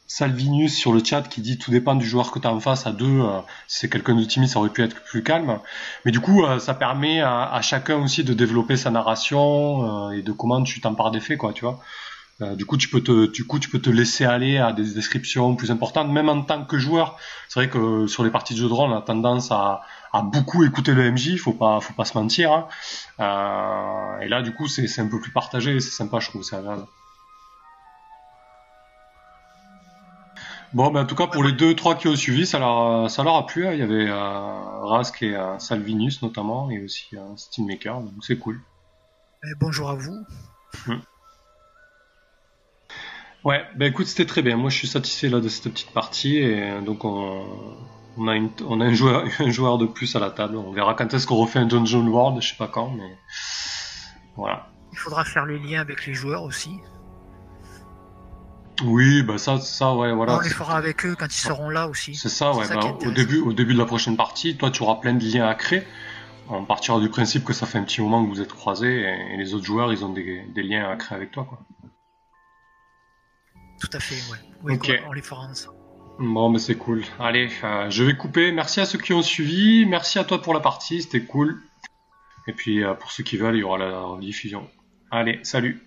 [SPEAKER 1] Salvinus sur le chat qui dit tout dépend du joueur que tu as en face. À deux, euh, si c'est quelqu'un de timide, ça aurait pu être plus calme. Mais du coup, euh, ça permet à, à, chacun aussi de développer sa narration et de comment tu t'empares des faits, quoi, tu vois. Euh, du coup, tu peux te, du coup, tu peux te laisser aller à des descriptions plus importantes, même en tant que joueur. C'est vrai que sur les parties de jeu de rôle, on a tendance à, à beaucoup écouter le MJ, faut pas, faut pas se mentir. Hein. Euh, et là, du coup, c'est un peu plus partagé, c'est sympa, je trouve, c'est agréable. Bon, ben, en tout cas, pour les deux, trois qui ont suivi, ça leur, ça leur a plu. Hein. Il y avait euh, Rask et euh, Salvinus notamment, et aussi Steammaker, donc c'est cool.
[SPEAKER 2] Eh, bonjour à vous. Hum.
[SPEAKER 1] Ouais, bah écoute, c'était très bien. Moi, je suis satisfait là de cette petite partie et euh, donc on, on a, une, on a un, joueur, un joueur de plus à la table. On verra quand est-ce qu'on refait un Dungeon World, je sais pas quand, mais voilà.
[SPEAKER 2] Il faudra faire les liens avec les joueurs aussi.
[SPEAKER 1] Oui, bah ça, ça, ouais, voilà.
[SPEAKER 2] On les fera avec eux quand ils seront là aussi.
[SPEAKER 1] C'est ça, ouais. Bah, au début, au début de la prochaine partie, toi, tu auras plein de liens à créer. On partira du principe que ça fait un petit moment que vous êtes croisés et, les autres joueurs, ils ont des, des liens à créer avec toi, quoi.
[SPEAKER 2] Tout à fait, ouais. Oui, on les fera ensemble.
[SPEAKER 1] Bon, mais c'est cool. Allez, euh, je vais couper. Merci à ceux qui ont suivi. Merci à toi pour la partie, c'était cool. Et puis, euh, pour ceux qui veulent, il y aura la diffusion. Allez, salut